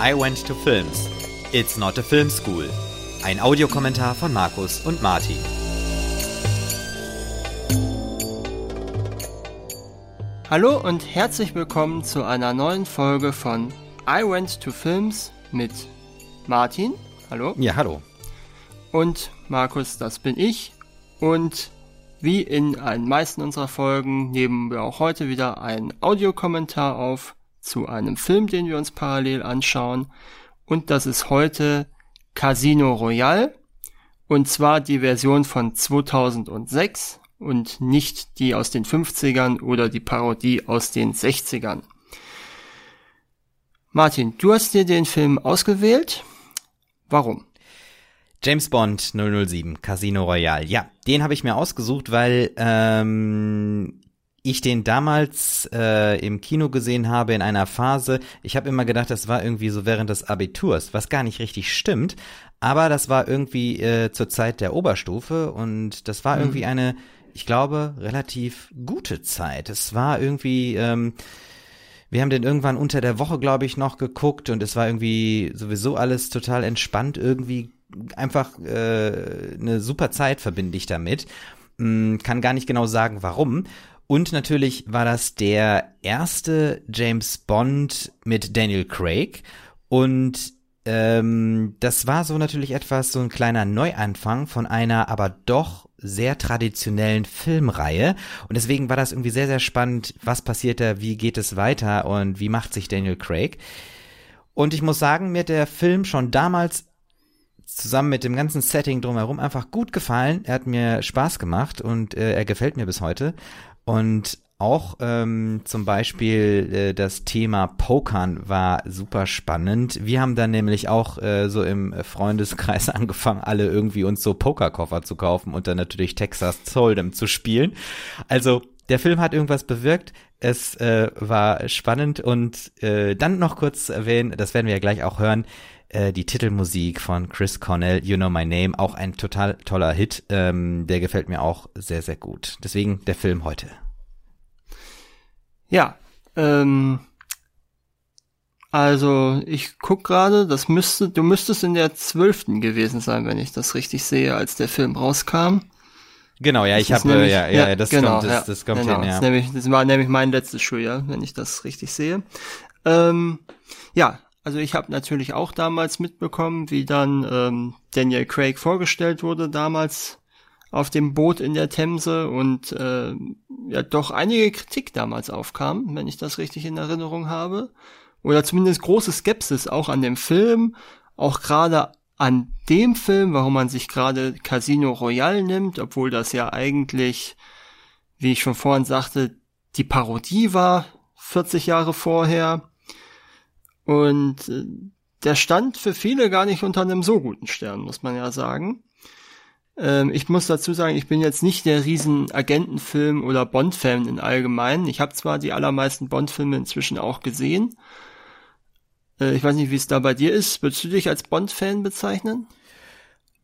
I Went to Films. It's not a film school. Ein Audiokommentar von Markus und Martin. Hallo und herzlich willkommen zu einer neuen Folge von I Went to Films mit Martin. Hallo. Ja, hallo. Und Markus, das bin ich. Und wie in den meisten unserer Folgen nehmen wir auch heute wieder einen Audiokommentar auf zu einem Film, den wir uns parallel anschauen. Und das ist heute Casino Royale. Und zwar die Version von 2006 und nicht die aus den 50ern oder die Parodie aus den 60ern. Martin, du hast dir den Film ausgewählt. Warum? James Bond 007, Casino Royale. Ja, den habe ich mir ausgesucht, weil ähm, ich den damals äh, im Kino gesehen habe in einer Phase, ich habe immer gedacht, das war irgendwie so während des Abiturs, was gar nicht richtig stimmt, aber das war irgendwie äh, zur Zeit der Oberstufe und das war mhm. irgendwie eine, ich glaube, relativ gute Zeit. Es war irgendwie, ähm, wir haben den irgendwann unter der Woche, glaube ich, noch geguckt und es war irgendwie sowieso alles total entspannt, irgendwie einfach äh, eine super Zeit verbinde ich damit. Hm, kann gar nicht genau sagen, warum. Und natürlich war das der erste James Bond mit Daniel Craig. Und ähm, das war so natürlich etwas, so ein kleiner Neuanfang von einer aber doch sehr traditionellen Filmreihe. Und deswegen war das irgendwie sehr, sehr spannend. Was passiert da? Wie geht es weiter? Und wie macht sich Daniel Craig? Und ich muss sagen, mir hat der Film schon damals zusammen mit dem ganzen Setting drumherum einfach gut gefallen. Er hat mir Spaß gemacht und äh, er gefällt mir bis heute. Und auch ähm, zum Beispiel äh, das Thema Pokern war super spannend. Wir haben dann nämlich auch äh, so im Freundeskreis angefangen, alle irgendwie uns so Pokerkoffer zu kaufen und dann natürlich Texas Hold'em zu spielen. Also der Film hat irgendwas bewirkt. Es äh, war spannend und äh, dann noch kurz erwähnen, das werden wir ja gleich auch hören, äh, die Titelmusik von Chris Cornell, You Know My Name, auch ein total toller Hit. Ähm, der gefällt mir auch sehr, sehr gut. Deswegen der Film heute. Ja, ähm, also ich guck gerade, das müsste, du müsstest in der zwölften gewesen sein, wenn ich das richtig sehe, als der Film rauskam. Genau, ja, ich habe, äh, ja, ja, ja, das genau, kommt, das, ja, das kommt genau, hin, ja. Das, nämlich, das war nämlich mein letztes Schuljahr, wenn ich das richtig sehe. Ähm, ja, also ich habe natürlich auch damals mitbekommen, wie dann ähm, Daniel Craig vorgestellt wurde damals auf dem Boot in der Themse und äh, ja doch einige Kritik damals aufkam, wenn ich das richtig in Erinnerung habe. Oder zumindest große Skepsis auch an dem Film, auch gerade an dem Film, warum man sich gerade Casino Royale nimmt, obwohl das ja eigentlich, wie ich schon vorhin sagte, die Parodie war, 40 Jahre vorher. Und äh, der stand für viele gar nicht unter einem so guten Stern, muss man ja sagen. Ähm, ich muss dazu sagen, ich bin jetzt nicht der riesen Agentenfilm- oder Bond-Fan in allgemein. Ich habe zwar die allermeisten Bond-Filme inzwischen auch gesehen. Äh, ich weiß nicht, wie es da bei dir ist. Würdest du dich als Bond-Fan bezeichnen?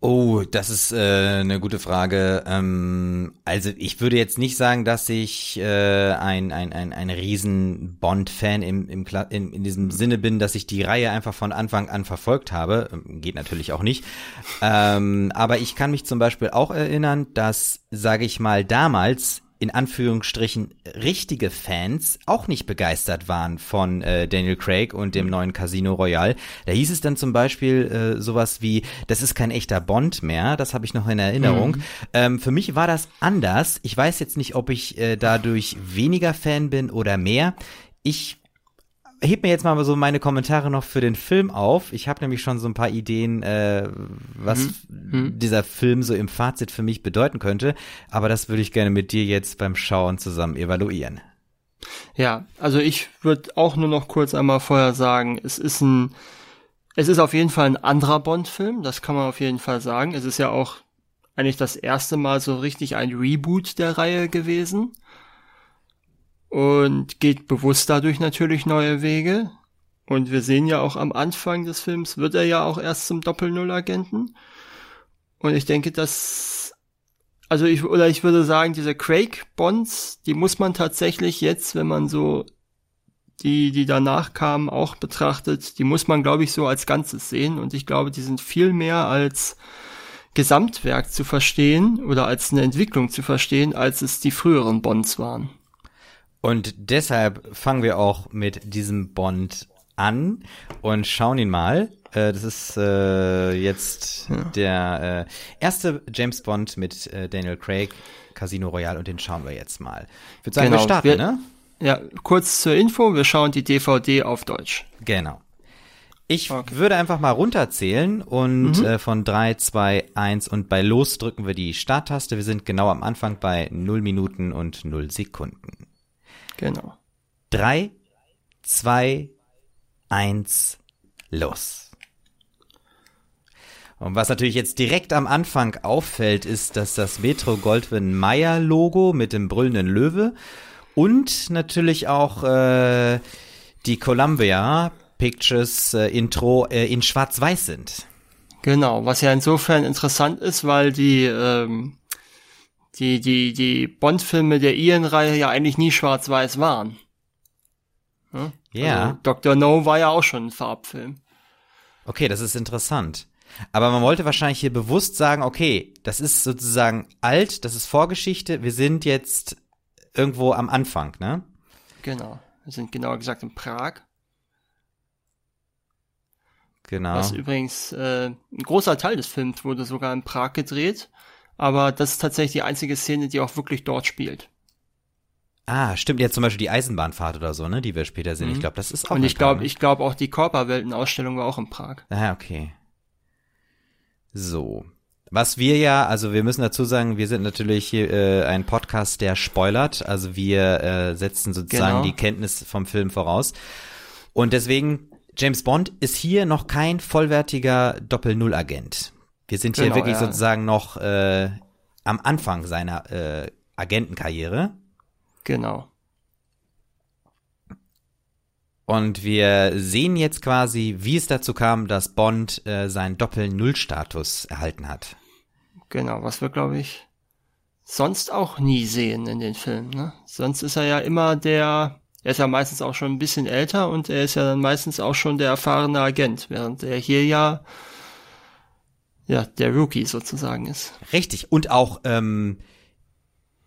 Oh, das ist äh, eine gute Frage. Ähm, also ich würde jetzt nicht sagen, dass ich äh, ein, ein, ein, ein riesen Bond-Fan im, im, in, in diesem Sinne bin, dass ich die Reihe einfach von Anfang an verfolgt habe. Ähm, geht natürlich auch nicht. Ähm, aber ich kann mich zum Beispiel auch erinnern, dass, sage ich mal, damals in Anführungsstrichen richtige Fans auch nicht begeistert waren von äh, Daniel Craig und dem neuen Casino Royale. Da hieß es dann zum Beispiel äh, sowas wie, das ist kein echter Bond mehr, das habe ich noch in Erinnerung. Mhm. Ähm, für mich war das anders. Ich weiß jetzt nicht, ob ich äh, dadurch weniger Fan bin oder mehr. Ich heb mir jetzt mal so meine Kommentare noch für den Film auf. Ich habe nämlich schon so ein paar Ideen, äh, was mhm. dieser Film so im Fazit für mich bedeuten könnte. Aber das würde ich gerne mit dir jetzt beim Schauen zusammen evaluieren. Ja, also ich würde auch nur noch kurz einmal vorher sagen, es ist ein, es ist auf jeden Fall ein anderer Bond-Film, das kann man auf jeden Fall sagen. Es ist ja auch eigentlich das erste Mal so richtig ein Reboot der Reihe gewesen und geht bewusst dadurch natürlich neue Wege. Und wir sehen ja auch am Anfang des Films wird er ja auch erst zum Doppel-Null-Agenten. Und ich denke, dass, also ich, oder ich würde sagen, diese Craig-Bonds, die muss man tatsächlich jetzt, wenn man so die, die danach kamen, auch betrachtet, die muss man, glaube ich, so als Ganzes sehen. Und ich glaube, die sind viel mehr als Gesamtwerk zu verstehen oder als eine Entwicklung zu verstehen, als es die früheren Bonds waren. Und deshalb fangen wir auch mit diesem Bond an und schauen ihn mal. Äh, das ist äh, jetzt ja. der äh, erste James Bond mit äh, Daniel Craig, Casino Royale, und den schauen wir jetzt mal. Ich würde sagen, genau. wir starten, wir, ne? Ja, kurz zur Info, wir schauen die DVD auf Deutsch. Genau. Ich okay. würde einfach mal runterzählen und mhm. äh, von 3, 2, 1 und bei Los drücken wir die Starttaste. Wir sind genau am Anfang bei 0 Minuten und 0 Sekunden. Genau. 3, 2, 1, los. Und was natürlich jetzt direkt am Anfang auffällt, ist, dass das Metro Goldwyn Mayer Logo mit dem brüllenden Löwe und natürlich auch äh, die Columbia Pictures äh, Intro äh, in Schwarz-Weiß sind. Genau, was ja insofern interessant ist, weil die ähm, die die die Bond-Filme der Ian-Reihe ja eigentlich nie Schwarz-Weiß waren. Ja. ja. Also Dr. No war ja auch schon ein Farbfilm. Okay, das ist interessant. Aber man wollte wahrscheinlich hier bewusst sagen, okay, das ist sozusagen alt, das ist Vorgeschichte, wir sind jetzt irgendwo am Anfang, ne? Genau. Wir sind genauer gesagt in Prag. Genau. Was übrigens äh, ein großer Teil des Films wurde sogar in Prag gedreht, aber das ist tatsächlich die einzige Szene, die auch wirklich dort spielt. Ah, stimmt jetzt zum Beispiel die Eisenbahnfahrt oder so, ne, die wir später sehen. Mhm. Ich glaube, das ist auch. Und ich glaube, ich glaube auch die Körperweltenausstellung war auch in Prag. Ah, okay. So. Was wir ja, also wir müssen dazu sagen, wir sind natürlich äh, ein Podcast, der spoilert. Also wir äh, setzen sozusagen genau. die Kenntnis vom Film voraus. Und deswegen James Bond ist hier noch kein vollwertiger Doppel-Null-Agent. Wir sind hier genau, wirklich ja. sozusagen noch äh, am Anfang seiner äh, Agentenkarriere. Genau. Und wir sehen jetzt quasi, wie es dazu kam, dass Bond äh, seinen Doppel-Null-Status erhalten hat. Genau, was wir, glaube ich, sonst auch nie sehen in den Filmen. Ne? Sonst ist er ja immer der er ist ja meistens auch schon ein bisschen älter und er ist ja dann meistens auch schon der erfahrene Agent, während er hier ja ja der Rookie sozusagen ist. Richtig und auch ähm,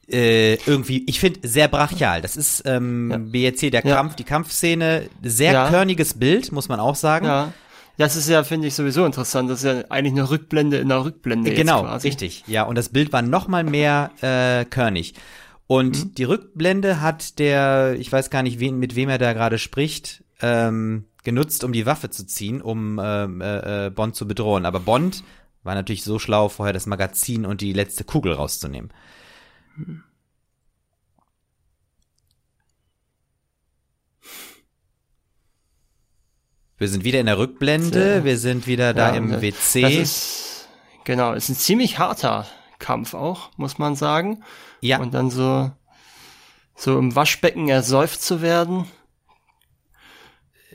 äh, irgendwie, ich finde sehr brachial. Das ist ähm, ja. BEC der ja. Kampf, die Kampfszene, sehr ja. körniges Bild, muss man auch sagen. Ja. Das ist ja, finde ich, sowieso interessant. Das ist ja eigentlich eine Rückblende in einer Rückblende. Genau, richtig. Ja, und das Bild war noch mal mehr äh, körnig. Und mhm. die Rückblende hat der, ich weiß gar nicht, wen, mit wem er da gerade spricht, ähm, genutzt, um die Waffe zu ziehen, um ähm, äh, äh, Bond zu bedrohen. Aber Bond war natürlich so schlau, vorher das Magazin und die letzte Kugel rauszunehmen. Wir sind wieder in der Rückblende, wir sind wieder da ja, im WC. Ist, genau, ist ein ziemlich harter Kampf auch, muss man sagen. Ja. Und dann so, so im Waschbecken ersäuft zu werden.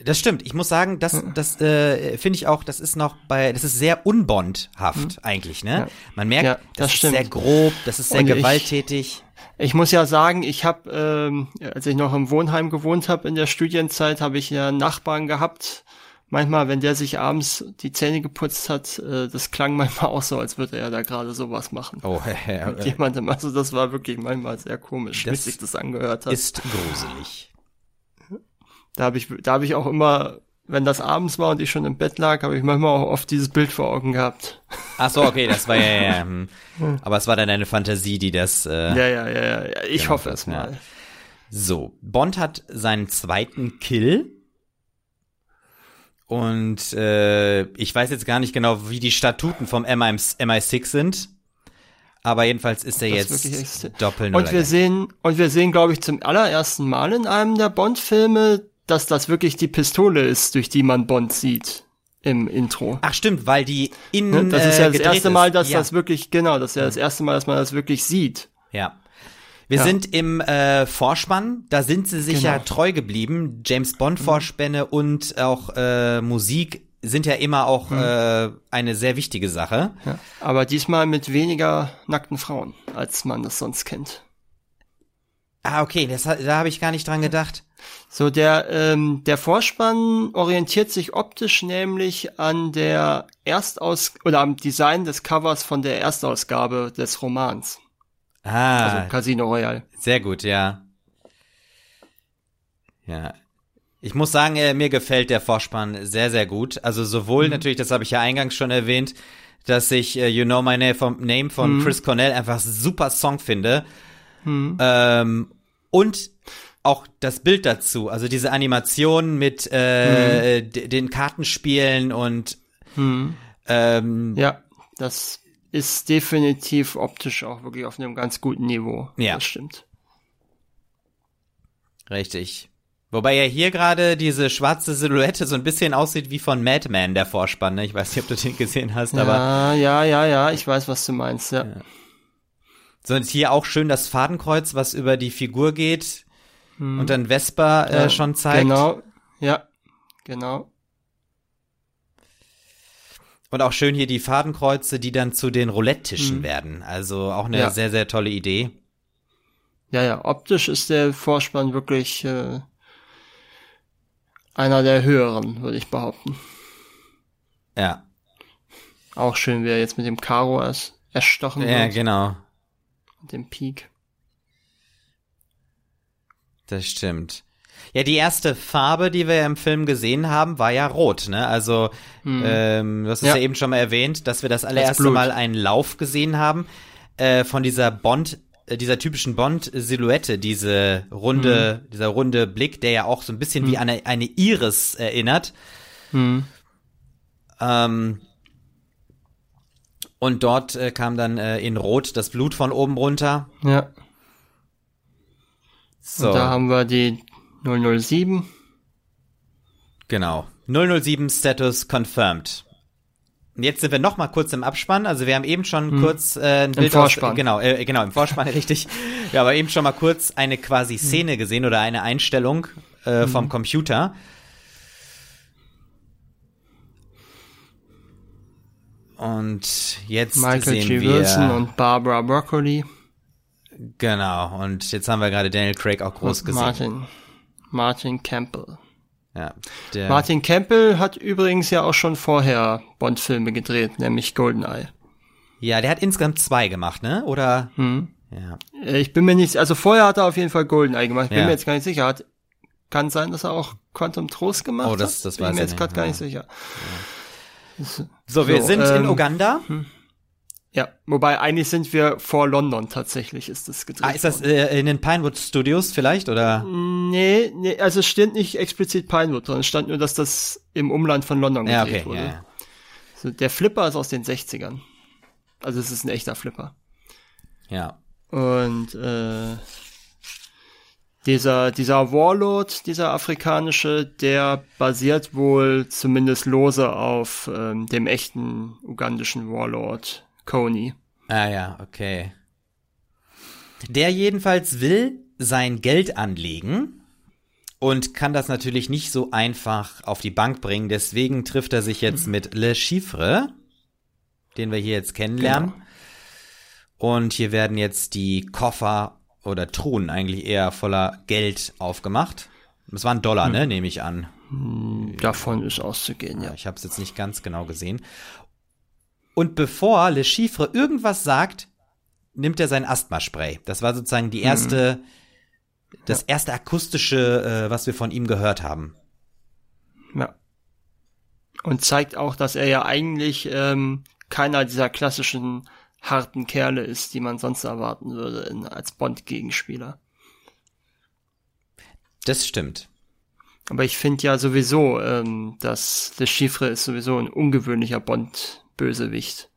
Das stimmt. Ich muss sagen, das, das äh, finde ich auch, das ist noch bei, das ist sehr unbondhaft mhm. eigentlich, ne? Ja. Man merkt, ja, das, das ist sehr grob, das ist sehr Und gewalttätig. Ich, ich muss ja sagen, ich habe, ähm, als ich noch im Wohnheim gewohnt habe in der Studienzeit, habe ich ja Nachbarn gehabt, manchmal, wenn der sich abends die Zähne geputzt hat, äh, das klang manchmal auch so, als würde er da gerade sowas machen. Oh, Mit jemandem, also das war wirklich manchmal sehr komisch, wie sich das angehört hat. Ist gruselig. Da habe ich, da habe ich auch immer, wenn das abends war und ich schon im Bett lag, habe ich manchmal auch oft dieses Bild vor Augen gehabt. Ach so, okay, das war ja, ja, ja. Hm. aber es war dann eine Fantasie, die das. Äh, ja, ja, ja, ja. Ich genau hoffe es mal. So, Bond hat seinen zweiten Kill und äh, ich weiß jetzt gar nicht genau, wie die Statuten vom MI, MI6 sind. Aber jedenfalls ist er jetzt doppelt Und wir sehen, und wir sehen, glaube ich, zum allerersten Mal in einem der Bond-Filme, dass das wirklich die Pistole ist, durch die man Bond sieht im Intro. Ach stimmt, weil die in ne? Das ist ja das erste Mal, dass ja. das wirklich, genau, das ist ja das erste Mal, dass man das wirklich sieht. Ja. Wir ja. sind im äh, Vorspann, da sind sie sich genau. ja treu geblieben. James Bond Vorspänne mhm. und auch äh, Musik sind ja immer auch mhm. äh, eine sehr wichtige Sache. Ja. Aber diesmal mit weniger nackten Frauen, als man das sonst kennt. Ah, okay, das, da habe ich gar nicht dran gedacht. So, der, ähm, der Vorspann orientiert sich optisch nämlich an der Erstaus oder am Design des Covers von der Erstausgabe des Romans. Ah, Also Casino Royale. sehr gut, ja. Ja. Ich muss sagen, äh, mir gefällt der Vorspann sehr, sehr gut. Also sowohl Mhm. natürlich, das habe ich ja eingangs schon erwähnt, dass ich äh, You Know My Name von, Name von Mhm. Chris Cornell einfach super Song finde. Ähm, und auch das Bild dazu, also diese Animation mit äh, Mhm. den Kartenspielen und ähm, Ja, das ist definitiv optisch auch wirklich auf einem ganz guten Niveau. Ja. Das stimmt. Richtig. Wobei ja hier gerade diese schwarze Silhouette so ein bisschen aussieht wie von Madman, der Vorspann. Ne? Ich weiß nicht, ob du den gesehen hast, aber Ja, ja, ja, ja, ich weiß, was du meinst, ja. so und hier auch schön das Fadenkreuz, was über die Figur geht und dann Vespa äh, Ja, schon zeigt. Genau, ja, genau. Und auch schön hier die Fadenkreuze, die dann zu den Roulette-Tischen werden. Also auch eine. Ja. sehr, sehr tolle Idee. Ja, ja, optisch ist der Vorspann wirklich äh, einer der höheren, würde ich behaupten. Ja, Auch schön, wie er jetzt mit dem Karo erst erstochen ja wird, genau. mit dem Peak. Das stimmt. Ja, die erste Farbe, die wir im Film gesehen haben, war ja rot, ne? Also, ähm, du hast es ja. Ja. eben schon mal erwähnt, dass wir das allererste Blut. Mal einen Lauf gesehen haben äh, von dieser Bond, äh, dieser typischen Bond-Silhouette, diese runde, dieser runde Blick, der ja auch so ein bisschen wie eine, eine Iris erinnert. Ähm, und dort äh, kam dann äh, in Rot das Blut von oben runter. Ja, So. und da haben wir die 007. Genau. 007 Status confirmed. Und jetzt sind wir noch mal kurz im Abspann. Also wir haben eben schon kurz äh, ein Bild Vorspann. aus genau äh, genau im Vorspann richtig. Wir haben eben schon mal kurz eine quasi Szene gesehen oder eine Einstellung äh, vom Computer. Und jetzt Michael sehen G. wir Wilson und Barbara Broccoli. Genau. Und jetzt haben wir gerade Daniel Craig auch groß gesehen. Martin. Martin Campbell. Ja, Martin Campbell hat übrigens ja auch schon vorher Bond-Filme gedreht, nämlich Goldeneye. ja, der hat insgesamt zwei gemacht, ne? Oder? Ja. Äh, Ich bin mir nicht, also vorher hat er auf jeden Fall Goldeneye gemacht. Ich bin Ja. mir jetzt gar nicht sicher. Hat, kann sein, dass er auch Quantum Trost gemacht Oh, das- hat. das bin weiß mir ich jetzt gerade nicht, gar ja. nicht sicher. So, wir So, sind in ähm, Uganda. Ja, wobei eigentlich sind wir vor London tatsächlich ist das gedreht. Ah, ist das äh, in den Pinewood Studios vielleicht oder? Nee, nee, also es steht nicht explizit Pinewood drin. Es stand nur, dass das im Umland von London Ja, gedreht okay. wurde. Ja, ja. So, der Flipper ist aus den 60ern. Also es ist ein echter Flipper. ja. Und äh, dieser, dieser Warlord, dieser afrikanische, der basiert wohl zumindest lose auf ähm, dem echten ugandischen Warlord Coney. Ah ja, okay. Der jedenfalls will sein Geld anlegen und kann das natürlich nicht so einfach auf die Bank bringen. Deswegen trifft er sich jetzt mit Le Chiffre, den wir hier jetzt kennenlernen. Und hier werden jetzt die Koffer oder Truhen eigentlich eher voller Geld aufgemacht. Das waren Dollar, ne, nehme ich an. Davon ist auszugehen, ja. Ja, ich habe es jetzt nicht ganz genau gesehen. Und bevor Le Chiffre irgendwas sagt, nimmt er sein Asthmaspray. Das war sozusagen die erste, das erste akustische, äh, was wir von ihm gehört haben. ja. Und zeigt auch, dass er ja eigentlich ähm, keiner dieser klassischen harten Kerle ist, die man sonst erwarten würde in, als Bond-Gegenspieler. Das stimmt. Aber ich finde ja sowieso, ähm, dass Le Chiffre ist sowieso ein ungewöhnlicher Bond-Bösewicht.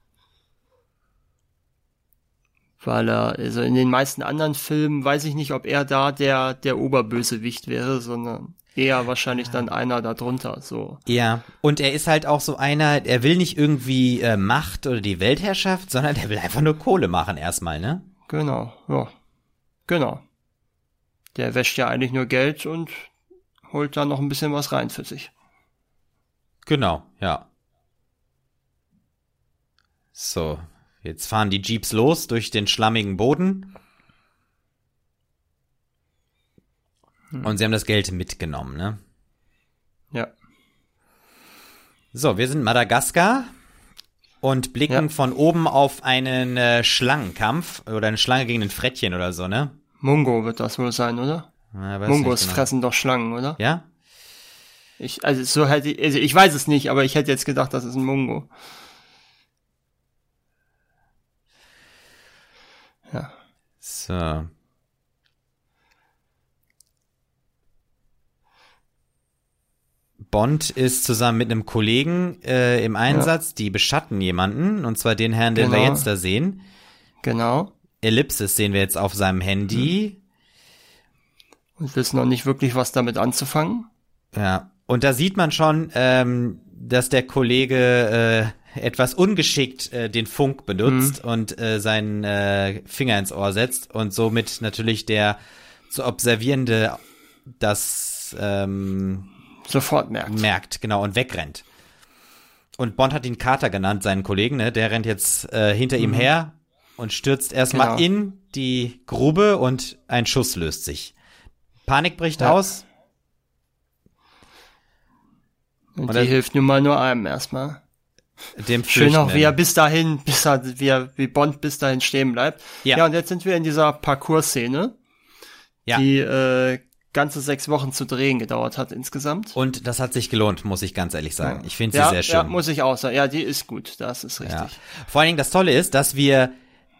Weil er, also in den meisten anderen Filmen weiß ich nicht, ob er da der, der Oberbösewicht wäre, sondern eher wahrscheinlich dann einer darunter, so. Ja, und er ist halt auch so einer, er will nicht irgendwie äh, Macht oder die Weltherrschaft, sondern der will einfach nur Kohle machen erstmal, ne? Genau, ja. Genau. Der wäscht ja eigentlich nur Geld und holt da noch ein bisschen was rein für sich. Genau, ja. So, jetzt fahren die Jeeps los durch den schlammigen Boden. Hm. Und sie haben das Geld mitgenommen, ne? Ja. So, wir sind Madagaskar und blicken ja. von oben auf einen äh, Schlangenkampf oder eine Schlange gegen ein Frettchen oder so, ne? Mungo wird das wohl sein, oder? Ja, Mungos genau. fressen doch Schlangen, oder? Ja? Ich, also so hätte ich, also ich weiß es nicht, aber ich hätte jetzt gedacht, das ist ein Mungo. Ja. So. Bond ist zusammen mit einem Kollegen äh, im Einsatz, ja. die beschatten jemanden, und zwar den Herrn, den genau. wir jetzt da sehen. Genau. Ellipsis sehen wir jetzt auf seinem Handy. Und wissen noch nicht wirklich, was damit anzufangen. Ja. Und da sieht man schon, ähm, dass der Kollege äh, etwas ungeschickt äh, den Funk benutzt mhm. und äh, seinen äh, Finger ins Ohr setzt und somit natürlich der zu observierende das ähm, sofort merkt. Merkt, genau, und wegrennt. Und Bond hat ihn Carter genannt, seinen Kollegen, ne? Der rennt jetzt äh, hinter mhm. ihm her und stürzt erstmal genau. in die Grube und ein Schuss löst sich. Panik bricht ja. aus. Und, und die hilft nun mal nur einem erstmal. Dem Schön auch, wie er bis dahin, bis er, wie er, wie Bond bis dahin stehen bleibt. Ja, ja und jetzt sind wir in dieser Parcours-Szene, ja. die äh, ganze sechs Wochen zu drehen gedauert hat insgesamt. Und das hat sich gelohnt, muss ich ganz ehrlich sagen. Ja. Ich finde sie ja, sehr schön. Ja, muss ich auch sagen. Ja, die ist gut, das ist richtig. Ja. Vor allen Dingen das Tolle ist, dass wir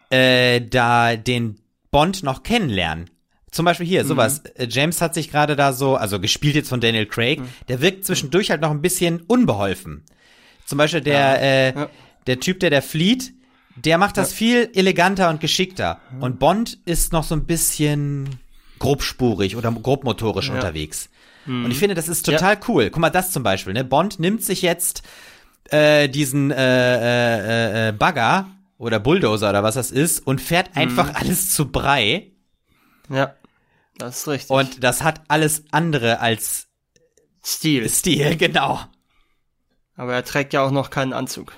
äh, da den Bond noch kennenlernen. Zum Beispiel hier, sowas. Mhm. James hat sich gerade da so, also gespielt jetzt von Daniel Craig, mhm. der wirkt zwischendurch halt noch ein bisschen unbeholfen. Zum Beispiel der, ja. äh, ja. der Typ, der da flieht, der macht das ja. viel eleganter und geschickter. Und Bond ist noch so ein bisschen grobspurig oder grobmotorisch unterwegs. Mhm. Und ich finde, das ist total cool. Guck mal, das zum Beispiel, ne? Bond nimmt sich jetzt äh, diesen äh, äh, äh, Bagger oder Bulldozer oder was das ist und fährt mhm. einfach alles zu Brei. Ja. Das ist richtig. Und das hat alles andere als Stil. Stil, genau. Aber er trägt ja auch noch keinen Anzug.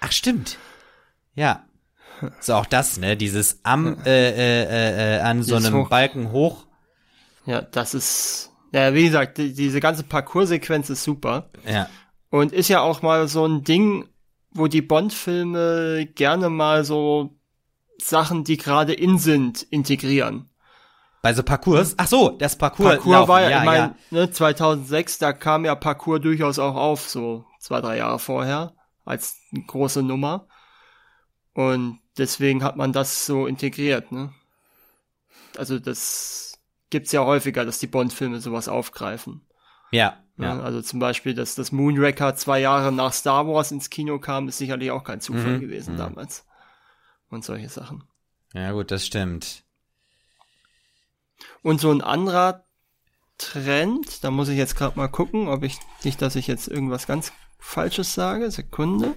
Ach, stimmt. Ja. So auch das, ne? Dieses am äh, äh, äh, äh an so einem hoch. Balken hoch. Ja, das ist ja wie gesagt, die, diese ganze Parcours-Sequenz ist super. Ja. Und ist ja auch mal so ein Ding, wo die Bond-Filme gerne mal so Sachen, die gerade in sind, integrieren. Bei so Parcours? Ach so, das Parcours. Parcours laufen. war ja, ich mein, ja. Ne, 2006, da kam ja Parcours durchaus auch auf, so zwei, drei Jahre vorher, als große Nummer. Und deswegen hat man das so integriert, ne? Also das gibt's ja häufiger, dass die Bond-Filme sowas aufgreifen. Ja, ja. Ne, also zum Beispiel, dass das Moonraker zwei Jahre nach Star Wars ins Kino kam, ist sicherlich auch kein Zufall mhm. gewesen mhm. damals. Und solche Sachen. Ja, gut, das stimmt. Und so ein anderer Trend, da muss ich jetzt gerade mal gucken, ob ich nicht, dass ich jetzt irgendwas ganz Falsches sage. Sekunde.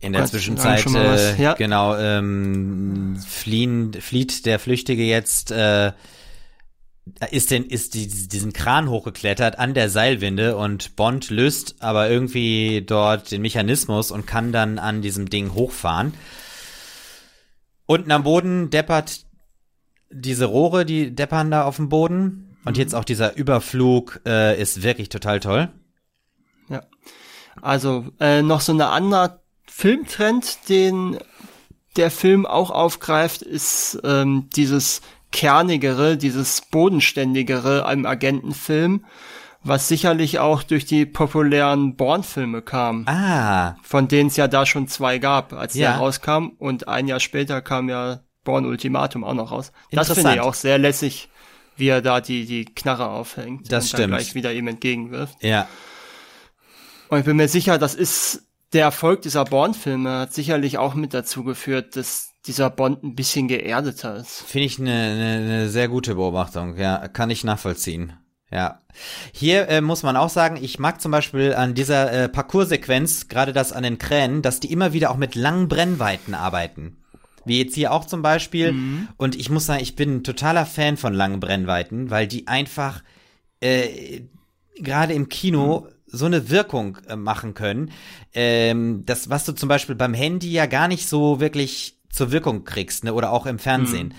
In der Zwischenzeit, äh, ja. genau, ähm, fliehen, flieht der Flüchtige jetzt, äh, ist denn, ist die, diesen Kran hochgeklettert an der Seilwinde und Bond löst aber irgendwie dort den Mechanismus und kann dann an diesem Ding hochfahren. Unten am Boden deppert diese Rohre, die deppern da auf dem Boden. Und mhm. jetzt auch dieser Überflug äh, ist wirklich total toll. Ja. Also äh, noch so eine andere Filmtrend, den der Film auch aufgreift, ist ähm, dieses kernigere, dieses bodenständigere am Agentenfilm was sicherlich auch durch die populären Born-Filme kam. Ah. Von denen es ja da schon zwei gab, als ja. der rauskam. Und ein Jahr später kam ja Born Ultimatum auch noch raus. Das finde ich auch sehr lässig, wie er da die, die Knarre aufhängt. Das und stimmt. dann gleich wieder ihm entgegenwirft. Ja. Und ich bin mir sicher, das ist der Erfolg dieser Born-Filme hat sicherlich auch mit dazu geführt, dass dieser Bond ein bisschen geerdeter ist. Finde ich eine, eine, eine sehr gute Beobachtung, ja, kann ich nachvollziehen. Ja. Hier äh, muss man auch sagen, ich mag zum Beispiel an dieser äh, Parcours-Sequenz, gerade das an den Kränen, dass die immer wieder auch mit langen Brennweiten arbeiten. Wie jetzt hier auch zum Beispiel. Mhm. Und ich muss sagen, ich bin ein totaler Fan von langen Brennweiten, weil die einfach äh, gerade im Kino mhm. so eine Wirkung äh, machen können. Ähm, das, was du zum Beispiel beim Handy ja gar nicht so wirklich zur Wirkung kriegst, ne? Oder auch im Fernsehen. Mhm.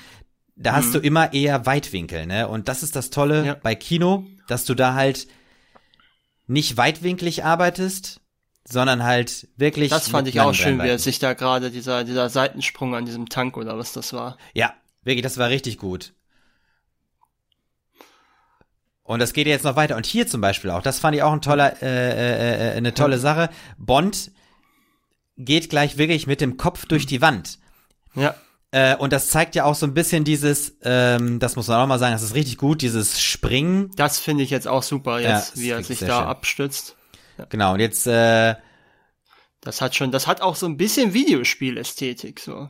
Da hast mhm. du immer eher Weitwinkel, ne? Und das ist das Tolle ja. bei Kino, dass du da halt nicht weitwinklig arbeitest, sondern halt wirklich. Das fand ich auch schön, wie er sich da gerade dieser, dieser Seitensprung an diesem Tank oder was das war. Ja, wirklich, das war richtig gut. Und das geht jetzt noch weiter. Und hier zum Beispiel auch, das fand ich auch ein toller, äh, äh, äh, eine tolle Sache. Bond geht gleich wirklich mit dem Kopf durch die Wand. Ja. Äh, und das zeigt ja auch so ein bisschen dieses, ähm, das muss man auch mal sagen, das ist richtig gut, dieses Springen. Das finde ich jetzt auch super, jetzt, ja, wie er sich da schön. abstützt. Ja. Genau, und jetzt, äh, das hat schon, das hat auch so ein bisschen Videospielästhetik, so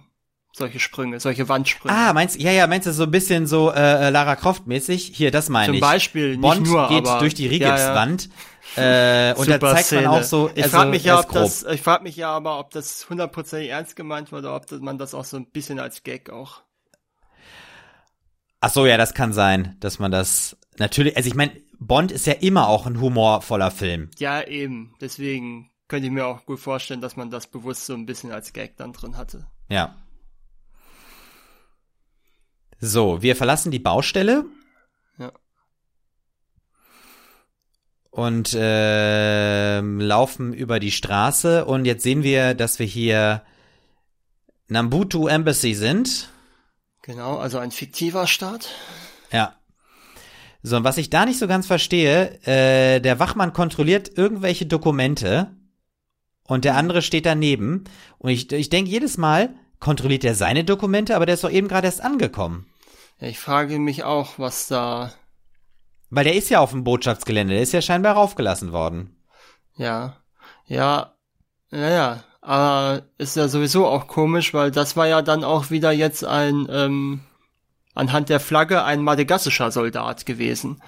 solche Sprünge, solche Wandsprünge. Ah, meinst ja, ja, meinst du so ein bisschen so äh, Lara Croft mäßig? Hier, das meine ich. Zum Beispiel, Bond nicht nur, geht aber, durch die Rigipswand. Ja. Äh, und da zeigt Szene. man auch so. Ich also, frage mich ja, ob das, ich frage mich ja aber, ob das hundertprozentig ernst gemeint war oder ob das, man das auch so ein bisschen als Gag auch. Ach so, ja, das kann sein, dass man das natürlich. Also ich meine, Bond ist ja immer auch ein humorvoller Film. Ja, eben. Deswegen könnte ich mir auch gut vorstellen, dass man das bewusst so ein bisschen als Gag dann drin hatte. Ja. So, wir verlassen die Baustelle. Und äh, laufen über die Straße und jetzt sehen wir, dass wir hier Nambutu Embassy sind. Genau, also ein fiktiver Staat. Ja. So, und was ich da nicht so ganz verstehe, äh, der Wachmann kontrolliert irgendwelche Dokumente und der andere steht daneben. Und ich, ich denke jedes Mal, kontrolliert er seine Dokumente, aber der ist doch eben gerade erst angekommen. Ja, ich frage mich auch, was da. Weil der ist ja auf dem Botschaftsgelände, der ist ja scheinbar raufgelassen worden. Ja. Ja. Naja. Aber ist ja sowieso auch komisch, weil das war ja dann auch wieder jetzt ein, ähm, anhand der Flagge ein madagassischer Soldat gewesen.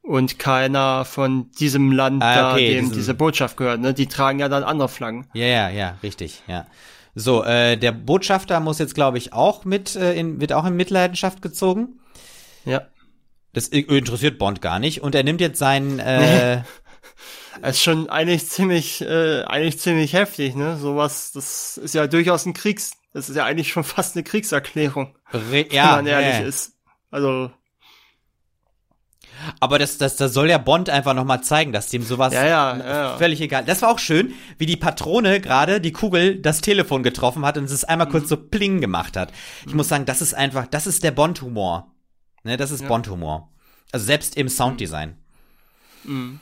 Und keiner von diesem Land, ah, okay, da, dem diese Botschaft gehört, ne? Die tragen ja dann andere Flaggen. Ja, ja, ja, richtig, ja. So, äh, der Botschafter muss jetzt, glaube ich, auch mit, äh, in, wird auch in Mitleidenschaft gezogen. Ja. Das interessiert Bond gar nicht. Und er nimmt jetzt seinen, äh, ist schon eigentlich ziemlich, äh, eigentlich ziemlich heftig, ne? Sowas, das ist ja durchaus ein Kriegs, das ist ja eigentlich schon fast eine Kriegserklärung. Re ja, wenn man ehrlich ja. ist. Also, aber das, das, das soll ja Bond einfach nochmal zeigen, dass dem sowas ja, ja, ja, völlig egal. Das war auch schön, wie die Patrone gerade die Kugel das Telefon getroffen hat und es einmal mhm. kurz so pling gemacht hat. Ich mhm. muss sagen, das ist einfach, das ist der Bond-Humor. Ne, das ist ja. Bond-Humor. Also selbst im Sounddesign. Mhm.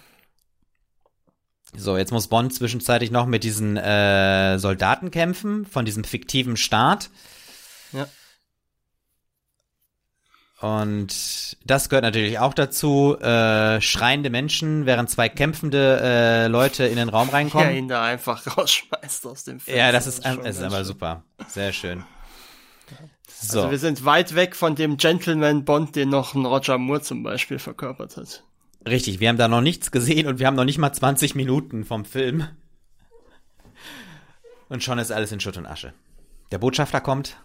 So, jetzt muss Bond zwischenzeitlich noch mit diesen äh, Soldaten kämpfen, von diesem fiktiven Staat. Ja. Und das gehört natürlich auch dazu. Äh, schreiende Menschen, während zwei kämpfende äh, Leute in den Raum reinkommen. Ja, ihn da einfach rausschmeißt aus dem Film. Ja, das ist, das ist, ist aber super. Sehr schön. So. Also wir sind weit weg von dem Gentleman Bond, den noch ein Roger Moore zum Beispiel verkörpert hat. Richtig, wir haben da noch nichts gesehen und wir haben noch nicht mal 20 Minuten vom Film. Und schon ist alles in Schutt und Asche. Der Botschafter kommt,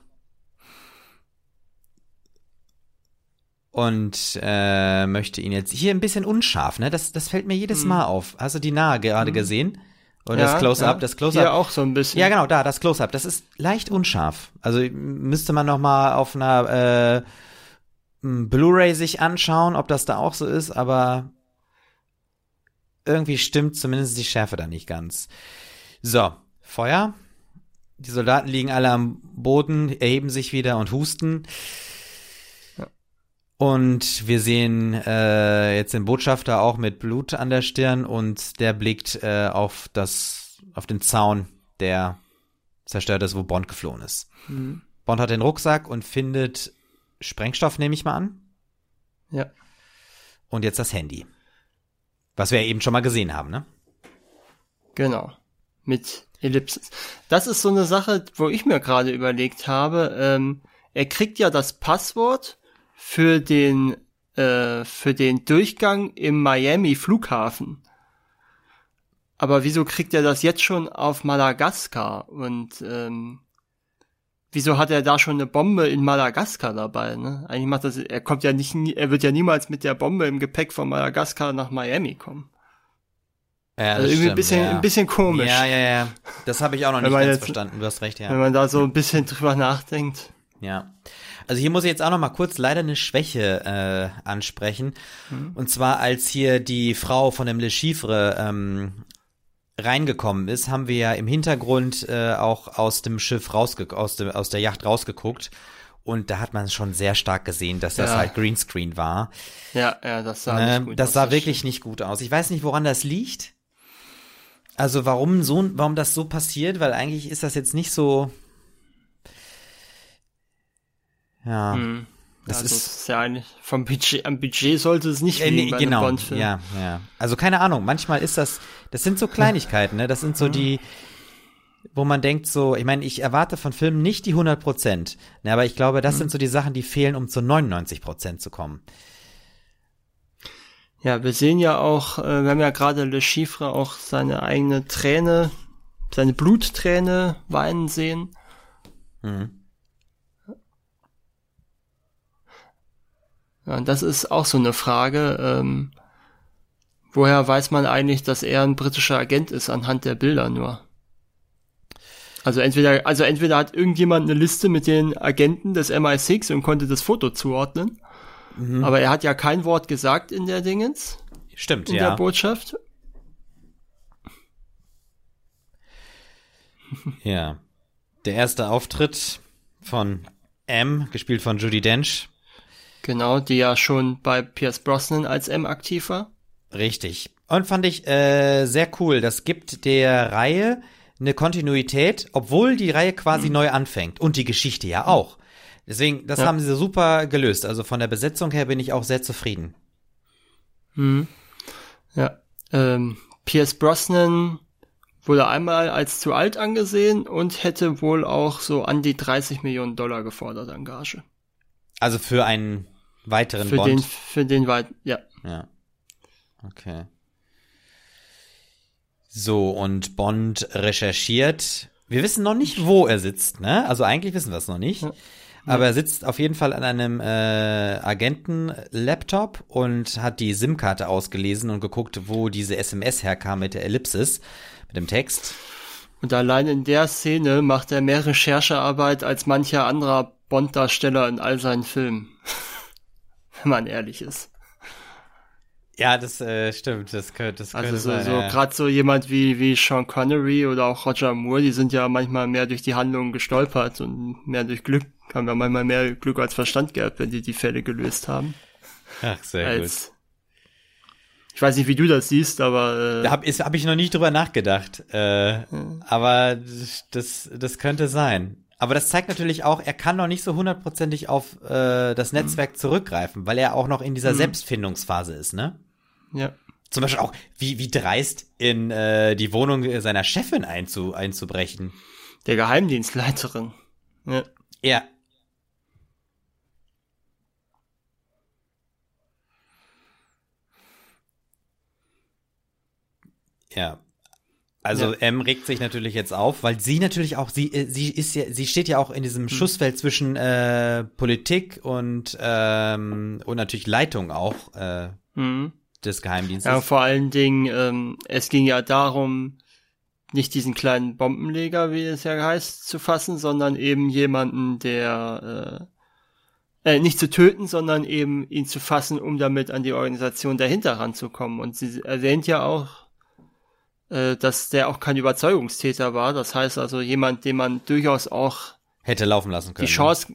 und äh, möchte ihn jetzt hier ein bisschen unscharf, ne? Das, das fällt mir jedes hm. Mal auf. Hast du die nahe gerade hm. gesehen? Oder ja, das Close-up, ja. das Close-up. Ja, auch so ein bisschen. Ja, genau, da, das Close-up. Das ist leicht unscharf. Also müsste man noch mal auf einer äh, Blu-ray sich anschauen, ob das da auch so ist, aber irgendwie stimmt zumindest die Schärfe da nicht ganz. So, Feuer. Die Soldaten liegen alle am Boden, erheben sich wieder und husten. Und wir sehen äh, jetzt den Botschafter auch mit Blut an der Stirn und der blickt äh, auf das, auf den Zaun, der zerstört ist, wo Bond geflohen ist. Mhm. Bond hat den Rucksack und findet Sprengstoff, nehme ich mal an. Ja. Und jetzt das Handy. Was wir ja eben schon mal gesehen haben, ne? Genau. Mit Ellipsis. Das ist so eine Sache, wo ich mir gerade überlegt habe. Ähm, er kriegt ja das Passwort für den äh, für den Durchgang im Miami Flughafen. Aber wieso kriegt er das jetzt schon auf Madagaskar? Und ähm, wieso hat er da schon eine Bombe in Madagaskar dabei? Ne? Eigentlich macht das, er kommt ja nicht, er wird ja niemals mit der Bombe im Gepäck von Madagaskar nach Miami kommen. Ja, also irgendwie stimmt, ein bisschen, ja. ein bisschen komisch. Ja, ja, ja. Das habe ich auch noch nicht ganz jetzt, verstanden. Du hast recht, ja. Wenn man da so ein bisschen drüber nachdenkt. Ja. Also hier muss ich jetzt auch noch mal kurz leider eine Schwäche äh, ansprechen. Mhm. Und zwar, als hier die Frau von dem Le Chiffre ähm, reingekommen ist, haben wir ja im Hintergrund äh, auch aus dem Schiff rausge aus, dem, aus der Yacht rausgeguckt. Und da hat man schon sehr stark gesehen, dass das ja. halt Greenscreen war. Ja, ja, das sah äh, nicht gut Das aus, sah wirklich nicht gut aus. Ich weiß nicht, woran das liegt. Also warum so, warum das so passiert, weil eigentlich ist das jetzt nicht so. Ja. Hm. Das also ist, ist ja eigentlich vom Budget, am Budget sollte es nicht liegen äh, nee, genau, Ja, ja. Also keine Ahnung, manchmal ist das, das sind so Kleinigkeiten, ne? Das sind so die, wo man denkt so, ich meine, ich erwarte von Filmen nicht die 100 Prozent, ne, aber ich glaube, das mhm. sind so die Sachen, die fehlen, um zu 99 Prozent zu kommen. Ja, wir sehen ja auch, äh, wir haben ja gerade Le Chiffre auch seine eigene Träne, seine Blutträne weinen sehen. Mhm. Ja, das ist auch so eine Frage. Ähm, woher weiß man eigentlich, dass er ein britischer Agent ist anhand der Bilder nur? Also entweder, also entweder hat irgendjemand eine Liste mit den Agenten des MI6 und konnte das Foto zuordnen. Mhm. Aber er hat ja kein Wort gesagt in der Dingens. Stimmt, in ja. In der Botschaft. Ja. Der erste Auftritt von M, gespielt von Judy Dench, Genau, die ja schon bei Pierce Brosnan als M aktiv war. Richtig. Und fand ich äh, sehr cool. Das gibt der Reihe eine Kontinuität, obwohl die Reihe quasi mhm. neu anfängt. Und die Geschichte ja auch. Deswegen, das ja. haben sie super gelöst. Also von der Besetzung her bin ich auch sehr zufrieden. Mhm. Ja. Ähm, Pierce Brosnan wurde einmal als zu alt angesehen und hätte wohl auch so an die 30 Millionen Dollar gefordert an Gage. Also für einen weiteren für Bond. Den, für den weiteren, ja. Ja. Okay. So, und Bond recherchiert. Wir wissen noch nicht, wo er sitzt, ne? Also eigentlich wissen wir es noch nicht. Ja. Aber er sitzt auf jeden Fall an einem äh, Agenten-Laptop und hat die SIM-Karte ausgelesen und geguckt, wo diese SMS herkam mit der Ellipsis, mit dem Text. Und allein in der Szene macht er mehr Recherchearbeit als mancher anderer Bond-Darsteller in all seinen Filmen wenn man ehrlich ist. Ja, das äh, stimmt, das könnte das Also so, so ja. gerade so jemand wie wie Sean Connery oder auch Roger Moore, die sind ja manchmal mehr durch die Handlungen gestolpert und mehr durch Glück, haben ja manchmal mehr Glück als Verstand gehabt, wenn die die Fälle gelöst haben. Ach, sehr als, gut. Ich weiß nicht, wie du das siehst, aber äh, da habe hab ich noch nicht drüber nachgedacht. Äh, ja. Aber das das könnte sein. Aber das zeigt natürlich auch, er kann noch nicht so hundertprozentig auf äh, das mhm. Netzwerk mhm. zurückgreifen, weil er auch noch in dieser mhm. Selbstfindungsphase ist, ne? Ja. Zum Beispiel auch, wie, wie dreist in äh, die Wohnung seiner Chefin einzu, einzubrechen. Der Geheimdienstleiterin. Ja. Ja. Ja. Also ja. M regt sich natürlich jetzt auf, weil sie natürlich auch, sie, äh, sie ist ja, sie steht ja auch in diesem mhm. Schussfeld zwischen äh, Politik und ähm, und natürlich Leitung auch äh, mhm. des Geheimdienstes. Ja, vor allen Dingen, ähm, es ging ja darum, nicht diesen kleinen Bombenleger, wie es ja heißt, zu fassen, sondern eben jemanden, der äh, äh, nicht zu töten, sondern eben ihn zu fassen, um damit an die Organisation dahinter ranzukommen. Und sie erwähnt ja auch äh, dass der auch kein Überzeugungstäter war. Das heißt also jemand, den man durchaus auch hätte laufen lassen können. Die ne? Chance,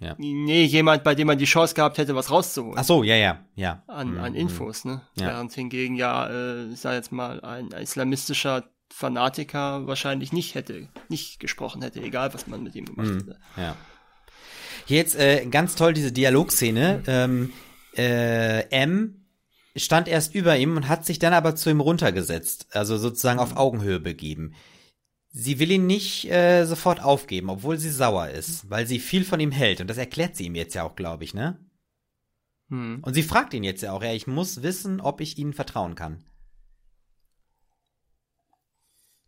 ja. nee, jemand, bei dem man die Chance gehabt hätte, was rauszuholen. Ach so, ja, ja, ja. An, mhm. an Infos, ne? Ja. Während hingegen ja, äh, ich sag jetzt mal, ein islamistischer Fanatiker wahrscheinlich nicht hätte, nicht gesprochen hätte, egal was man mit ihm gemacht mhm. hätte. Ja. Jetzt äh, ganz toll diese Dialogszene. Ähm, äh, M stand erst über ihm und hat sich dann aber zu ihm runtergesetzt, also sozusagen auf. Augenhöhe begeben. Sie will ihn nicht äh, sofort aufgeben, obwohl sie sauer ist, weil sie viel von ihm hält. Und das erklärt sie ihm jetzt ja auch, glaube ich, ne? Hm. Und sie fragt ihn jetzt ja auch, ja, ich muss wissen, ob ich ihnen vertrauen kann.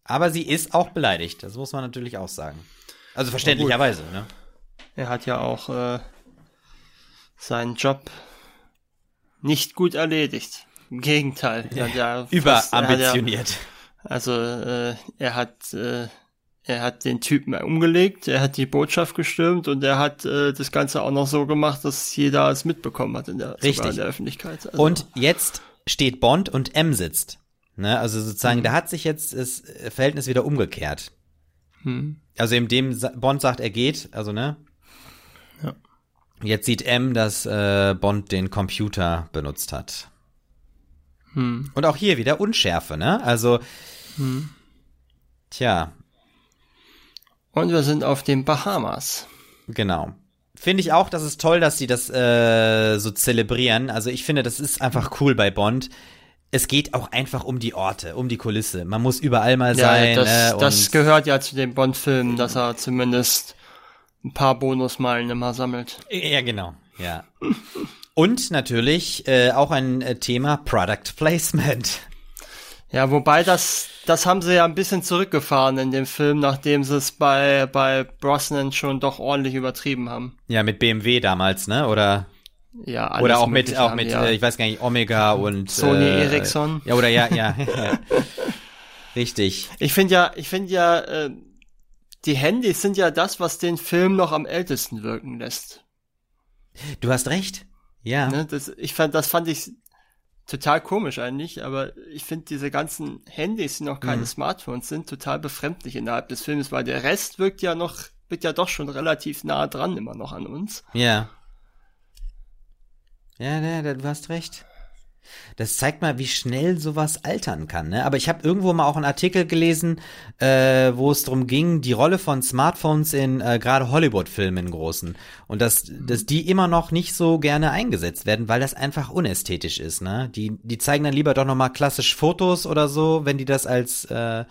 Aber sie ist auch beleidigt, das muss man natürlich auch sagen. Also verständlicherweise, ne? Er hat ja auch äh, seinen Job nicht gut erledigt. Im Gegenteil. Ja, der Überambitioniert. Also äh, er hat äh, er hat den Typen umgelegt, er hat die Botschaft gestürmt und er hat äh, das Ganze auch noch so gemacht, dass jeder es mitbekommen hat in der, Richtig. in der Öffentlichkeit. Also, Und jetzt steht Bond und M sitzt. Ne? Also sozusagen, da hat sich jetzt das Verhältnis wieder umgekehrt. hm, Also in dem Bond sagt, er geht, also ne? Ja. Jetzt sieht M, dass äh, Bond den Computer benutzt hat. hm, Und auch hier wieder Unschärfe, ne? Also, hm. tja, Und wir sind auf den Bahamas. genau. Finde ich auch, das ist toll, dass sie das äh, so zelebrieren. Also ich finde, das ist einfach cool bei Bond. Es geht auch einfach um die Orte, um die Kulisse. Man muss überall mal sein. das, ne? das gehört ja zu den Bond-Filmen, dass er zumindest ein paar Bonusmeilen immer sammelt. Ja, genau. Ja. Und natürlich äh, auch ein äh, Thema Product Placement. Ja, wobei das, das haben sie ja ein bisschen zurückgefahren in dem Film, nachdem sie es bei, bei Brosnan schon doch ordentlich übertrieben haben. Ja, mit BMW damals, ne? Oder Ja, alles oder auch mit auch haben mit ja. äh, ich weiß gar nicht Omega und Sony äh, Ericsson. Ja, oder ja, ja. ja. Richtig. Ich finde ja, ich finde ja, äh, die Handys sind ja das, was den Film noch am ältesten wirken lässt. Du hast recht. Ja. Ne? Das, ich fand, das fand ich total komisch eigentlich, aber ich finde diese ganzen Handys, die noch keine Mhm. Smartphones sind, total befremdlich innerhalb des Films, weil der Rest wirkt ja noch, wird ja doch schon relativ nah dran immer noch an uns. Ja. Ja, ja, du hast recht. Das zeigt mal, wie schnell sowas altern kann. Ne? Aber ich habe irgendwo mal auch einen Artikel gelesen, äh, wo es darum ging, die Rolle von Smartphones in äh, gerade Hollywood-Filmen großen. Und dass, dass die immer noch nicht so gerne eingesetzt werden, weil das einfach unästhetisch ist. Ne? Die, die zeigen dann lieber doch noch mal klassisch Fotos oder so, wenn die das als, äh,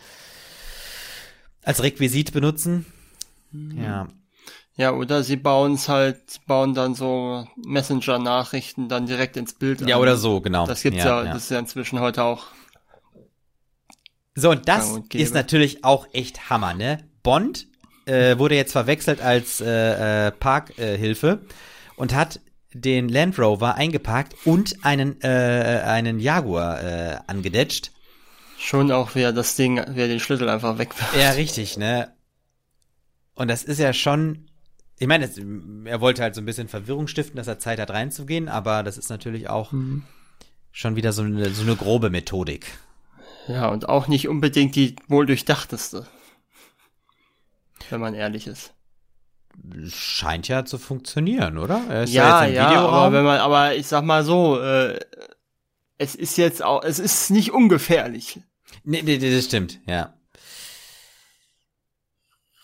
als Requisit benutzen. Ja. Ja, oder sie bauen es halt, bauen dann so Messenger-Nachrichten dann direkt ins Bild Ja, ein. oder so, genau. Das gibt's ja, das ist ja inzwischen heute auch. So, und das und ist natürlich auch echt Hammer, ne? Bond äh, wurde jetzt verwechselt als äh, äh, Parkhilfe und hat den Land Rover eingeparkt und einen, äh, einen Jaguar äh, angedetscht. Schon auch, wer das Ding, wer den Schlüssel einfach wegwirft. Ja, richtig, ne? Und das ist ja schon, ich meine, es- er wollte halt so ein bisschen Verwirrung stiften, dass er Zeit hat reinzugehen, aber das ist natürlich auch Mhm. schon wieder so eine, so eine grobe Methodik. Ja, und auch nicht unbedingt die wohl durchdachteste. Wenn man ehrlich ist. Scheint ja zu funktionieren, oder? Er ist Ja, ja, Videoraum. aber wenn man, aber ich sag mal so, äh, es ist jetzt auch, es ist nicht ungefährlich. Nee, nee, nee, das stimmt, ja.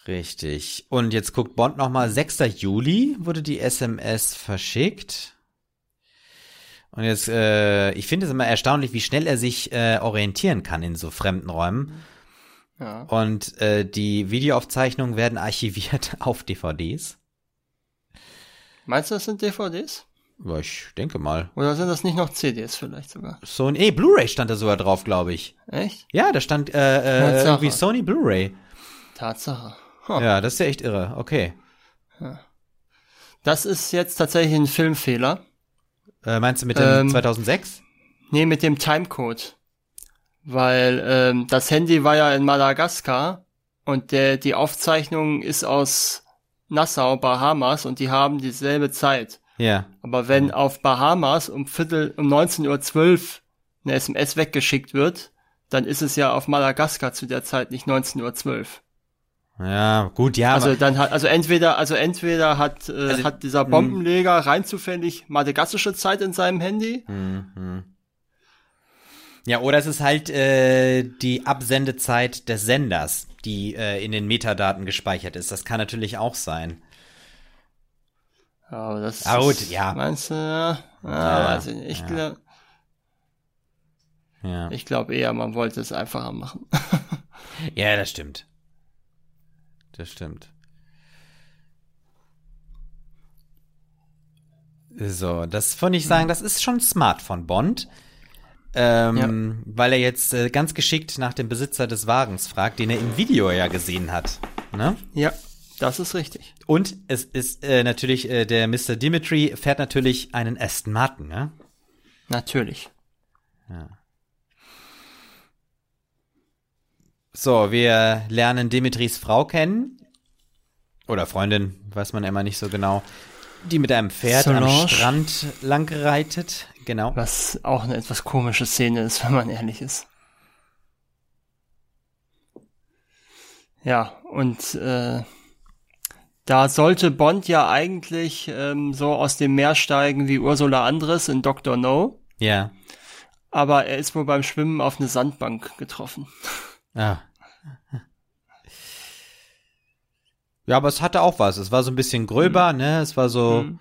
Richtig. Und jetzt guckt Bond nochmal, 6. Juli wurde die SMS verschickt. Und jetzt, äh, ich finde es immer erstaunlich, wie schnell er sich äh, orientieren kann in so fremden Räumen. Ja. Und äh, die Videoaufzeichnungen werden archiviert auf DVDs. Meinst du, das sind DVDs? Ja, ich denke mal. Oder sind das nicht noch CDs vielleicht sogar? Sony, eh, Blu-ray stand da sogar drauf, glaube ich. Echt? Ja, da stand äh, äh, irgendwie Sony Blu-ray. Tatsache. Huh. Ja, das ist ja echt irre. Okay. Das ist jetzt tatsächlich ein Filmfehler. Äh, meinst du mit dem Ähm, 2006? Nee, mit dem Timecode. Weil ähm, das Handy war ja in Madagaskar und der, die Aufzeichnung ist aus Nassau, Bahamas und die haben dieselbe Zeit. Ja. Aber wenn auf Bahamas um Viertel um 19.12 Uhr eine SMS weggeschickt wird, dann ist es ja auf Madagaskar zu der Zeit nicht 19.12 Uhr. Ja, gut, ja, Also dann hat, also entweder, also entweder hat, äh, Also, hat dieser Bombenleger rein zufällig madagassische Zeit in seinem Handy. Mhm. ja, oder es ist halt äh, die Absendezeit des Senders, die äh, in den Metadaten gespeichert ist. Das kann natürlich auch sein. Aber das Ah, gut, ist, ja. Meinst du, ja, ja, weiß ich ja. glaube Ja, ich glaub eher, man wollte es einfacher machen. ja das stimmt. Das stimmt. So, das von ich sagen, das ist schon smart von Bond. Ähm, Weil er jetzt äh, ganz geschickt nach dem Besitzer des Wagens fragt, den er im Video ja gesehen hat. Ne? ja, das ist richtig. Und es ist äh, natürlich, äh, der Mr. Dimitri fährt natürlich einen Aston Martin, ne? Natürlich. Ja. So, wir lernen Dimitris Frau kennen. Oder Freundin, weiß man immer nicht so genau. Die mit einem Pferd Solange. am Strand lang reitet. Genau. Was auch eine etwas komische Szene ist, wenn man ehrlich ist. Ja, und äh, da sollte Bond ja eigentlich ähm, so aus dem Meer steigen wie Ursula Andres in Dr. No, Ja. aber er ist wohl beim Schwimmen auf eine Sandbank getroffen. Ah. Ja, aber es hatte auch was. Es war so ein bisschen gröber, ne? Es war so, Mhm.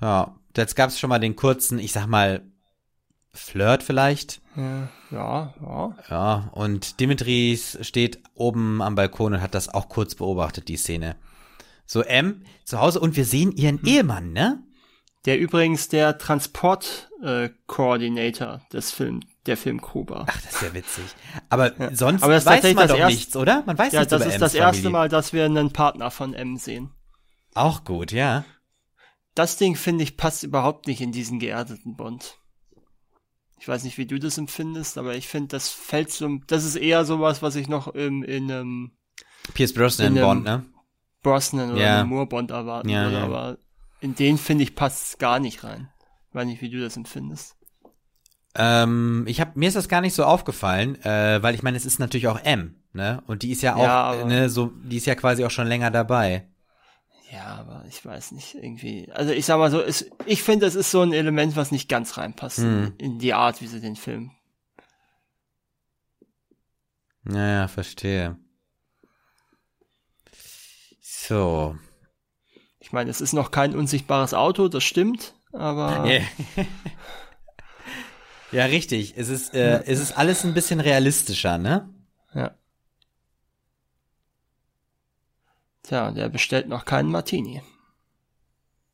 ja. Jetzt gab es schon mal den kurzen, ich sag mal, Flirt vielleicht. Ja, ja, ja. Ja, und Dimitris steht oben am Balkon und hat das auch kurz beobachtet, die Szene. So, M zu Hause und wir sehen ihren Ehemann, ne? Der übrigens der Transport-Coordinator äh, des Film, der Filmcrew war. Ach, das ist ja witzig. Aber sonst Aber das weiß man doch erste- nichts, oder? Man weiß Ja, nichts das über ist das erste Familie. Mal, dass wir einen Partner von M sehen. Auch gut, ja. Das Ding, finde ich, passt überhaupt nicht in diesen geerdeten Bond. Ich weiß nicht, wie du das empfindest, aber ich finde, das fällt so, das ist eher sowas, was ich noch im, in einem Pierce Brosnan In Bond, ne? Brosnan oder Ja. Moore Bond erwarten Ja, würde, ja. aber in den, finde ich, passt es gar nicht rein. Ich weiß nicht, wie du das empfindest. Ähm, ich hab, mir ist das gar nicht so aufgefallen, äh, weil ich meine, es ist natürlich auch M, ne? Und die ist ja auch, Ja, ne, so, die ist ja quasi auch schon länger dabei. Ja, aber ich weiß nicht, irgendwie. Also ich sag mal so, es, ich finde, es ist so ein Element, was nicht ganz reinpasst Hm. in, die Art, wie sie den Film. Naja, verstehe. So. Ich meine, es ist noch kein unsichtbares Auto, das stimmt, aber Ja. ja, richtig. Es ist, äh, es ist alles ein bisschen realistischer, ne? ja. Tja, der bestellt noch keinen Martini.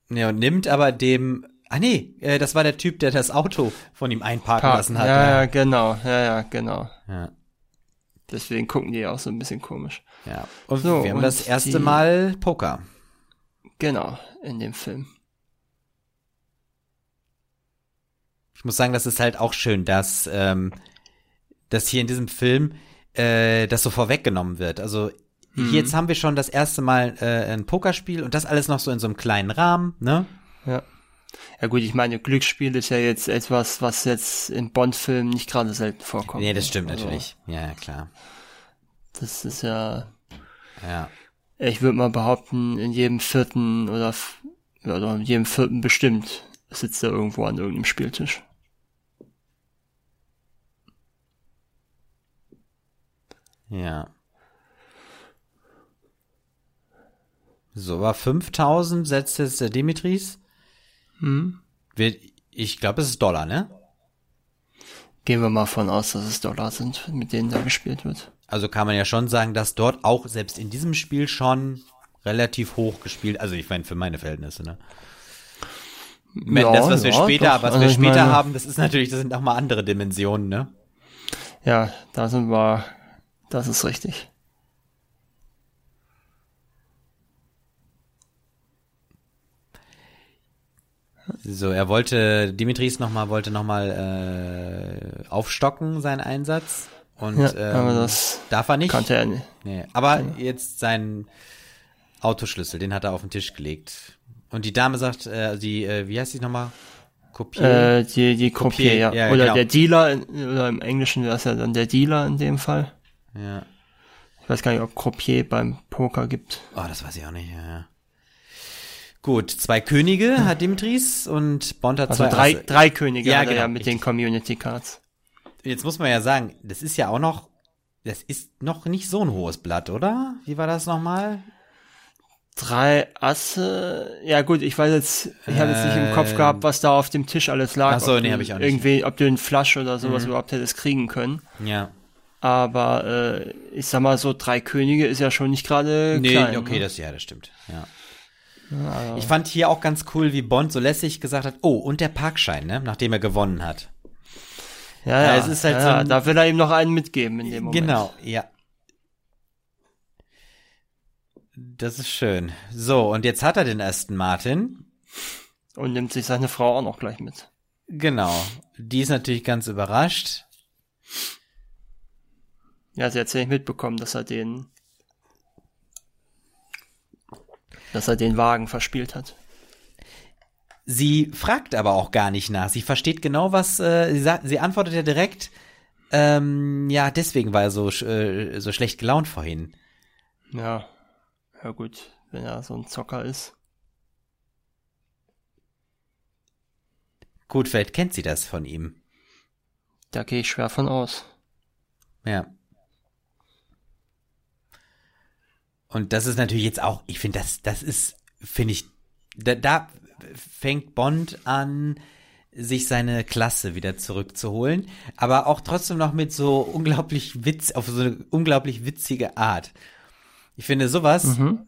Ja, und nimmt aber dem, ah nee, äh, das war der Typ, der das Auto von ihm einparken Park. lassen hat. Ja, ja, genau, ja, ja, genau. ja. Deswegen gucken die auch so ein bisschen komisch. ja. Und So, wir haben und das erste die- Mal Poker. Genau, in dem Film. Muss sagen, das ist halt auch schön, dass, ähm, dass hier in diesem Film äh, das so vorweggenommen wird. Also Mhm. jetzt haben wir schon das erste Mal äh, ein Pokerspiel und das alles noch so in so einem kleinen Rahmen, ne? Ja. Ja gut, ich meine, Glücksspiel ist ja jetzt etwas, was jetzt in Bond-Filmen nicht gerade selten vorkommt. Nee, das stimmt Also, natürlich. Ja, klar. Das ist ja, Ja. ich würde mal behaupten, in jedem vierten oder, oder in jedem vierten bestimmt sitzt er irgendwo an irgendeinem Spieltisch. Ja. So, war 5000 setzt jetzt der Dimitris. Hm? Wir, ich glaube, es ist Dollar, ne? Gehen wir mal von aus, dass es Dollar sind, mit denen da gespielt wird. Also kann man ja schon sagen, dass dort auch selbst in diesem Spiel schon relativ hoch gespielt, also ich meine für meine Verhältnisse, ne? Ja, das, was wir ja, später, doch. was Also wir später meine- haben, das ist natürlich, das sind auch mal andere Dimensionen, ne? Ja, da sind wir, das ist richtig. So, er wollte, Dimitris nochmal, wollte nochmal äh, aufstocken, seinen Einsatz. Und Ja, ähm, aber das darf er nicht. Kannte er nicht. Nee, aber jetzt seinen Autoschlüssel, den hat er auf den Tisch gelegt. Und die Dame sagt, äh, die, äh, wie heißt die nochmal? Kopier? Äh, die, die Kopier, ja. ja, Oder genau. der Dealer, oder im Englischen wäre es ja dann der Dealer in dem Fall. Ja. Ich weiß gar nicht, ob Croupier beim Poker gibt. Oh, das weiß ich auch nicht. Ja, ja. Gut, zwei Könige hat Dimitris und Bond hat Also zwei drei, Asse. drei Könige Ja, genau, ja mit den richtig. Community Cards. Jetzt muss man ja sagen, das ist ja auch noch, das ist noch nicht so ein hohes Blatt, oder? Wie war das nochmal? Drei Asse, ja gut, ich weiß jetzt, ich habe jetzt nicht im Kopf gehabt, was da auf dem Tisch alles lag. Ach so, ob nee, du hab ich auch nicht. Mhm. Irgendwie, ob du einen Flush oder sowas überhaupt hättest kriegen können. Ja. Aber äh, ich sag mal so, drei Könige ist ja schon nicht gerade Nee, klein. okay, ne? das, ja, das stimmt. Ja. also, Ich fand hier auch ganz cool, wie Bond so lässig gesagt hat, oh, und der Parkschein, ne, nachdem er gewonnen hat. ja, ja, ja, es ist halt ja, so ein- da will er ihm noch einen mitgeben in dem Moment. Genau, ja. Das ist schön. So, und jetzt hat er den Aston Martin. Und nimmt sich seine Frau auch noch gleich mit. Genau. Die ist natürlich ganz überrascht. Ja, sie hat ja nicht mitbekommen, dass er den, dass er den Wagen verspielt hat. Sie fragt aber auch gar nicht nach. Sie versteht genau, was äh, sie sagt. Sie antwortet ja direkt. Ähm, ja, deswegen war er so äh, so schlecht gelaunt vorhin. Ja, ja gut, wenn er so ein Zocker ist. Gut, vielleicht kennt sie das von ihm. Da gehe ich schwer von aus. Ja. Und das ist natürlich jetzt auch, ich finde, das, das ist, finde ich, da, da fängt Bond an, sich seine Klasse wieder zurückzuholen, aber auch trotzdem noch mit so unglaublich Witz, auf so eine unglaublich witzige Art. Ich finde, sowas mhm.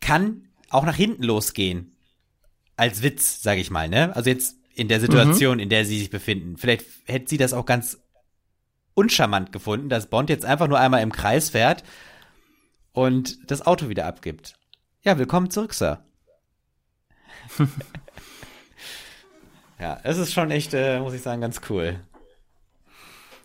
kann auch nach hinten losgehen. Als Witz, sage ich mal, ne? Also jetzt in der Situation, mhm. in der sie sich befinden. Vielleicht hätte sie das auch ganz uncharmant gefunden, dass Bond jetzt einfach nur einmal im Kreis fährt und das Auto wieder abgibt. Ja, willkommen zurück, Sir. ja, es ist schon echt, äh, muss ich sagen, ganz cool.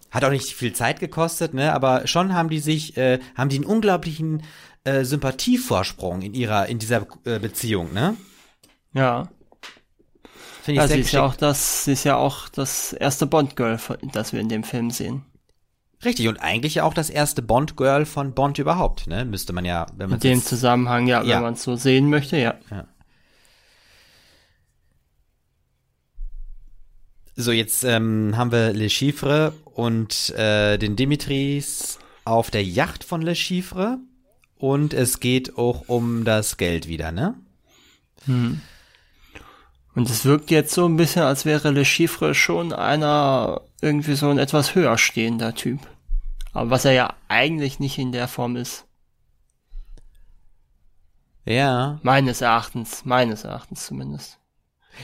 Hat auch nicht viel Zeit gekostet, ne? Aber schon haben die sich, äh, haben die einen unglaublichen äh, Sympathievorsprung in ihrer, in dieser äh, Beziehung, ne? Ja. Finde ich ja, sehr sie ist ja auch das, sie ist ja auch das erste Bond-Girl, das wir in dem Film sehen. Richtig, und eigentlich ja auch das erste Bond-Girl von Bond überhaupt, ne? Müsste man ja, wenn man In dem Zusammenhang, ja, ja. wenn man es so sehen möchte, ja. ja. So, jetzt ähm, haben wir Le Chiffre und äh, den Dimitris auf der Yacht von Le Chiffre. Und es geht auch um das Geld wieder, ne? Hm. Und es wirkt jetzt so ein bisschen, als wäre Le Chiffre schon einer irgendwie so ein etwas höher stehender Typ. Aber was er ja eigentlich nicht in der Form ist. Ja. Meines Erachtens, meines Erachtens zumindest.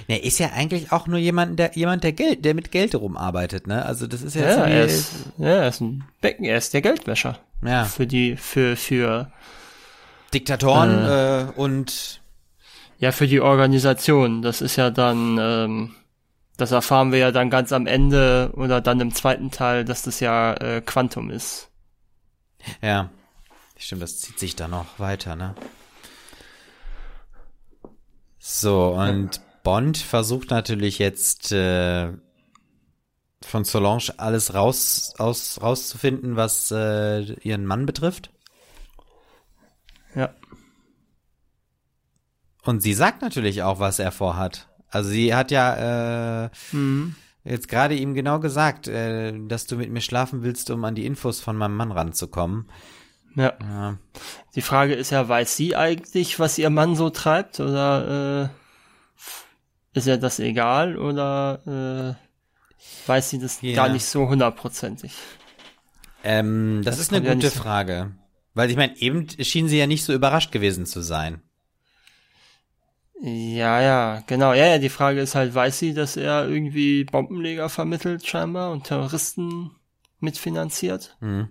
Er ist ja eigentlich auch nur jemand, der jemand, der Geld, der mit Geld rumarbeitet, ne? Also das ist ja, ja er ist, ja, er ist ein Becken, er ist der Geldwäscher. Ja. Für die, für, für Diktatoren äh, äh, und ja, für die Organisation. Das ist ja dann, ähm, das erfahren wir ja dann ganz am Ende oder dann im zweiten Teil, dass das ja äh, Quantum ist. Ja, stimmt, das zieht sich da noch weiter, ne? So, und ja. Bond versucht natürlich jetzt äh, von Solange alles raus, aus, rauszufinden, was äh, ihren Mann betrifft. Ja. Und sie sagt natürlich auch, was er vorhat. Also sie hat ja äh, mhm. jetzt gerade ihm genau gesagt, äh, dass du mit mir schlafen willst, um an die Infos von meinem Mann ranzukommen. Ja. ja. Die Frage ist ja, weiß sie eigentlich, was ihr Mann so treibt? Oder äh, ist ihr das egal? Oder äh, weiß sie das ja. gar nicht so hundertprozentig? Ähm, das, das ist eine gute ja Frage. Weil ich meine, eben schien sie ja nicht so überrascht gewesen zu sein. Ja, ja, genau. Ja, ja, die Frage ist halt, weiß sie, dass er irgendwie Bombenleger vermittelt scheinbar und Terroristen mitfinanziert? Mhm.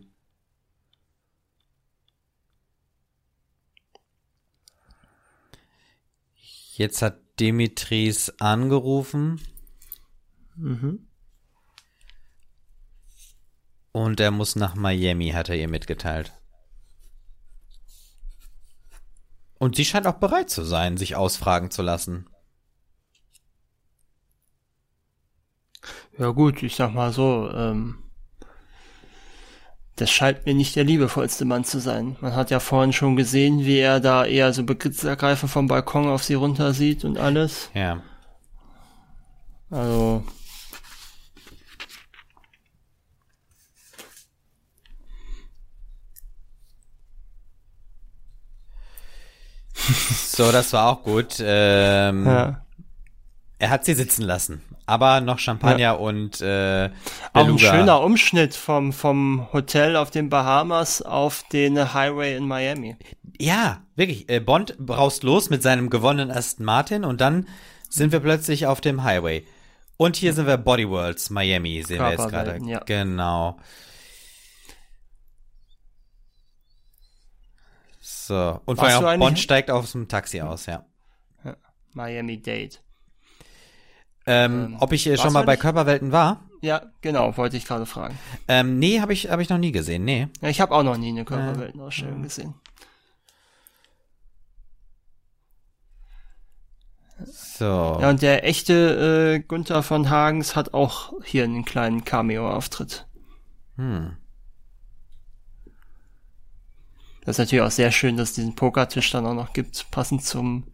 Jetzt hat Dimitris angerufen. Mhm. Und er muss nach Miami, hat er ihr mitgeteilt. Und sie scheint auch bereit zu sein, sich ausfragen zu lassen. Ja gut, ich sag mal so, ähm, das scheint mir nicht der liebevollste Mann zu sein. Man hat ja vorhin schon gesehen, wie er da eher so begriffsergreifend vom Balkon auf sie runter sieht und alles. Ja. Also, So, das war auch gut. Ähm, ja. Er hat sie sitzen lassen. Aber noch Champagner ja. und äh, Auch ein schöner Umschnitt vom, vom Hotel auf den Bahamas auf den Highway in Miami. Ja, wirklich. Äh, Bond braust los mit seinem gewonnenen Aston Martin und dann sind wir plötzlich auf dem Highway. Und hier sind wir Body Worlds, Miami, sehen wir jetzt gerade. Ja. Genau. So. Und vor allem Bond steigt aus dem Taxi aus, ja. ja. Miami Date. Ähm, ob ich äh, schon mal bei nicht? Körperwelten war? Ja, genau, wollte ich gerade fragen. Ähm, nee, habe ich, hab ich noch nie gesehen, nee. Ja, ich habe auch noch nie eine Körperweltenausstellung ja. gesehen. So. Ja, und der echte äh, Gunther von Hagens hat auch hier einen kleinen Cameo-Auftritt. Hm. Das ist natürlich auch sehr schön, dass es diesen Pokertisch dann auch noch gibt, passend zum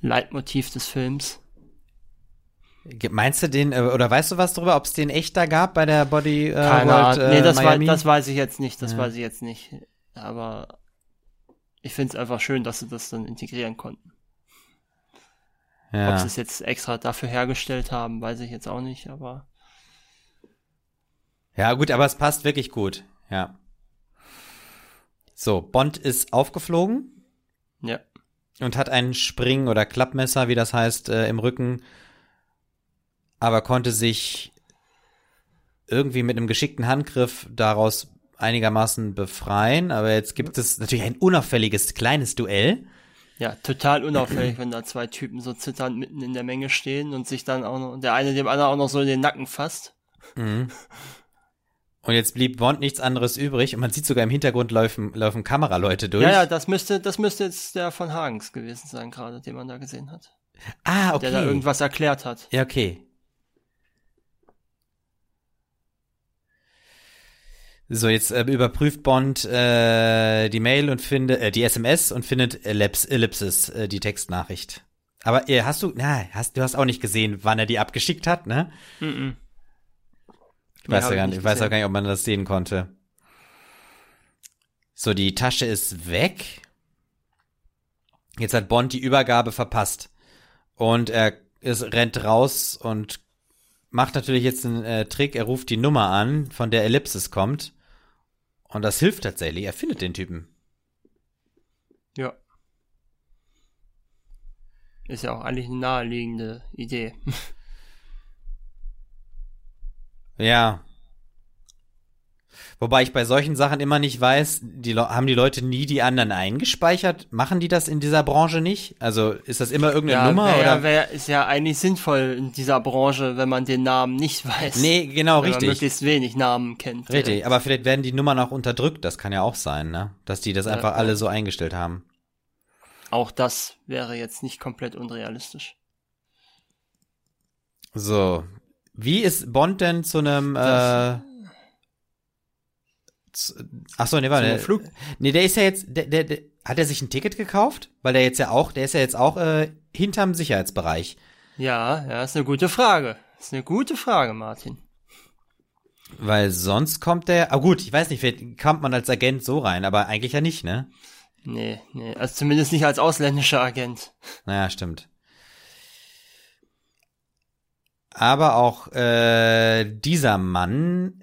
Leitmotiv des Films. Meinst du den, äh, oder weißt du was darüber, ob es den echt da gab bei der Body äh, Keine World, äh, Nee, das, Miami? War, das weiß ich jetzt nicht, das ja. weiß ich jetzt nicht. Aber ich finde es einfach schön, dass sie das dann integrieren konnten. Ja. Ob sie es jetzt extra dafür hergestellt haben, weiß ich jetzt auch nicht, aber. Ja, gut, aber es passt wirklich gut, ja. So, Bond ist aufgeflogen. Ja. Und hat ein Spring- oder Klappmesser, wie das heißt, äh, im Rücken aber konnte sich irgendwie mit einem geschickten Handgriff daraus einigermaßen befreien. Aber jetzt gibt es natürlich ein unauffälliges kleines Duell. Ja, total unauffällig, wenn da zwei Typen so zitternd mitten in der Menge stehen und sich dann auch noch, der eine dem anderen auch noch so in den Nacken fasst. Mhm. Und jetzt blieb Bond nichts anderes übrig und man sieht sogar im Hintergrund laufen, laufen Kameraleute durch. Ja, ja, das müsste, das müsste jetzt der von Hagens gewesen sein, gerade, den man da gesehen hat. Ah, okay. Der da irgendwas erklärt hat. Ja, okay. So, jetzt äh, überprüft Bond äh, die Mail und findet äh, die SMS und findet Ellips, Ellipsis, äh, die Textnachricht. Aber äh, hast du, na, hast du hast auch nicht gesehen, wann er die abgeschickt hat, ne? Mm, -mm. Ich weiß ja gar nicht, ich weiß auch gar nicht, ob man das sehen konnte. So, die Tasche ist weg. Jetzt hat Bond die Übergabe verpasst. Und er ist, rennt raus und macht natürlich jetzt einen äh, Trick. Er ruft die Nummer an, von der Ellipsis kommt. Und das hilft tatsächlich. Er findet den Typen. Ja. Ist ja auch eigentlich eine naheliegende Idee. ja. Wobei ich bei solchen Sachen immer nicht weiß, die haben die Leute nie die anderen eingespeichert? Machen die das in dieser Branche nicht? Also ist das immer irgendeine ja, Nummer? Wär, oder? Wär, ist ja eigentlich sinnvoll in dieser Branche, wenn man den Namen nicht weiß. Nee, genau, wenn richtig. Man möglichst wenig Namen kennt. Richtig, direkt. aber vielleicht werden die Nummern auch unterdrückt, das kann ja auch sein, ne? Dass die das ja, einfach ja. alle so eingestellt haben. Auch das wäre jetzt nicht komplett unrealistisch. So. Wie ist Bond denn zu einem äh, Ach so, nee, warte. Flug? Nee, der ist ja jetzt, der, der, der, hat er sich ein Ticket gekauft? Weil der jetzt ja auch, der ist ja jetzt auch äh, hinterm Sicherheitsbereich. Ja, ja, ist eine gute Frage. Ist eine gute Frage, Martin. Weil sonst kommt der, ah gut, ich weiß nicht, vielleicht kommt man als Agent so rein, aber eigentlich ja nicht, ne? Nee, nee, also zumindest nicht als ausländischer Agent. Naja, stimmt. Aber auch äh, dieser Mann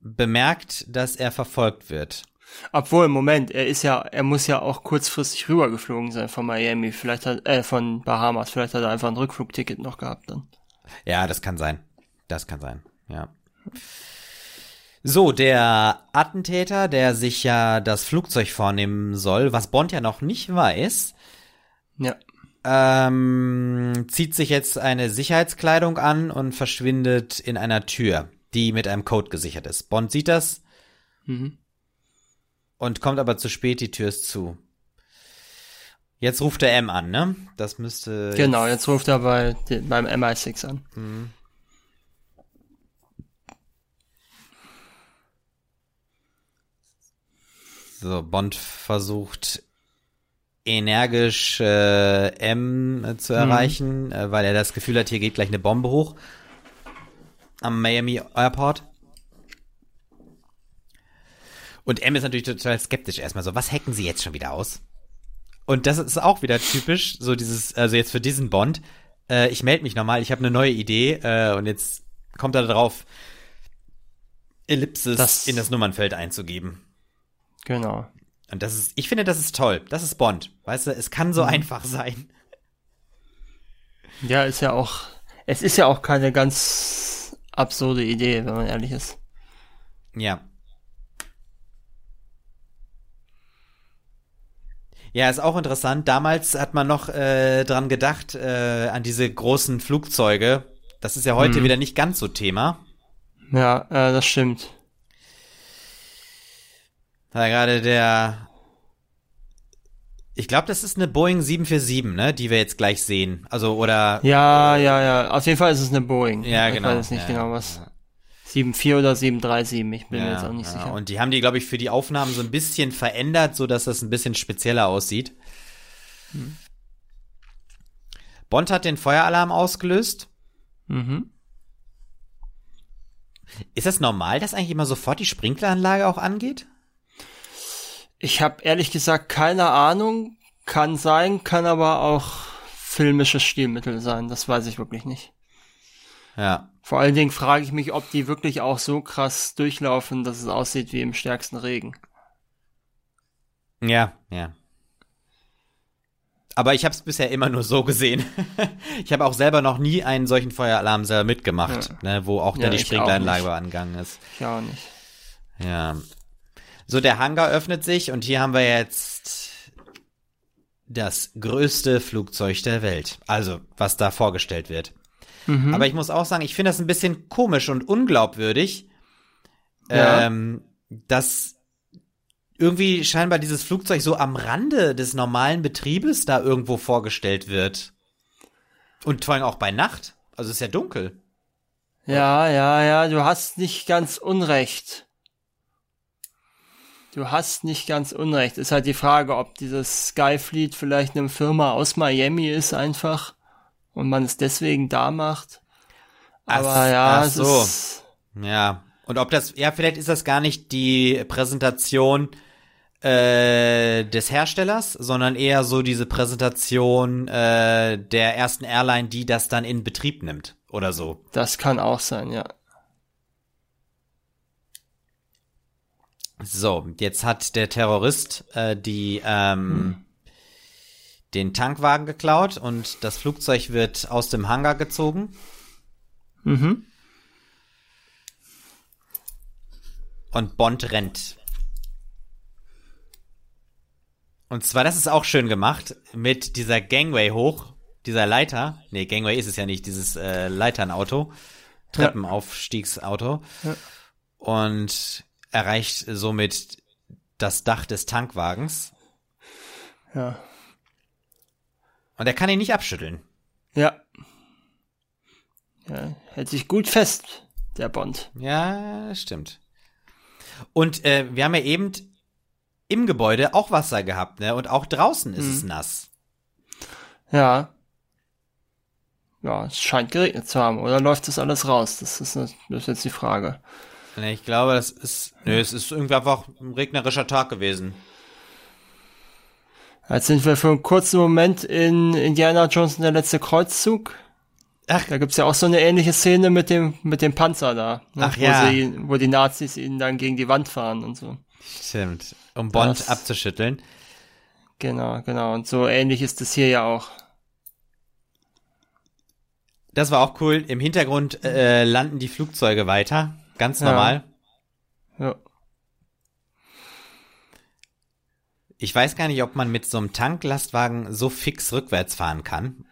bemerkt, dass er verfolgt wird. Obwohl, Moment, er ist ja, er muss ja auch kurzfristig rübergeflogen sein von Miami, vielleicht hat, äh, von Bahamas, vielleicht hat er einfach ein Rückflugticket noch gehabt dann. Ja, das kann sein. Das kann sein, ja. So, der Attentäter, der sich ja das Flugzeug vornehmen soll, was Bond ja noch nicht weiß, ja. Ähm, zieht sich jetzt eine Sicherheitskleidung an und verschwindet in einer Tür die mit einem Code gesichert ist. Bond sieht das mhm. und kommt aber zu spät, die Tür ist zu. Jetzt ruft er M an, ne? Das müsste. Genau, jetzt, jetzt ruft er bei, beim MI6 an. Mhm. So, Bond versucht energisch äh, M zu erreichen, mhm. äh, weil er das Gefühl hat, hier geht gleich eine Bombe hoch am Miami Airport. Und M ist natürlich total skeptisch erstmal so, was hacken sie jetzt schon wieder aus? Und das ist auch wieder typisch, so dieses, also jetzt für diesen Bond, äh, ich melde mich nochmal, ich habe eine neue Idee äh, und jetzt kommt er darauf, Ellipsis das, in das Nummernfeld einzugeben. Genau. Und das ist, ich finde, das ist toll. Das ist Bond. Weißt du, es kann so mhm. einfach sein. Ja, ist ja auch, es ist ja auch keine ganz absurde Idee, wenn man ehrlich ist. Ja. Ja, ist auch interessant. Damals hat man noch äh, dran gedacht, äh, an diese großen Flugzeuge, Das ist ja heute Mhm. wieder nicht ganz so Thema. Ja, äh, das stimmt. Da gerade der. Ich glaube, das ist eine Boeing 747, ne, die wir jetzt gleich sehen. Also, oder. Ja, ja, ja. Auf jeden Fall ist es eine Boeing. Ja, ich genau. weiß jetzt nicht Ja, genau ja. was. 7.4 oder 737, ich bin mir jetzt auch nicht ja. sicher. Und die haben die, glaube ich, für die Aufnahmen so ein bisschen verändert, so dass das ein bisschen spezieller aussieht. Hm. Bond hat den Feueralarm ausgelöst. Mhm. Ist das normal, dass eigentlich immer sofort die Sprinkleranlage auch angeht? Ich habe ehrlich gesagt keine Ahnung. Kann sein, kann aber auch filmisches Stilmittel sein. Das weiß ich wirklich nicht. Ja. Vor allen Dingen frage ich mich, ob die wirklich auch so krass durchlaufen, dass es aussieht wie im stärksten Regen. Ja, ja. Aber ich habe es bisher immer nur so gesehen. ich habe auch selber noch nie einen solchen Feueralarm selber mitgemacht, ne, wo auch Ja, dann die Sprinkleranlage angegangen ist. Ich auch nicht. Ja. So, der Hangar öffnet sich und hier haben wir jetzt das größte Flugzeug der Welt. Also, was da vorgestellt wird. Mhm. Aber ich muss auch sagen, ich finde das ein bisschen komisch und unglaubwürdig, Ja. ähm, dass irgendwie scheinbar dieses Flugzeug so am Rande des normalen Betriebes da irgendwo vorgestellt wird. Und vor allem auch bei Nacht. Also es ist ja dunkel. Ja, ja, ja, du hast nicht ganz unrecht. Du hast nicht ganz unrecht. Ist halt die Frage, ob dieses Skyfleet vielleicht eine Firma aus Miami ist einfach und man es deswegen da macht. Ach, Aber ja, ach so. ist, Ja. Und ob das, ja, vielleicht ist das gar nicht die Präsentation äh, des Herstellers, sondern eher so diese Präsentation äh, der ersten Airline, die das dann in Betrieb nimmt oder so. das kann auch sein, ja. So, jetzt hat der Terrorist äh, die ähm, den Tankwagen geklaut und das Flugzeug wird aus dem Hangar gezogen. Mhm. Und Bond rennt. Und zwar, das ist auch schön gemacht, mit dieser Gangway hoch, dieser Leiter. Nee, Gangway ist es ja nicht, dieses äh, Leiternauto, Treppenaufstiegsauto. Ja. Und erreicht somit das Dach des Tankwagens. Ja. Und er kann ihn nicht abschütteln. Ja. Ja, hält sich gut fest, der Bond. Ja, stimmt. Und äh, wir haben ja eben im Gebäude auch Wasser gehabt, ne? Und auch draußen ist es nass. Ja. Ja, es scheint geregnet zu haben. Oder läuft das alles raus? Das ist, eine, das ist jetzt die Frage. Ne, Ich glaube, das ist, nö, es ist irgendwie einfach ein regnerischer Tag gewesen. Jetzt sind wir für einen kurzen Moment in Indiana Jones der letzte Kreuzzug. Ach. Da gibt's ja auch so eine ähnliche Szene mit dem, mit dem Panzer da. Ne, Ach wo, ja. sie, wo die Nazis ihn dann gegen die Wand fahren und so. Stimmt. Um Bond Das- abzuschütteln. Genau, genau. Und so ähnlich ist es hier ja auch. Das war auch cool. Im Hintergrund äh, landen die Flugzeuge weiter. Ganz Ja. normal. Ja. Ich weiß gar nicht, ob man mit so einem Tanklastwagen so fix rückwärts fahren kann.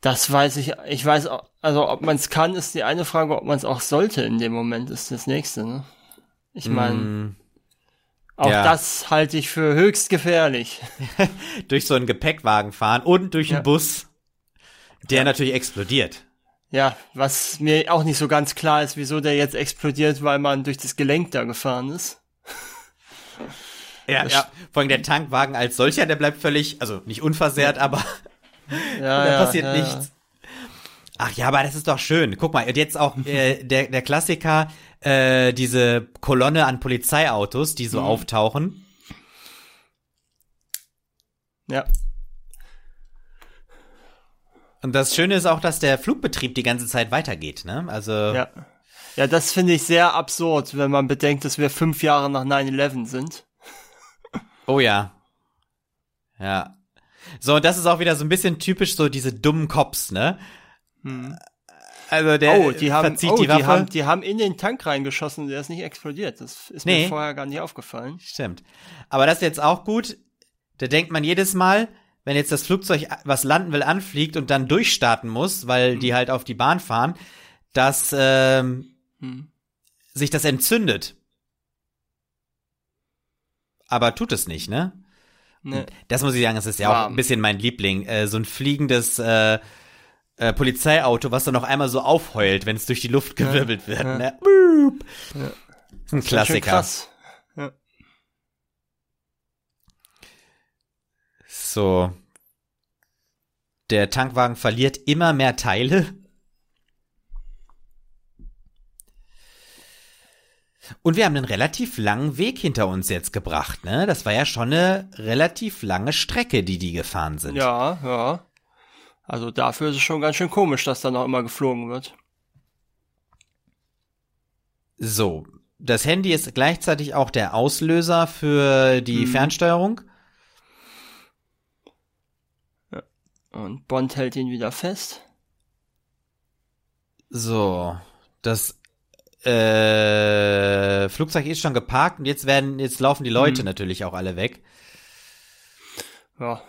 Das weiß ich. Ich weiß, auch- also ob man es kann, ist die eine Frage. Ob man es auch sollte in dem Moment, ist das nächste. Ne? Ich meine, Mm, auch ja. das halte ich für höchst gefährlich. durch so einen Gepäckwagen fahren und durch einen Ja. Bus, der natürlich explodiert. Ja, was mir auch nicht so ganz klar ist, wieso der jetzt explodiert, weil man durch das Gelenk da gefahren ist. Ja, Das- ja. Vor allem der Tankwagen als solcher, der bleibt völlig, also nicht unversehrt, aber Ja, da ja, passiert ja, nichts. Ach ja, aber das ist doch schön. Guck mal, und jetzt auch äh, der, der Klassiker, äh, diese Kolonne an Polizeiautos, die so Mhm. auftauchen. Ja. Und das Schöne ist auch, dass der Flugbetrieb die ganze Zeit weitergeht, ne? Also, Ja. Ja, das finde ich sehr absurd, wenn man bedenkt, dass wir fünf Jahre nach 9-11 sind. oh ja. Ja. So, und das ist auch wieder so ein bisschen typisch so diese dummen Cops, ne? Also der oh, die haben, verzieht oh, die Waffe. haben, die haben in den Tank reingeschossen und der ist nicht explodiert. Das ist Nee. mir vorher gar nicht aufgefallen. Stimmt. Aber das ist jetzt auch gut. Da denkt man jedes Mal, wenn jetzt das Flugzeug, was landen will, anfliegt und dann durchstarten muss, weil die halt auf die Bahn fahren, dass ähm, Hm. sich das entzündet. Aber tut es nicht, ne? Ne. Das muss ich sagen, das ist ja auch Warm. ein bisschen mein Liebling. Äh, so ein fliegendes äh, äh, Polizeiauto, was dann noch einmal so aufheult, wenn es durch die Luft gewirbelt wird. ja. Ne? Boop. Ja. Ein Das ist schon Klassiker. krass. So. Der Tankwagen verliert immer mehr Teile. Und wir haben einen relativ langen Weg hinter uns jetzt gebracht, ne? Das war ja schon eine relativ lange Strecke, die die gefahren sind. Ja, ja. Also dafür ist es schon ganz schön komisch, dass da noch immer geflogen wird. So. Das Handy ist gleichzeitig auch der Auslöser für die Mhm. Fernsteuerung. Und Bond hält ihn wieder fest. So. Das äh, Flugzeug ist schon geparkt und jetzt werden, jetzt laufen die Leute Mhm. natürlich auch alle weg. Ja.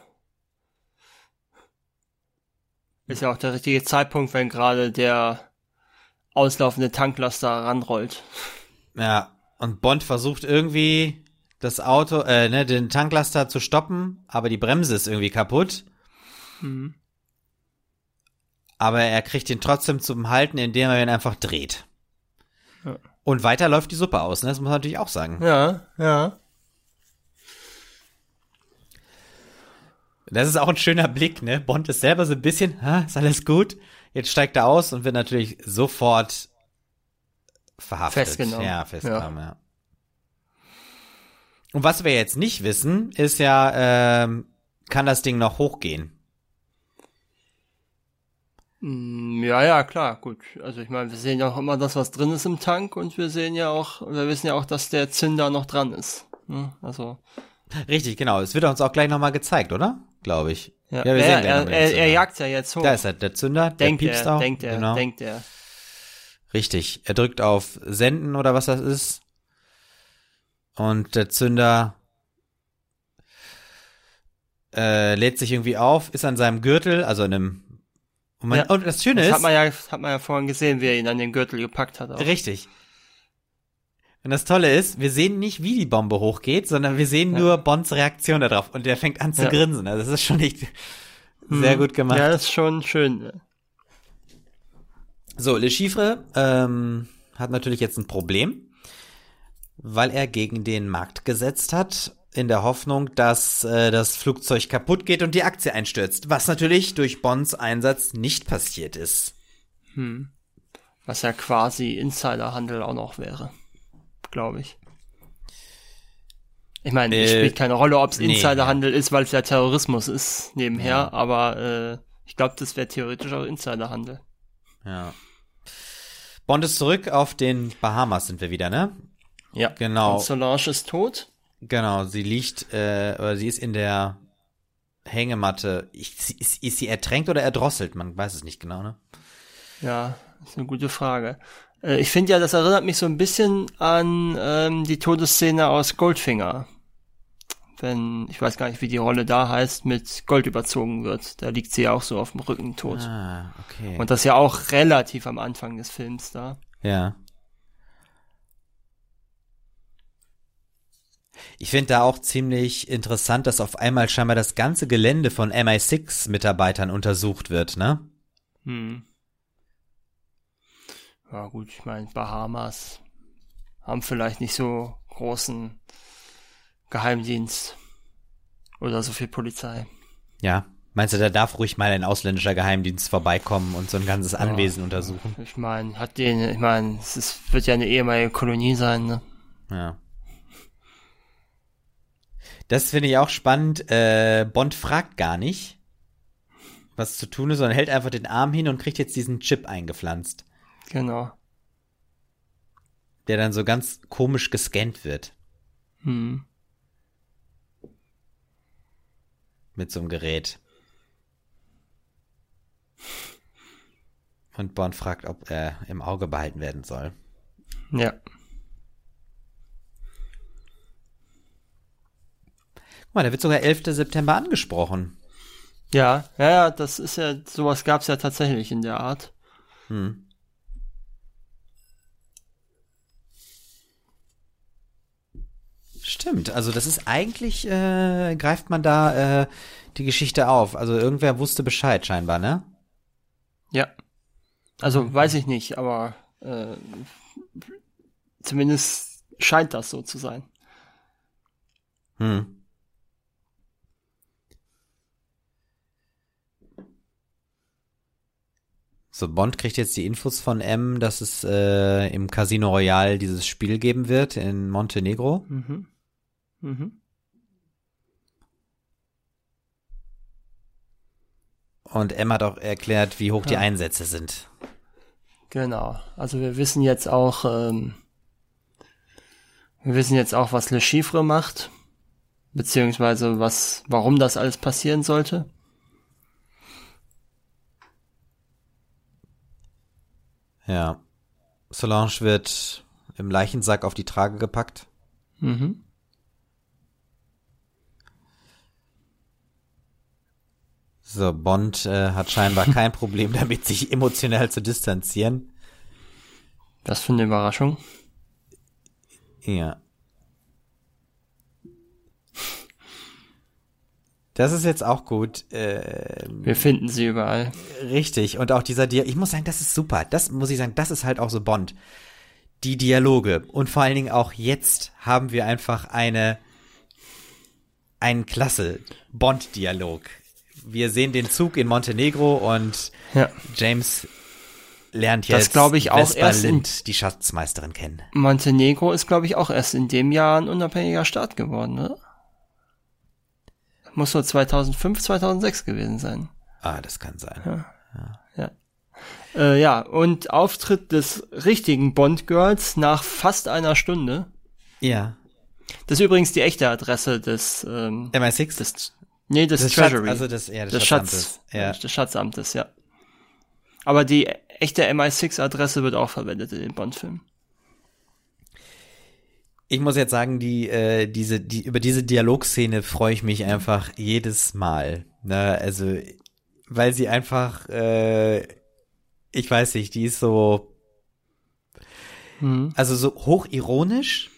Ist ja auch der richtige Zeitpunkt, wenn gerade der auslaufende Tanklaster ranrollt. Ja. Und Bond versucht irgendwie das Auto, äh, ne, den Tanklaster zu stoppen, aber die Bremse ist irgendwie kaputt. Mhm. Aber er kriegt ihn trotzdem zum Halten, indem er ihn einfach dreht. Ja. Und weiter läuft die Suppe aus, ne? Das muss man natürlich auch sagen. Ja, ja. Das ist auch ein schöner Blick, ne? Bond ist selber so ein bisschen, ha, ist alles gut? Jetzt steigt er aus und wird natürlich sofort verhaftet. Festgenommen. Ja, festgenommen, ja. Und was wir jetzt nicht wissen, ist ja, ähm, kann das Ding noch hochgehen? Mm, Ja, ja, klar, gut. Also ich meine, wir sehen ja auch immer das, was drin ist im Tank und wir sehen ja auch, wir wissen ja auch, dass der Zünder noch dran ist. Ne? Also, Richtig, genau. Es wird uns auch gleich nochmal gezeigt, oder? Glaube ich. ja, wir er, sehen er, er, er jagt ja jetzt hoch. Da ist er, der Zünder, denkt der piepst er, auch. denkt er, genau. denkt er. Richtig. Er drückt auf Senden oder was das ist. Und der Zünder äh, lädt sich irgendwie auf, ist an seinem Gürtel, also in einem. Und, man, Ja. und das Schöne Das ist. hat man ja, hat man ja vorhin gesehen, wie er ihn an den Gürtel gepackt hat. Auch. Richtig. Und das Tolle ist, wir sehen nicht, wie die Bombe hochgeht, sondern wir sehen Ja. nur Bonds Reaktion darauf. Und der fängt an zu Ja. grinsen. Also das ist schon echt sehr Hm. gut gemacht. Ja, das ist schon schön. So, Le Chiffre ähm, hat natürlich jetzt ein Problem, weil er gegen den Markt gesetzt hat, in der Hoffnung, dass äh, das Flugzeug kaputt geht und die Aktie einstürzt, was natürlich durch Bonds Einsatz nicht passiert ist. Hm. Was ja quasi Insiderhandel auch noch wäre. Glaube ich. Ich meine, es Äh, spielt keine Rolle, ob es nee. Insiderhandel ist, weil es ja Terrorismus ist nebenher, aber äh, ich glaube, das wäre theoretisch auch Insiderhandel. Ja. Bond ist zurück auf den Bahamas sind wir wieder, ne? Ja. Genau. Und Solange ist tot. Genau, sie liegt, äh, oder sie ist in der Hängematte. Ich, sie- ist, ist sie ertränkt oder erdrosselt? Man weiß es nicht genau, ne? Ja, ist eine gute Frage. Äh, ich finde ja, das erinnert mich so ein bisschen an ähm, die Todesszene aus Goldfinger. Wenn, ich weiß gar nicht, wie die Rolle da heißt, mit Gold überzogen wird. Da liegt sie ja auch so auf dem Rücken tot. Ah, okay. Und das ja auch relativ am Anfang des Films da. Ja. Ich finde da auch ziemlich interessant, dass auf einmal scheinbar das ganze Gelände von MI6-Mitarbeitern untersucht wird, ne? Hm. Ja gut, ich meine, Bahamas haben vielleicht nicht so großen Geheimdienst oder so viel Polizei. Ja. Meinst du, da darf ruhig mal ein ausländischer Geheimdienst vorbeikommen und so ein ganzes Anwesen untersuchen? Ich meine, hat den, ich meine, es ist, wird ja eine ehemalige Kolonie sein, ne? Ja. Das finde ich auch spannend. Äh, Bond fragt gar nicht, was zu tun ist, sondern hält einfach den Arm hin und kriegt jetzt diesen Chip eingepflanzt, Genau. der dann so ganz komisch gescannt wird Hm. mit so einem Gerät. Und Bond fragt, ob er im Auge behalten werden soll. Ja. Mal, da wird sogar 11. September angesprochen. Ja, ja, ja, das ist ja, sowas gab es ja tatsächlich in der Art. Hm. Stimmt, also das ist eigentlich, äh, greift man da äh, die Geschichte auf. Also irgendwer wusste Bescheid scheinbar, ne? Ja. Also weiß ich nicht, aber äh, zumindest scheint das so zu sein. Hm. So, Bond kriegt jetzt die Infos von M, dass es äh, im Casino Royale dieses Spiel geben wird in Montenegro. Mhm. Mhm. Und M hat auch erklärt, wie hoch ja. die Einsätze sind. Genau. Also wir wissen jetzt auch, ähm, wir wissen jetzt auch, was Le Chiffre macht, beziehungsweise was, warum das alles passieren sollte. Ja. Solange wird im Leichensack auf die Trage gepackt. Mhm. So, Bond äh, hat scheinbar kein Problem damit, sich emotional zu distanzieren. Was für eine Überraschung. Ja. Das ist jetzt auch gut. Äh, Wir finden sie überall. Richtig. Und auch dieser Dialog, ich muss sagen, das ist super. Das muss ich sagen, das ist halt auch so Bond. Die Dialoge. Und vor allen Dingen auch jetzt haben wir einfach eine, einen klasse Bond-Dialog. Wir sehen den Zug in Montenegro und ja. James lernt jetzt das glaube ich auch erst in, die Schatzmeisterin kennen. Montenegro ist glaube ich auch erst in dem Jahr ein unabhängiger Staat geworden, ne? Muss so 2005, 2006 gewesen sein. Ah, das kann sein. Ja. Ja. ja. Äh, ja, und Auftritt des richtigen Bond-Girls nach fast einer Stunde. Ja. Das ist übrigens die echte Adresse des ähm, MI6? Des, nee, des, des Treasury. Schatz, also des, ja, des, des. Schatz, ja. Des Schatzamtes, ja. Aber die echte MI6-Adresse wird auch verwendet in den Bond-Filmen. Ich muss jetzt sagen, die, äh, diese, die, über diese Dialogszene freue ich mich einfach jedes Mal. Ne? Also, weil sie einfach, äh, ich weiß nicht, die ist so, mhm. also so hochironisch,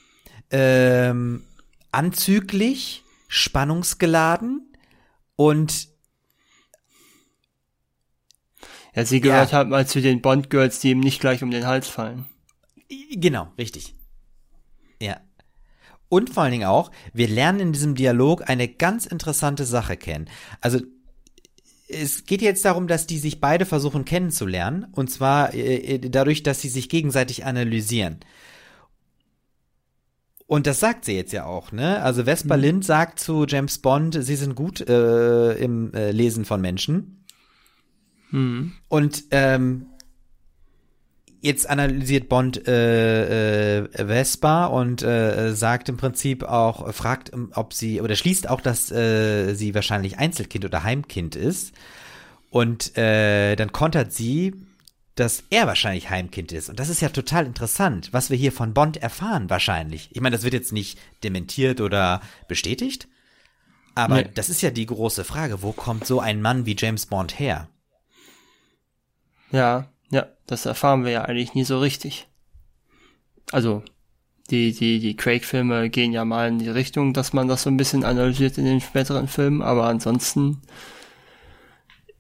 ähm, anzüglich, spannungsgeladen und ja, sie gehört ja. halt mal zu den Bond-Girls, die ihm nicht gleich um den Hals fallen. Genau, richtig. Ja. Und vor allen Dingen auch, wir lernen in diesem Dialog eine ganz interessante Sache kennen. Also es geht jetzt darum, dass die sich beide versuchen kennenzulernen, und zwar äh, äh, dadurch, dass sie sich gegenseitig analysieren. Und das sagt sie jetzt ja auch, ne? Also Vespa mhm. Lind sagt zu James Bond, sie sind gut äh, im äh, Lesen von Menschen. Mhm. Und ähm, jetzt analysiert Bond äh, äh, Vespa und äh, sagt im Prinzip auch, fragt, ob sie, oder schließt auch, dass äh, sie wahrscheinlich Einzelkind oder Heimkind ist. Und äh, dann kontert sie, dass er wahrscheinlich Heimkind ist. Und das ist ja total interessant, was wir hier von Bond erfahren, wahrscheinlich. Ich meine, das wird jetzt nicht dementiert oder bestätigt. Aber nee. das ist ja die große Frage. Wo kommt so ein Mann wie James Bond her? Ja, ja, das erfahren wir ja eigentlich nie so richtig. Also, die, die, die Craig-Filme gehen ja mal in die Richtung, dass man das so ein bisschen analysiert in den späteren Filmen, aber ansonsten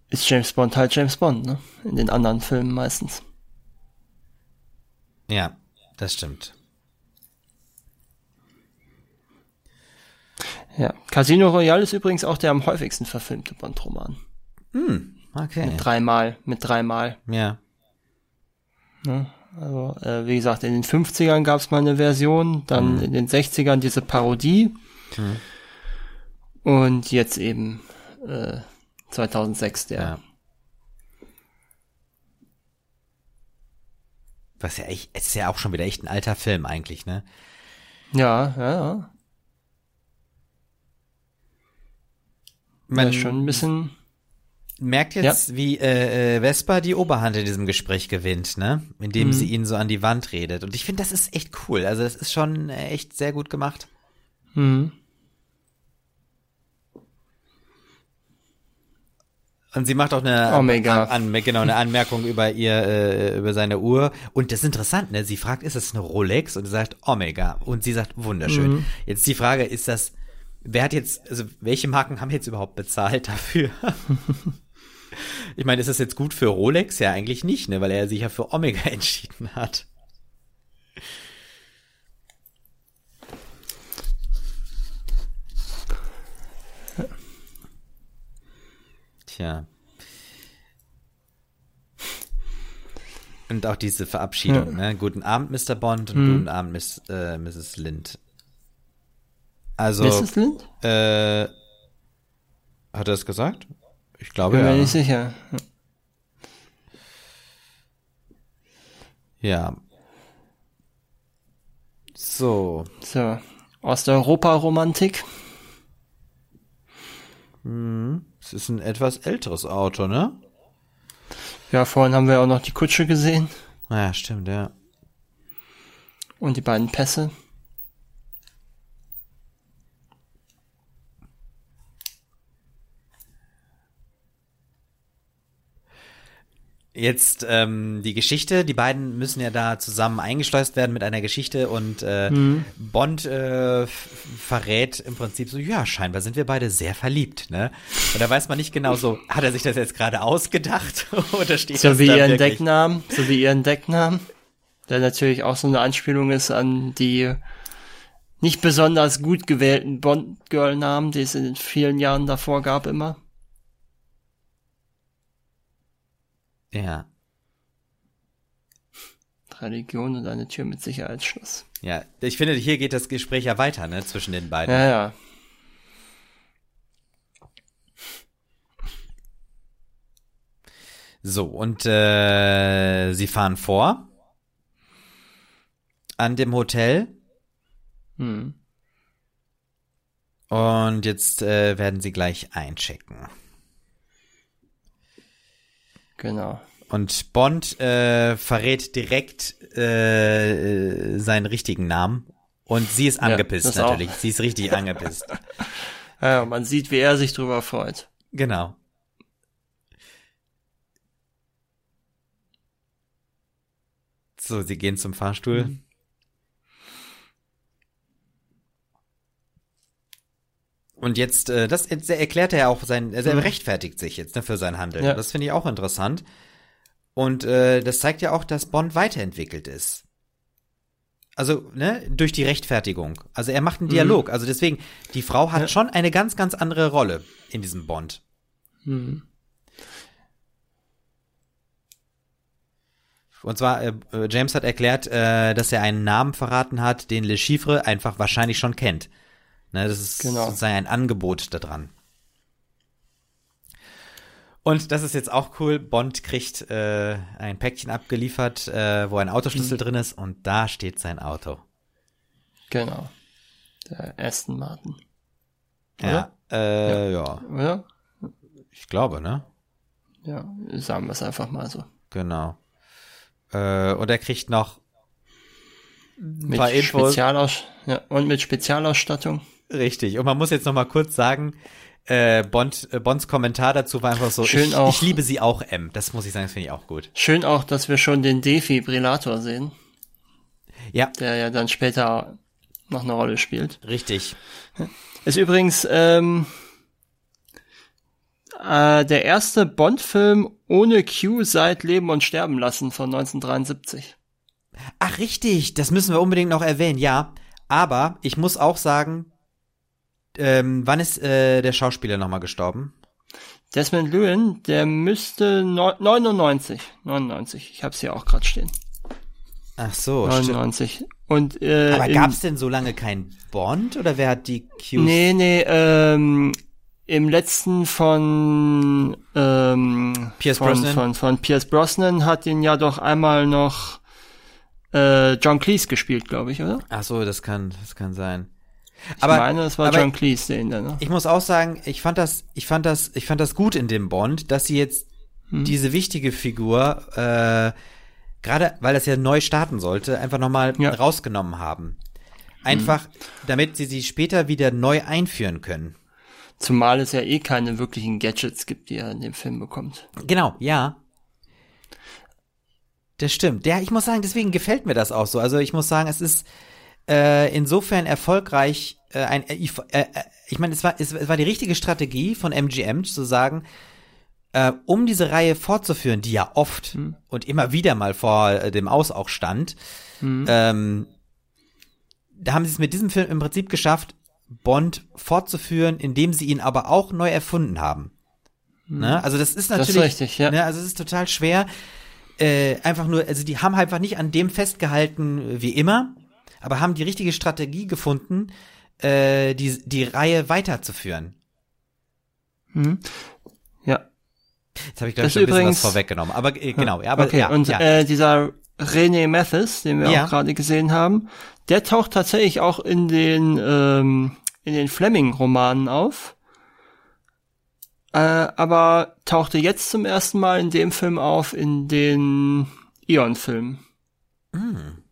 ist James Bond halt James Bond, ne? In den anderen Filmen meistens. Ja, das stimmt. Ja, Casino Royale ist übrigens auch der am häufigsten verfilmte Bond-Roman. Hm, okay. Mit dreimal, mit dreimal. Ja. Ne? Also, äh, wie gesagt, in den 50ern gab es mal eine Version, dann mhm. in den 60ern diese Parodie mhm. und jetzt eben äh, 2006 der. Ja. Was ja echt, es ist ja auch schon wieder echt ein alter Film eigentlich, ne? Ja, ja, ja. Man, ja, schon ein bisschen merkt jetzt, ja. wie äh, äh, Vespa die Oberhand in diesem Gespräch gewinnt, ne? Indem mhm. sie ihn so an die Wand redet. Und ich finde, das ist echt cool. Also das ist schon echt sehr gut gemacht. Mhm. Und sie macht auch eine, Omega. An, an, genau, eine Anmerkung über ihr, äh, über seine Uhr. Und das ist interessant, ne? Sie fragt, ist das eine Rolex? Und sie sagt Omega. Und sie sagt, wunderschön. Mhm. Jetzt die Frage, ist das, wer hat jetzt, also welche Marken haben jetzt überhaupt bezahlt dafür? ich meine, ist das jetzt gut für Rolex? Ja, eigentlich nicht, ne? Weil er sich ja für Omega entschieden hat. Tja. Und auch diese Verabschiedung, ne? Guten Abend, Mr. Bond und Mhm. guten Abend, Miss, äh, Mrs. Lind. Also, Mrs. Lind? äh, hat er es gesagt? Ich glaube Bin mir ja. nicht sicher. Ja. So. So. Osteuropa-Romantik. Es ist ein etwas älteres Auto, ne? Ja, vorhin haben wir auch noch die Kutsche gesehen. Ja, stimmt, ja. Und die beiden Pässe. Jetzt ähm, die Geschichte, die beiden müssen ja da zusammen eingeschleust werden mit einer Geschichte und äh, Bond äh, verrät im Prinzip so, ja, scheinbar sind wir beide sehr verliebt, ne? Und da weiß man nicht genau so, hat er sich das jetzt gerade ausgedacht oder steht So das wie da ihren wirklich? Decknamen. So wie ihren Decknamen. Der natürlich auch so eine Anspielung ist an die nicht besonders gut gewählten Bond-Girl-Namen, die es in den vielen Jahren davor gab immer. Ja, Religion und eine Tür mit Sicherheitsschloss. ja. Ich finde, hier geht das Gespräch ja weiter, ne, zwischen den beiden. Ja, ja. So, und äh, sie fahren vor an dem Hotel Hm. und jetzt äh, werden sie gleich einchecken. Genau. Und Bond äh, verrät direkt äh, äh, seinen richtigen Namen. Und sie ist angepisst auch. natürlich. Sie ist richtig angepisst. Ja, man sieht, wie er sich drüber freut. Genau. So, sie gehen zum Fahrstuhl. Mhm. Und jetzt, äh, das erklärt er auch sein, also er rechtfertigt sich jetzt ne, für sein Handeln. Ja. Das finde ich auch interessant. Und äh, das zeigt ja auch, dass Bond weiterentwickelt ist. Also, ne, durch die Rechtfertigung. Also er macht einen Dialog. Also deswegen, die Frau hat Ja. schon eine ganz, ganz andere Rolle in diesem Bond. Hm. Und zwar, äh, James hat erklärt, äh, dass er einen Namen verraten hat, den Le Chiffre einfach wahrscheinlich schon kennt. Ne, das ist Genau. sozusagen ein Angebot da dran. Und das ist jetzt auch cool. Bond kriegt äh, ein Päckchen abgeliefert, äh, wo ein Autoschlüssel Mhm. drin ist und da steht sein Auto. Genau. Der Aston Martin. Ja, äh, ja. Oder? ich glaube, ne? Ja, sagen wir es einfach mal so. Genau. Äh, und er kriegt noch ein Mit paar Infos. Spezialaus ja, und mit Spezialausstattung. Richtig. Und man muss jetzt noch mal kurz sagen, äh, Bond, äh, Bonds Kommentar dazu war einfach so, Schön ich, auch. ich liebe sie auch, M. Das muss ich sagen, das finde ich auch gut. Schön auch, dass wir schon den Defibrillator sehen, Ja, der ja dann später noch eine Rolle spielt. richtig. Ist übrigens ähm, äh, der erste Bond-Film ohne Q seit Leben und Sterben lassen von 1973. Ach, richtig. Das müssen wir unbedingt noch erwähnen, ja. Aber ich muss auch sagen, ähm, wann ist äh, der Schauspieler noch mal gestorben? Desmond Llewellyn, der müsste neu- 99, 99, ich hab's hier auch gerade stehen. Ach so, stimmt. 99. Und äh, Aber gab's denn so lange keinen Bond oder wer hat die Qs? Nee, nee, ähm, im letzten von, ähm, Pierce von, Brosnan? Von, von Pierce Brosnan hat ihn ja doch einmal noch äh, John Cleese gespielt, glaube ich, oder? Ach so, das kann, das kann sein. Ich Aber meine, es war John Cleese, der ihn dann noch. ich muss auch sagen, ich fand das, ich fand das, ich fand das gut in dem Bond, dass sie jetzt Hm. diese wichtige Figur, äh, gerade weil das ja neu starten sollte, einfach nochmal Ja. Hm. rausgenommen haben. Einfach, damit sie sie später wieder neu einführen können. Zumal es ja eh keine wirklichen Gadgets gibt, die er in dem Film bekommt. Genau, ja. Das stimmt. Ja, ich muss sagen, deswegen gefällt mir das auch so. Also ich muss sagen, es ist äh, insofern erfolgreich. Äh, ein, äh, ich, äh, äh, meine, es war, es, es war die richtige Strategie von MGM zu sagen, äh, um diese Reihe fortzuführen, die ja oft hm. und immer wieder mal vor äh, dem Aus auch stand, hm. ähm, da haben sie es mit diesem Film im Prinzip geschafft, Bond fortzuführen, indem sie ihn aber auch neu erfunden haben. Hm. Ne? Also das ist natürlich, das ist richtig, ja. ne, also es ist total schwer. Äh, einfach nur, also die haben halt einfach nicht an dem festgehalten wie immer, aber haben die richtige Strategie gefunden, äh, die, die Reihe weiterzuführen. Hm. Ja. Jetzt habe ich glaube ich schon ein bisschen was vorweggenommen, aber äh, genau, ja, aber okay. ja, und ja. Äh, dieser René Mathis, den wir Ja. auch gerade gesehen haben, der taucht tatsächlich auch in den ähm, in den Fleming-Romanen auf. Äh, aber tauchte jetzt zum ersten Mal in dem Film auf, in den Eon-Filmen. Hm.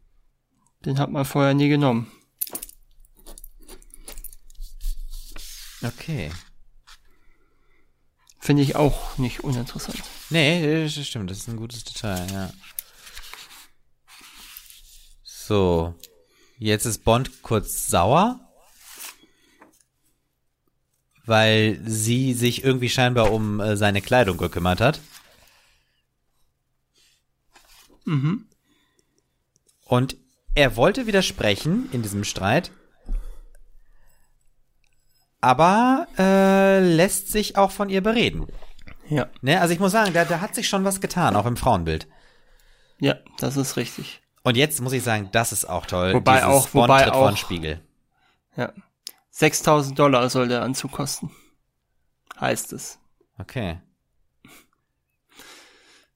Den hat man vorher nie genommen. Okay. Finde ich auch nicht uninteressant. Nee, das stimmt, das ist ein gutes Detail, ja. So. Jetzt ist Bond kurz sauer. Weil sie sich irgendwie scheinbar um äh, seine Kleidung gekümmert hat. Mhm. Und er wollte widersprechen in diesem Streit. Aber äh, lässt sich auch von ihr bereden. Ja. Ne? Also ich muss sagen, da, da hat sich schon was getan, auch im Frauenbild. Ja, das ist richtig. Und jetzt muss ich sagen, das ist auch toll. Wobei Dieses auch- wobei auch- Spiegel. Ja. 6000 Dollar soll der Anzug kosten. Heißt es. Okay.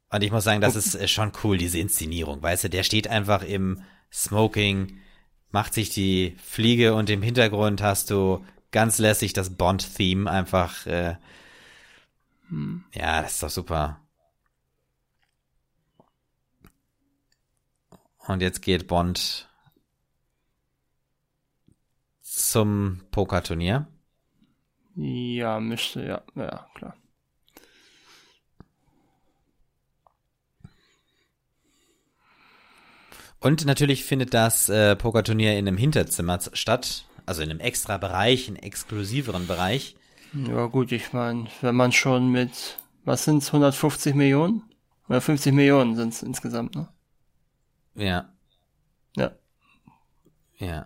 Und ich muss sagen, das ist äh, schon cool, diese Inszenierung. Weißt du, der steht einfach im Smoking, macht sich die Fliege und im Hintergrund hast du ganz lässig das Bond-Theme einfach. Äh, Ja, das ist doch super. Und jetzt geht Bond zum Pokerturnier. Ja, müsste, ja, ja, klar. Und natürlich findet das äh, Pokerturnier in einem Hinterzimmer statt, also in einem extra Bereich, einem exklusiveren Bereich. Ja gut, ich meine, wenn man schon mit, was sind's, 150 Millionen? Oder 50 Millionen sind's insgesamt, ne? Ja, Ja. ja.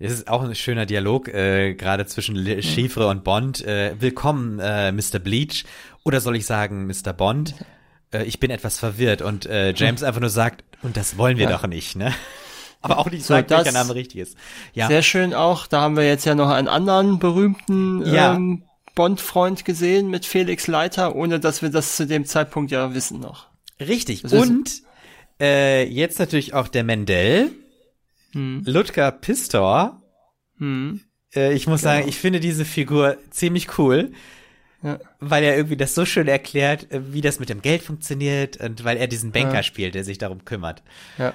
Es ist auch ein schöner Dialog, äh, gerade zwischen Le Chiffre und Bond. Äh, willkommen, äh, Mr. Bleach. Oder soll ich sagen, Mr. Bond? Äh, ich bin etwas verwirrt. Und äh, James einfach nur sagt, und das wollen wir Ja. doch nicht, ne? Aber auch nicht So, sagt, welcher Name richtig ist. Ja, Sehr schön auch, da haben wir jetzt ja noch einen anderen berühmten Ja. ähm, Bond-Freund gesehen mit Felix Leiter, ohne dass wir das zu dem Zeitpunkt ja wissen noch. Richtig. Das Und äh, jetzt natürlich auch der Mendel, Hm. Ludger Pistor. Hm. Äh, ich muss Genau. sagen, ich finde diese Figur ziemlich cool, Ja. weil er irgendwie das so schön erklärt, äh, wie das mit dem Geld funktioniert und weil er diesen Banker Ja. spielt, der sich darum kümmert. Ja.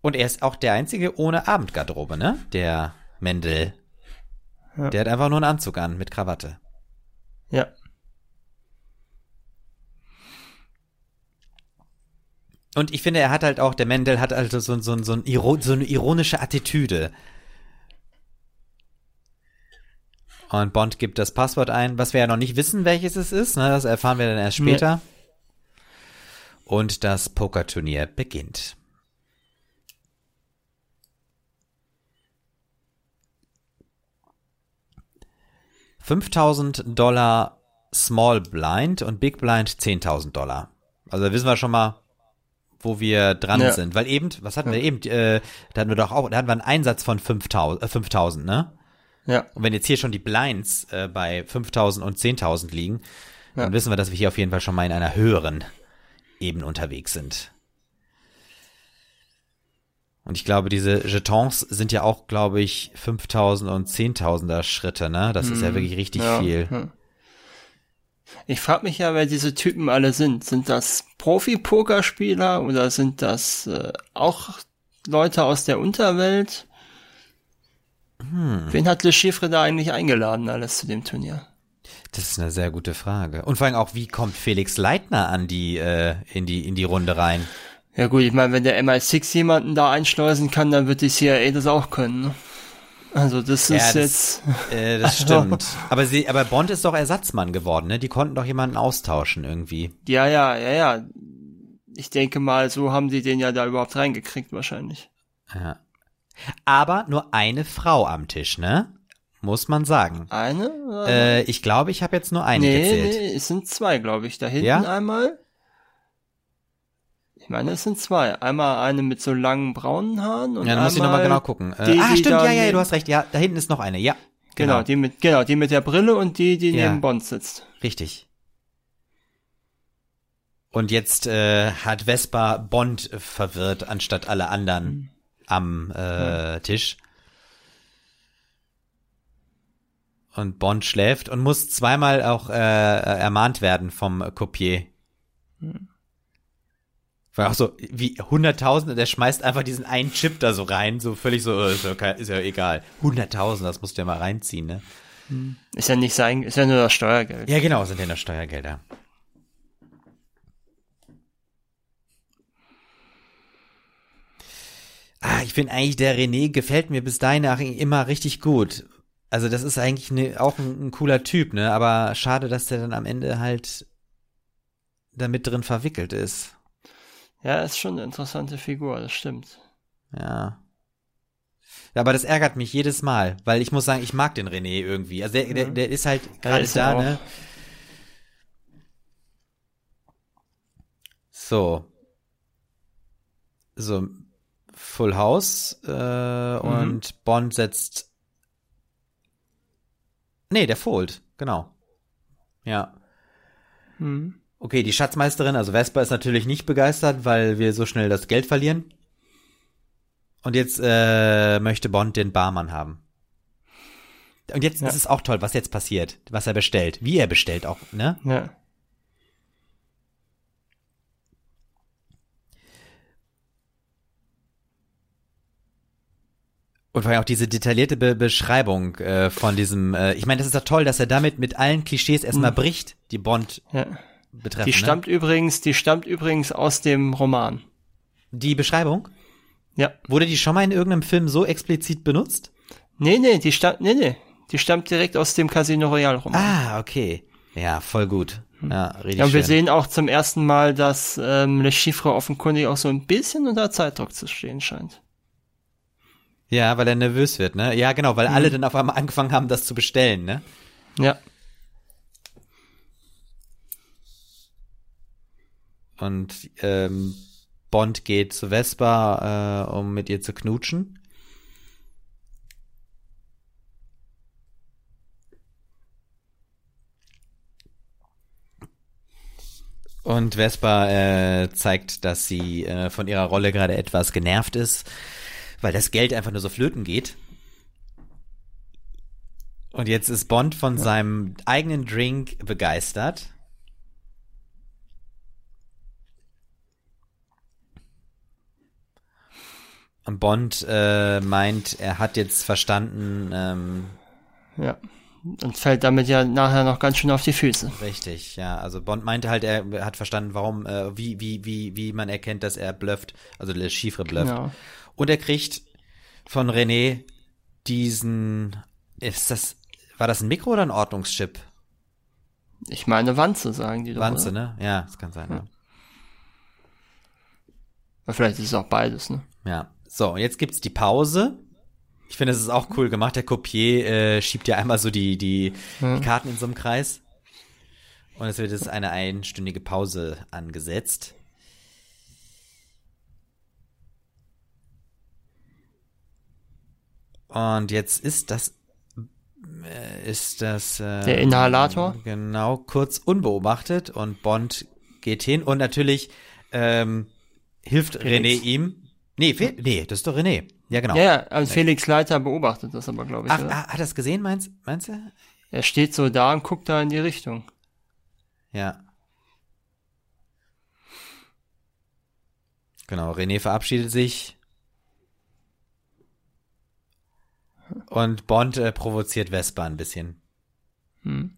Und er ist auch der einzige ohne Abendgarderobe, ne? Der Mendel. Ja. Der hat einfach nur einen Anzug an mit Krawatte. Ja. Und ich finde, er hat halt auch, der Mendel hat also so, so, so, ein so eine ironische Attitüde. Und Bond gibt das Passwort ein, was wir ja noch nicht wissen, welches es ist. Ne? Das erfahren wir dann erst Nee. später. Und das Pokerturnier beginnt. Fünftausend Dollar Small Blind und Big Blind 10.000 Dollar. Also da wissen wir schon mal, wo wir dran Ja. sind. Weil eben, was hatten wir eben? Äh, da hatten wir doch auch, da hatten wir einen Einsatz von 5.000, äh, 5.000, ne? Ja. Und wenn jetzt hier schon die Blinds äh, bei 5.000 und 10.000 liegen, dann Ja. wissen wir, dass wir hier auf jeden Fall schon mal in einer höheren Ebene unterwegs sind. Und ich glaube, diese Jetons sind ja auch, glaube ich, 5.000 und 10.000er Schritte, ne? Das ist ja wirklich richtig Mhm. ja. viel. Ich frage mich ja, wer diese Typen alle sind. Sind das Profi-Pokerspieler oder sind das äh, auch Leute aus der Unterwelt? Hm. Wen hat Le Chiffre da eigentlich eingeladen alles zu dem Turnier? Das ist eine sehr gute Frage. Und vor allem auch, wie kommt Felix Leitner an die, äh, in die, in die Runde rein? Ja gut, ich meine, wenn der MI6 jemanden da einschleusen kann, dann wird die CIA das auch können. Ne? Also das ja, ist das, jetzt. Äh, das stimmt. aber sie, aber Bond ist doch Ersatzmann geworden, ne? Die konnten doch jemanden austauschen irgendwie. Ja, ja, ja, ja. Ich denke mal, so haben sie den ja da überhaupt reingekriegt wahrscheinlich. Ja. Aber nur eine Frau am Tisch, ne? Muss man sagen. Eine? Äh, ich glaube, ich habe jetzt nur eine nee, gezählt. Nee, es sind zwei, glaube ich. Da hinten ja? einmal. Ich meine, es sind zwei. Einmal eine mit so langen braunen Haaren und Ja, dann muss ich nochmal genau gucken. Äh, die, ah, stimmt, ja, ja, du hast recht. Ja, da hinten ist noch eine. Ja. Genau. genau, die mit genau, die mit der Brille und die, die ja. neben Bond sitzt. Richtig. Und jetzt äh, hat Vespa Bond verwirrt, anstatt alle anderen hm. am äh, hm. Tisch. Und Bond schläft und muss zweimal auch äh, ermahnt werden vom Kopier. Hm. Weil auch so, wie Hunderttausende, der schmeißt einfach diesen einen Chip da so rein, so völlig so, ist ja, ist ja egal. Hunderttausend, das musst du ja mal reinziehen, ne? Ist ja nicht sein, ist ja nur das Steuergeld. Ja, genau, sind ja nur Steuergelder. Ah, ich finde eigentlich, der René gefällt mir bis dahin immer richtig gut. Also das ist eigentlich ne, auch ein, ein, cooler Typ, ne? Aber schade, dass der dann am Ende halt damit drin verwickelt ist. Ja, ist schon eine interessante Figur, das stimmt. Ja. Ja, aber das ärgert mich jedes Mal, weil ich muss sagen, ich mag den René irgendwie. Also der, der, mhm. der ist halt gerade da, ne? So. So. Full House äh, mhm. und Bond setzt Nee, der Fold, genau. Ja. Hm. Okay, die Schatzmeisterin, also Vespa, ist natürlich nicht begeistert, weil wir so schnell das Geld verlieren. Und jetzt äh, möchte Bond den Barmann haben. Und jetzt ja. ist es auch toll, was jetzt passiert, was er bestellt, wie er bestellt auch, ne? Ja. Und vor allem auch diese detaillierte Be Beschreibung äh, von diesem, äh, ich meine, das ist doch toll, dass er damit mit allen Klischees erstmal mhm. bricht, die Bond ja. Betreffen. Die stammt ne? übrigens, die stammt übrigens aus dem Roman. Die Beschreibung? Ja. Wurde die schon mal in irgendeinem Film so explizit benutzt? Nee, nee, die stammt, nee, nee. Die stammt direkt aus dem Casino Royale Roman. Ah, okay. Ja, voll gut. Hm. Ja, richtig Ja, und wir schön. sehen auch zum ersten Mal, dass ähm, Le Chiffre offenkundig auch so ein bisschen unter Zeitdruck zu stehen scheint. Ja, weil er nervös wird, ne? Ja, genau, weil mhm. alle dann auf einmal angefangen haben, das zu bestellen, ne? Ja. Und ähm, Bond geht zu Vespa, äh, um mit ihr zu knutschen. Und Vespa äh, zeigt, dass sie äh, von ihrer Rolle gerade etwas genervt ist weil das Geld einfach nur so flöten geht. Und jetzt ist Bond von ja. seinem eigenen Drink begeistert. Bond äh, meint, er hat jetzt verstanden. Ähm, ja. Und fällt damit ja nachher noch ganz schön auf die Füße. Richtig, ja. Also Bond meinte halt, er hat verstanden, warum, äh, wie, wie, wie, wie man erkennt, dass er blufft, also der Chiffre blufft. Genau. Und er kriegt von René diesen, ist das, war das ein Mikro oder ein Ordnungschip? Ich meine Wanze, sagen die doch. Wanze, oder? ne? Ja, das kann sein, ja. ja. Vielleicht ist es auch beides, ne? Ja. So, und jetzt gibt's die Pause. Ich finde, es ist auch cool gemacht. Der Copier äh, schiebt ja einmal so die, die, ja. die Karten in so einem Kreis. Und es wird jetzt eine einstündige Pause angesetzt. Und jetzt ist das äh, ist das äh, der Inhalator genau kurz unbeobachtet und Bond geht hin und natürlich ähm, hilft Felix. René ihm. Nee, Fe nee, das ist doch René. Ja, genau. Ja, ja also Felix Leiter beobachtet das aber, glaube ich. Ach, oder? hat er das gesehen, meinst, meinst du? Er steht so da und guckt da in die Richtung. Ja. Genau, René verabschiedet sich. Und Bond äh, provoziert Vespa ein bisschen. Hm.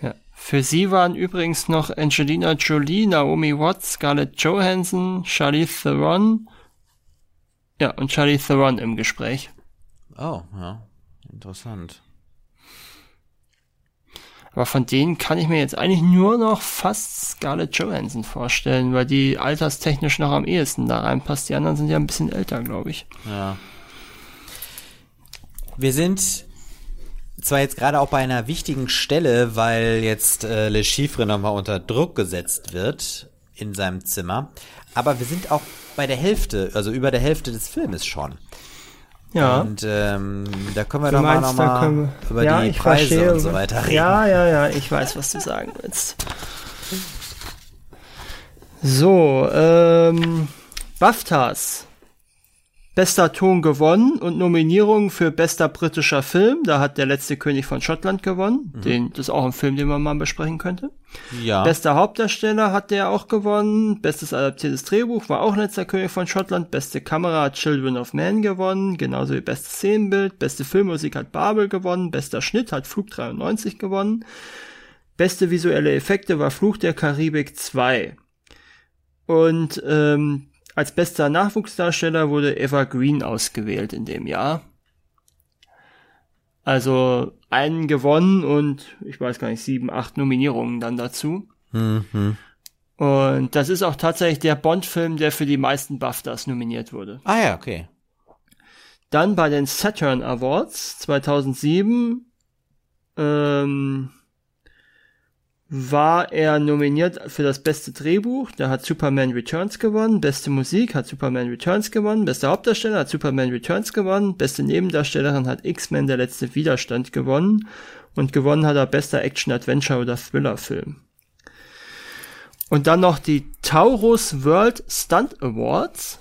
Ja. Für sie waren übrigens noch Angelina Jolie, Naomi Watts, Scarlett Johansson, Charlize Theron. Ja, und Charlize Theron im Gespräch. Oh, ja. Interessant. Aber von denen kann ich mir jetzt eigentlich nur noch fast Scarlett Johansson vorstellen, weil die alterstechnisch noch am ehesten da reinpasst. Die anderen sind ja ein bisschen älter, glaube ich. Ja. Wir sind zwar jetzt gerade auch bei einer wichtigen Stelle, weil jetzt äh, Le Chiffre nochmal unter Druck gesetzt wird in seinem Zimmer, aber wir sind auch bei der Hälfte, also über der Hälfte des Filmes schon. Ja. Und ähm, da können wir doch mal nochmal über ja, die Preise verstehe, und so weiter reden. Ja, ja, ja, ich weiß, was du sagen willst. So, ähm, BAFTAs. Bester Ton gewonnen und Nominierung für bester britischer Film. Da hat der letzte König von Schottland gewonnen. Mhm. Den, das ist auch ein Film, den man mal besprechen könnte. Ja. Bester Hauptdarsteller hat der auch gewonnen. Bestes adaptiertes Drehbuch war auch letzter König von Schottland. Beste Kamera hat Children of Man gewonnen. Genauso wie bestes Szenenbild. Beste Filmmusik hat Babel gewonnen. Bester Schnitt hat Flug 93 gewonnen. Beste visuelle Effekte war Fluch der Karibik 2. Und ähm, als bester Nachwuchsdarsteller wurde Eva Green ausgewählt in dem Jahr. Also einen gewonnen und ich weiß gar nicht, sieben, acht Nominierungen dann dazu. Mhm. Und das ist auch tatsächlich der Bond-Film, der für die meisten BAFTAs nominiert wurde. Ah ja, okay. Dann bei den Saturn Awards 2007 ähm, war er nominiert für das beste Drehbuch. Da hat Superman Returns gewonnen. Beste Musik hat Superman Returns gewonnen. Beste Hauptdarsteller hat Superman Returns gewonnen. Beste Nebendarstellerin hat X-Men Der letzte Widerstand gewonnen. Und gewonnen hat er bester Action-Adventure oder Thriller-Film. Und dann noch die Taurus World Stunt Awards.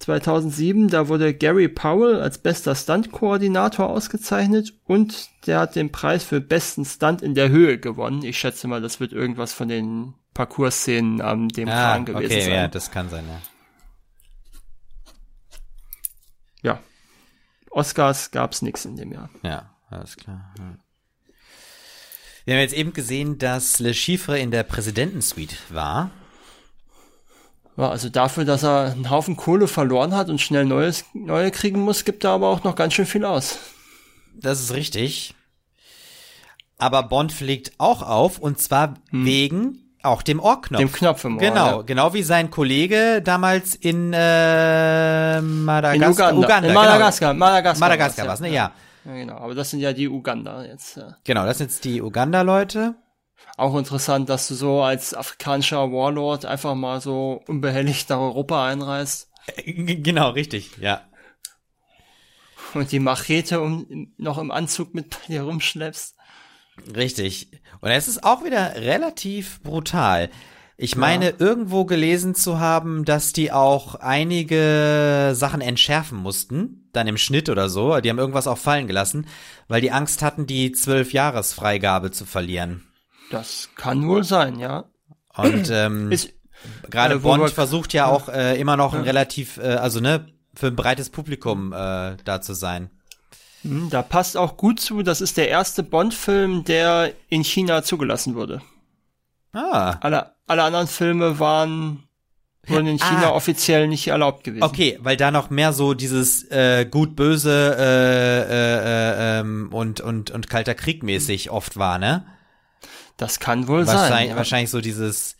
2007, da wurde Gary Powell als bester Stunt-Koordinator ausgezeichnet und der hat den Preis für besten Stunt in der Höhe gewonnen. Ich schätze mal, das wird irgendwas von den Parcours-Szenen am dem ah, Kran gewesen okay, sein. Ja, das kann sein, ja. Ja. Oscars gab's nix in dem Jahr. Ja, alles klar. Ja. Wir haben jetzt eben gesehen, dass Le Chiffre in der Präsidentensuite war. Ja, also dafür, dass er einen Haufen Kohle verloren hat und schnell neues, neue kriegen muss, gibt er aber auch noch ganz schön viel aus. Das ist richtig. Aber Bond fliegt auch auf und zwar hm. wegen auch dem Ohrknopf. Dem Knopf im Ohr. Genau, ja. genau wie sein Kollege damals in äh, Madagaskar. In Uganda. Uganda in Madagaskar. Genau. Madagaskar, Madagaskar war ne? Ja. ja. Genau, aber das sind ja die Uganda jetzt. Ja. Genau, das sind jetzt die Uganda-Leute auch interessant, dass du so als afrikanischer Warlord einfach mal so unbehelligt nach Europa einreist. Genau, richtig, ja. Und die Machete um, noch im Anzug mit dir rumschleppst. Richtig. Und es ist auch wieder relativ brutal. Ich meine, ja. irgendwo gelesen zu haben, dass die auch einige Sachen entschärfen mussten, dann im Schnitt oder so. Die haben irgendwas auch fallen gelassen, weil die Angst hatten, die zwölf Jahresfreigabe zu verlieren. Das kann wohl sein, ja. Und ähm, gerade äh, Bond versucht ja auch äh, immer noch ein relativ, äh, also ne, für ein breites Publikum äh, da zu sein. Hm, da passt auch gut zu, das ist der erste Bond-Film, der in China zugelassen wurde. Ah. Alle, alle anderen Filme waren wurden in China ah. offiziell nicht erlaubt gewesen. Okay, weil da noch mehr so dieses äh, gut böse äh, äh, äh, ähm, und und und kalter Krieg mäßig oft war, ne? Das kann wohl wahrscheinlich, sein. Wahrscheinlich so dieses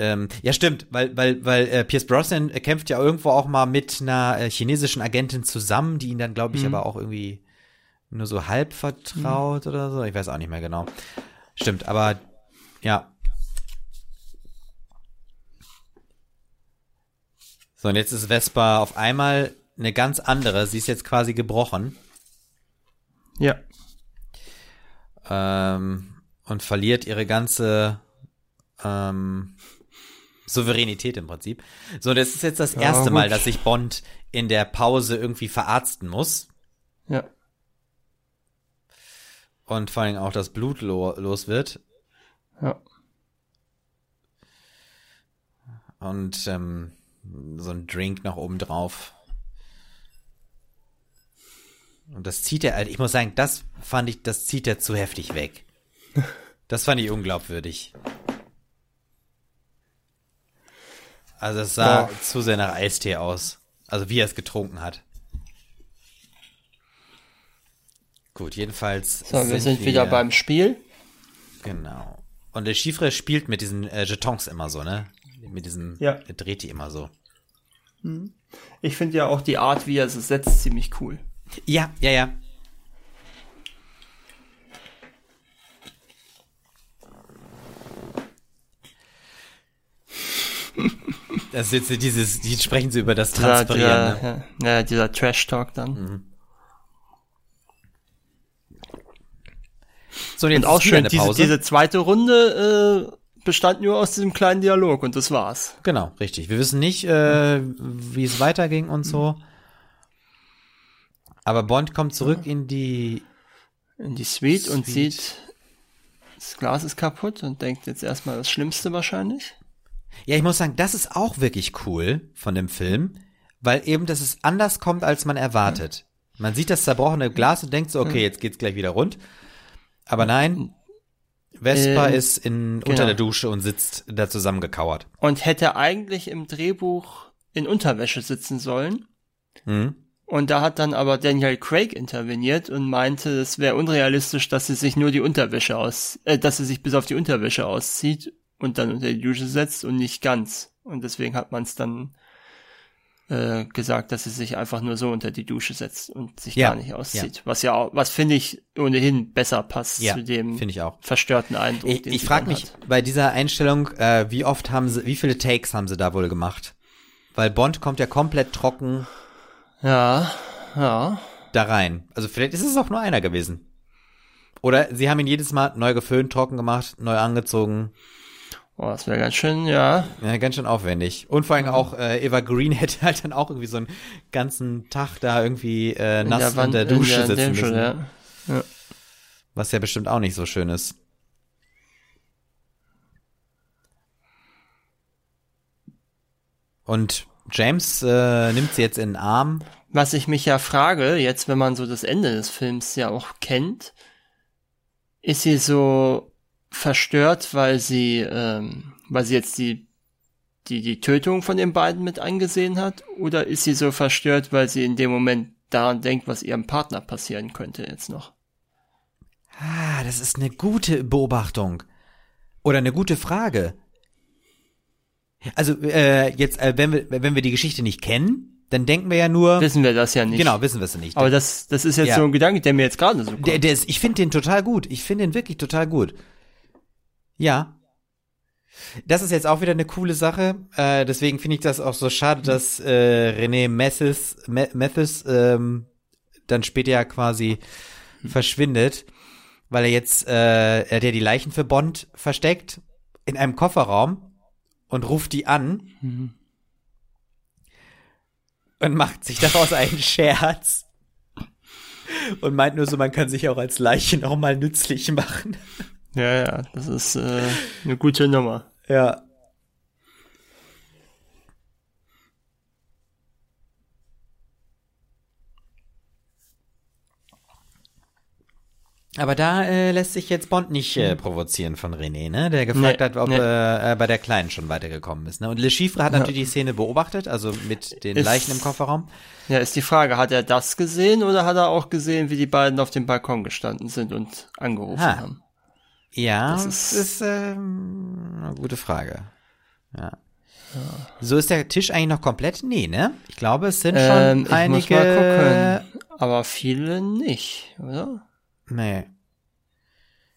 ähm, ja, stimmt, weil, weil, weil äh, Pierce Brosnan kämpft ja irgendwo auch mal mit einer äh, chinesischen Agentin zusammen, die ihn dann, glaube ich, mhm. aber auch irgendwie nur so halb vertraut mhm. oder so. Ich weiß auch nicht mehr genau. Stimmt, aber ja. So, und jetzt ist Vespa auf einmal eine ganz andere. Sie ist jetzt quasi gebrochen. Ja. Ähm, und verliert ihre ganze ähm, Souveränität im Prinzip. So, das ist jetzt das ja, erste Mal, dass sich Bond in der Pause irgendwie verarzten muss. Ja. Und vor allem auch das Blut lo los wird. Ja. Und ähm, so ein Drink noch oben drauf. Und das zieht er, also ich muss sagen, das fand ich, das zieht er zu heftig weg. Das fand ich unglaubwürdig. Also es sah Ja. zu sehr nach Eistee aus. Also wie er es getrunken hat. Gut, jedenfalls. So, wir sind wieder beim Spiel. Genau. Und der Chiffre spielt mit diesen äh, Jetons immer so, ne? Mit diesem, Ja. er dreht die immer so. Ich finde ja auch die Art, wie er es setzt, ziemlich cool. Ja, ja, ja. Das ist jetzt dieses, die sprechen so über das Dieser, Transpirieren. dieser, Ne? ja, ja, dieser Trash-Talk dann. So, und jetzt Und auch schön, eine diese, Pause. diese zweite Runde äh, bestand nur aus diesem kleinen Dialog und das war's. Genau, richtig. Wir wissen nicht, äh, wie es weiterging und so. Aber Bond kommt zurück in die. In die Suite, und Suite. sieht, das Glas ist kaputt und denkt jetzt erstmal das Schlimmste wahrscheinlich. Ja, ich muss sagen, das ist auch wirklich cool von dem Film, weil eben, dass es anders kommt, als man erwartet. Man sieht das zerbrochene Glas und denkt so, okay, jetzt geht's gleich wieder rund. Aber nein, Vespa Ähm, ist in, unter genau. der Dusche und sitzt da zusammengekauert. Und hätte eigentlich im Drehbuch in Unterwäsche sitzen sollen. Mhm. Und da hat dann aber Daniel Craig interveniert und meinte, es wäre unrealistisch, dass sie sich nur die Unterwäsche aus, äh, dass sie sich bis auf die Unterwäsche auszieht und dann unter die Dusche setzt und nicht ganz. Und deswegen hat man es dann äh, gesagt, dass sie sich einfach nur so unter die Dusche setzt und sich Ja, gar nicht auszieht. Was ja auch, was finde ich ohnehin besser passt Ja, zu dem ich auch. verstörten Eindruck. Ich, ich frage mich hat. bei dieser Einstellung, äh, wie oft haben sie, wie viele Takes haben sie da wohl gemacht? Weil Bond kommt ja komplett trocken Ja, ja. da rein. Also vielleicht ist es auch nur einer gewesen. Oder sie haben ihn jedes Mal neu geföhnt, trocken gemacht, neu angezogen. Oh, das wäre ganz schön, ja. Ja, ganz schön aufwendig. Und vor allem auch äh, Eva Green hätte halt dann auch irgendwie so einen ganzen Tag da irgendwie äh, In nass in der Dusche in der sitzen müssen. ja. Was ja bestimmt auch nicht so schön ist. Und James äh, nimmt sie jetzt in den Arm. Was ich mich ja frage, jetzt wenn man so das Ende des Films ja auch kennt, ist sie so verstört, weil sie, ähm, weil sie jetzt die, die, die Tötung von den beiden mit angesehen hat? Oder ist sie so verstört, weil sie in dem Moment daran denkt, was ihrem Partner passieren könnte jetzt noch? Ah, das ist eine gute Beobachtung. Oder eine gute Frage. Also, äh, jetzt, äh, wenn wir, wenn wir die Geschichte nicht kennen, dann denken wir ja nur, Wissen wir das ja nicht. genau, wissen wir es nicht. Aber das, das ist jetzt Ja. so ein Gedanke, der mir jetzt gerade so kommt. Der, der ist, ich finde den total gut. Ich finde den wirklich total gut. Ja. Das ist jetzt auch wieder eine coole Sache. Äh, deswegen finde ich das auch so schade, dass äh, René Mathis, Ma- Mathis ähm, dann später ja quasi verschwindet, weil er jetzt, äh, er hat ja die Leichen für Bond versteckt in einem Kofferraum und ruft die an und macht sich daraus einen Scherz und meint nur so, man kann sich auch als Leiche noch mal nützlich machen. Ja, ja, das ist äh, eine gute Nummer. Ja. Aber da äh, lässt sich jetzt Bond nicht äh, provozieren von René, ne? Der gefragt Nee, hat, ob nee. äh, äh, bei der Kleinen schon weitergekommen ist. Ne? Und Le Chiffre hat natürlich die Szene beobachtet, also mit den Ist- Leichen im Kofferraum. Ja, ist die Frage, hat er das gesehen oder hat er auch gesehen, wie die beiden auf dem Balkon gestanden sind und angerufen Ha. haben? Ja, Das das ist- ist, ähm, eine gute Frage. Ja. So ist der Tisch eigentlich noch komplett? Nee, ne? Ich glaube, es sind schon Ähm, ich einige. muss mal gucken. Aber viele nicht, oder? Nee.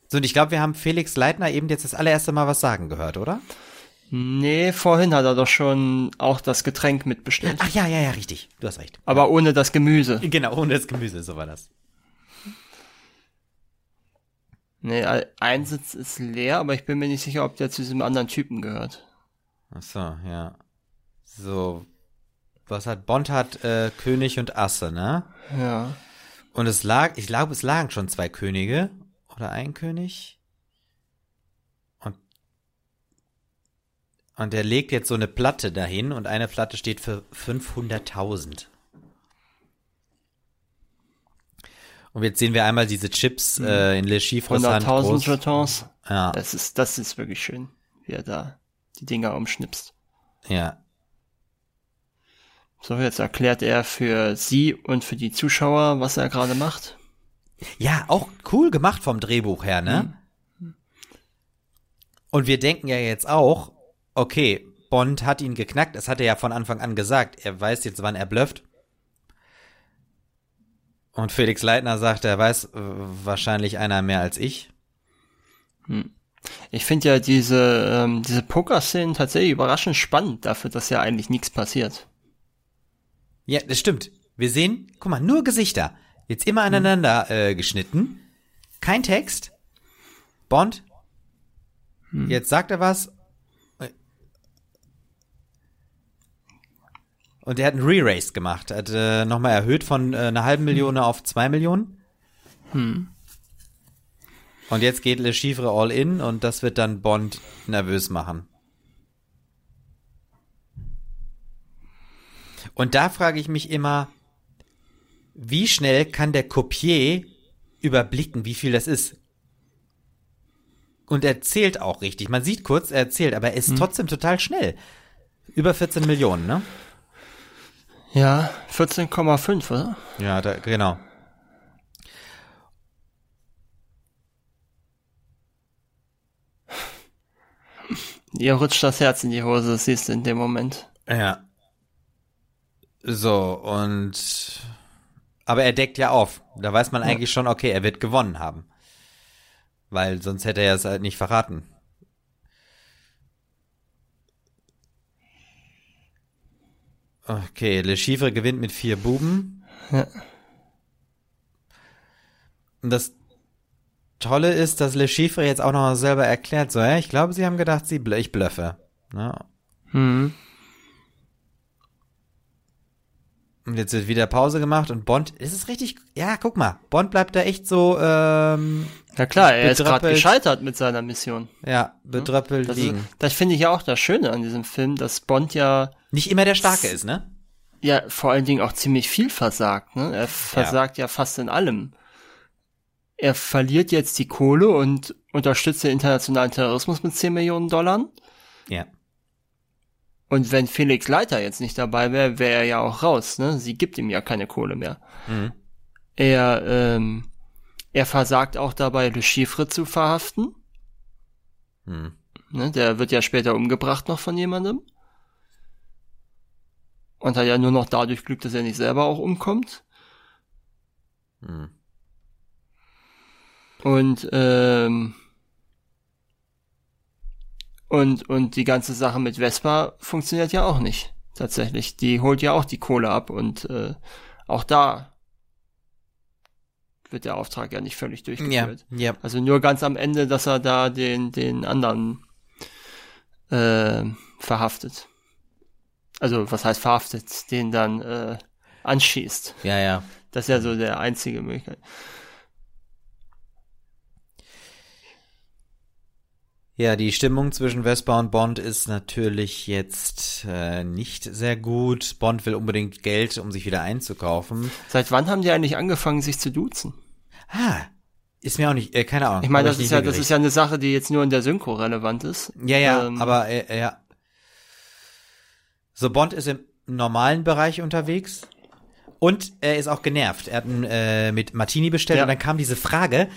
So, und ich glaube, wir haben Felix Leitner eben jetzt das allererste Mal was sagen gehört, oder? Nee, vorhin hat er doch schon auch das Getränk mitbestellt. Ach ja, ja, ja, richtig. Du hast recht. Aber ohne das Gemüse. Genau, ohne das Gemüse, so war das. Nee, ein Sitz ist leer, aber ich bin mir nicht sicher, ob der zu diesem anderen Typen gehört. Ach so, ja. So. Was hat Bond hat äh, König und Asse, ne? Ja. Und es lag, ich glaube, es lagen schon zwei Könige oder ein König. Und, und er legt jetzt so eine Platte dahin und eine Platte steht für 500.000. Und jetzt sehen wir einmal diese Chips Mhm. äh, in Le Chiffres Hand 100.000 groß. Jetons. Ja, Das ist, das ist wirklich schön, wie er da die Dinger umschnipst. ja. So, jetzt erklärt er für Sie und für die Zuschauer, was er gerade macht. Ja, auch cool gemacht vom Drehbuch her, ne? Und wir denken ja jetzt auch, okay, Bond hat ihn geknackt, das hat er ja von Anfang an gesagt. Er weiß jetzt, wann er blufft. Und Felix Leitner sagt, er weiß äh, wahrscheinlich einer mehr als ich. Ich finde ja diese, ähm, diese Poker-Szenen tatsächlich überraschend spannend dafür, dass ja eigentlich nichts passiert. Ja, das stimmt. Wir sehen, guck mal, nur Gesichter. Jetzt immer aneinander äh, geschnitten. Kein Text. Bond. Jetzt sagt er was. Und er hat einen Re-Race gemacht. Hat äh, nochmal erhöht von äh, einer halben Million auf zwei Millionen. Und jetzt geht Le Chiffre all in und das wird dann Bond nervös machen. Und da frage ich mich immer, wie schnell kann der Kopier überblicken, wie viel das ist? Und er zählt auch richtig. Man sieht kurz, er zählt, aber er ist trotzdem total schnell. Über 14 Millionen, ne? Ja, 14,5, oder? Ja, da, genau. Ihr rutscht das Herz in die Hose, das siehst du in dem Moment. Ja. So, und. Aber er deckt ja auf. Da weiß man eigentlich schon, okay, er wird gewonnen haben. Weil sonst hätte er es halt nicht verraten. Okay, Le Chiffre gewinnt mit vier Buben. Ja. Und das Tolle ist, dass Le Chiffre jetzt auch noch selber erklärt, so, ja, ich glaube, sie haben gedacht, sie bl ich blöffe. Ne? Hm. Und jetzt wird wieder Pause gemacht und Bond, ist es richtig, ja, guck mal, Bond bleibt da echt so, ähm, Ja klar, er ist gerade gescheitert mit seiner Mission. ja, bedröppelt Das, ist, das finde ich ja auch das Schöne an diesem Film, dass Bond ja, Nicht immer der Starke ist, ne? ja vor allen Dingen auch ziemlich viel versagt. Ne? Er versagt ja. fast in allem. Er verliert jetzt die Kohle und unterstützt den internationalen Terrorismus mit 10 Millionen Dollar. Ja. Und wenn Felix Leiter jetzt nicht dabei wäre, wäre er ja auch raus. Ne? Sie gibt ihm ja keine Kohle mehr. Mhm. Er, ähm, er versagt auch dabei, Le Chiffre zu verhaften. Hm. Ne? Der wird ja später umgebracht noch von jemandem. Und hat ja nur noch dadurch Glück, dass er nicht selber auch umkommt. Hm. Und, ähm, und, und die ganze Sache mit Vespa funktioniert ja auch nicht. Tatsächlich. Die holt ja auch die Kohle ab und äh, auch da wird der Auftrag ja nicht völlig Ja, durchgeführt. ja. Also nur ganz am Ende, dass er da den, den anderen äh, verhaftet. Also was heißt verhaftet? Den dann äh, anschießt. Ja, ja. Das ist ja so der einzige Möglichkeit. Ja, die Stimmung zwischen Vespa und Bond ist natürlich jetzt äh, nicht sehr gut. Bond will unbedingt Geld, um sich wieder einzukaufen. Seit wann haben die eigentlich angefangen, sich zu duzen? Ah, ist mir auch nicht, äh, keine Ahnung. Ich meine, das ist ja, das ist ja eine Sache, die jetzt nur in der Synchro relevant ist. Ja, ja, ähm, aber äh, ja. So, Bond ist im normalen Bereich unterwegs und er ist auch genervt. Er hat einen, äh, mit Martini bestellt Ja. und dann kam diese Frage,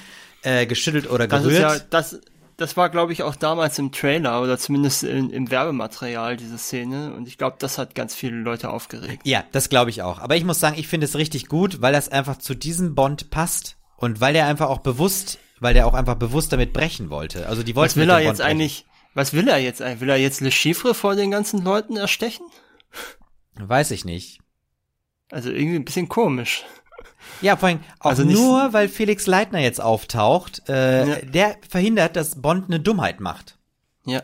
äh, geschüttelt oder Das gerührt. ja, das, das war, glaube ich, auch damals im Trailer oder zumindest in, im Werbematerial, diese Szene. Und ich glaube, das hat ganz viele Leute aufgeregt. Ja, das glaube ich auch. Aber ich muss sagen, ich finde es richtig gut, weil das einfach zu diesem Bond passt und weil der einfach auch bewusst, weil der auch einfach bewusst damit brechen wollte. Also die wollten Was will er jetzt brechen. eigentlich, was will er jetzt eigentlich? Will er jetzt Le Chiffre vor den ganzen Leuten erstechen? Weiß ich nicht. Also irgendwie ein bisschen komisch. Ja, vor allem auch Also nur, weil Felix Leitner jetzt auftaucht, äh, Ja. der verhindert, dass Bond eine Dummheit macht. Ja.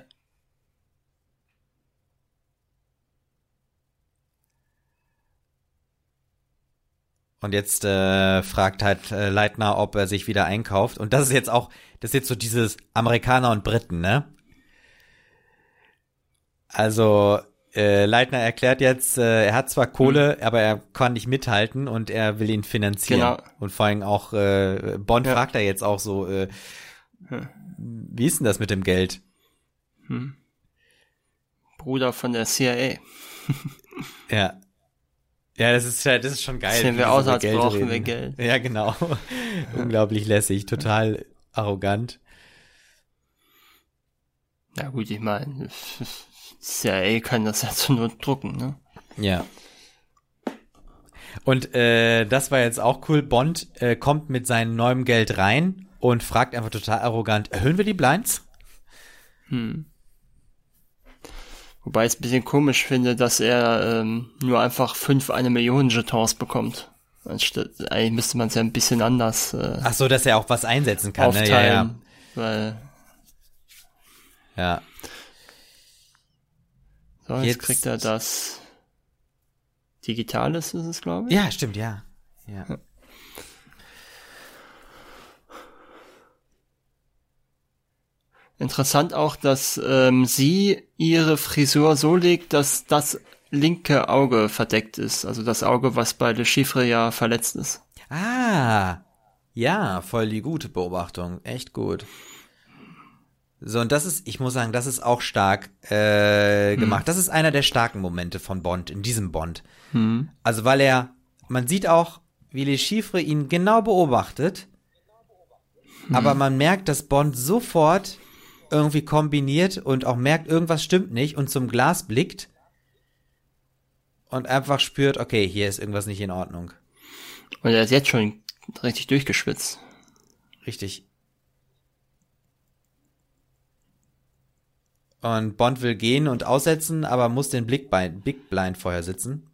Und jetzt äh, fragt halt äh, Leitner, ob er sich wieder einkauft. Und das ist jetzt auch, das ist jetzt so dieses Amerikaner und Briten, ne? Also äh, Leitner erklärt jetzt, äh, er hat zwar Kohle, mhm. aber er kann nicht mithalten und er will ihn finanzieren. Genau. Und vor allem auch äh, Bond ja. fragt er jetzt auch so, äh, wie ist denn das mit dem Geld? Hm. Bruder von der CIA. ja. Ja, das ist das ist schon geil. Sehen wir aus, als Geld brauchen reden. wir Geld. Ja, genau. Unglaublich lässig, total arrogant. Ja gut, ich meine, CIA kann das ja zu nur drucken, ne? Ja. Und äh, das war jetzt auch cool. Bond äh, kommt mit seinem neuem Geld rein und fragt einfach total arrogant, erhöhen wir die Blinds? Hm. Wobei ich es ein bisschen komisch finde, dass er ähm, nur einfach fünf eine Million Jetons bekommt. Anstatt, eigentlich müsste man es ja ein bisschen anders. Äh, Ach so, dass er auch was einsetzen kann. Aufteilen, ne? ja, ja. Weil. Ja. So, jetzt, jetzt kriegt er das Digitales, ist es, glaube ich. Ja, stimmt, ja. ja. Interessant auch, dass ähm, sie ihre Frisur so legt, dass das linke Auge verdeckt ist. Also das Auge, was bei Le Chiffre ja verletzt ist. Ah, ja, voll die gute Beobachtung. Echt gut. So, und das ist, ich muss sagen, das ist auch stark äh, hm. gemacht. Hm. Das ist einer der starken Momente von Bond, in diesem Bond. Hm. Also, weil er, man sieht auch, wie Le Chiffre ihn genau beobachtet, hm. aber man merkt, dass Bond sofort irgendwie kombiniert und auch merkt, irgendwas stimmt nicht und zum Glas blickt und einfach spürt, okay, hier ist irgendwas nicht in Ordnung. Und er ist jetzt schon richtig durchgeschwitzt. Richtig. Und Bond will gehen und aussetzen, aber muss den Blick bei Big Blind vorher sitzen.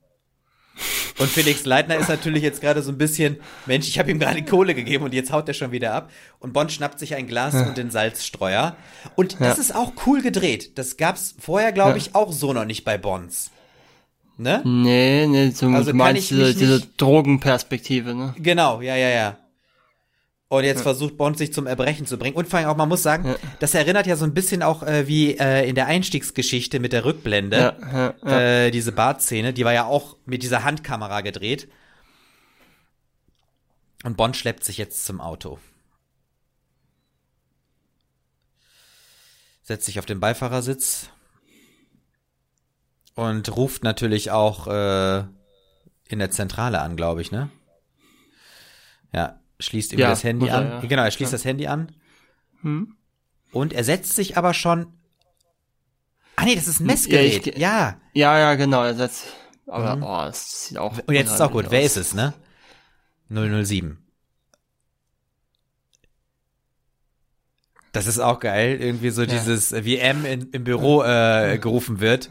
Und Felix Leitner ist natürlich jetzt gerade so ein bisschen, Mensch, ich habe ihm gerade Kohle gegeben und jetzt haut er schon wieder ab. Und Bond schnappt sich ein Glas ja. und den Salzstreuer. Und das ja. ist auch cool gedreht. Das gab's vorher, glaube ja. ich, auch so noch nicht bei Bonds. Ne? Nee, nee, so also du meinst diese, diese Drogenperspektive, ne? Genau, ja, ja, ja. Und jetzt ja. versucht Bond sich zum Erbrechen zu bringen. Und vor allem auch, man muss sagen, ja. das erinnert ja so ein bisschen auch äh, wie äh, in der Einstiegsgeschichte mit der Rückblende. Ja, äh, diese Bartszene, die war ja auch mit dieser Handkamera gedreht. Und Bond schleppt sich jetzt zum Auto. Setzt sich auf den Beifahrersitz. Und ruft natürlich auch äh, in der Zentrale an, glaube ich, ne? Ja, schließt irgendwie ja, das Handy an. ja. Genau, er schließt ja. das Handy an. Hm. Und er setzt sich aber schon. Ah nee, das ist ein Messgerät. Ich, ja. Ja, ja, genau, er setzt. Aber mhm. oh, es sieht auch. Und jetzt ist auch gut. Aus. Wer ist es, ne? 007. Das ist auch geil, irgendwie so dieses, wie M in, im Büro äh, gerufen wird.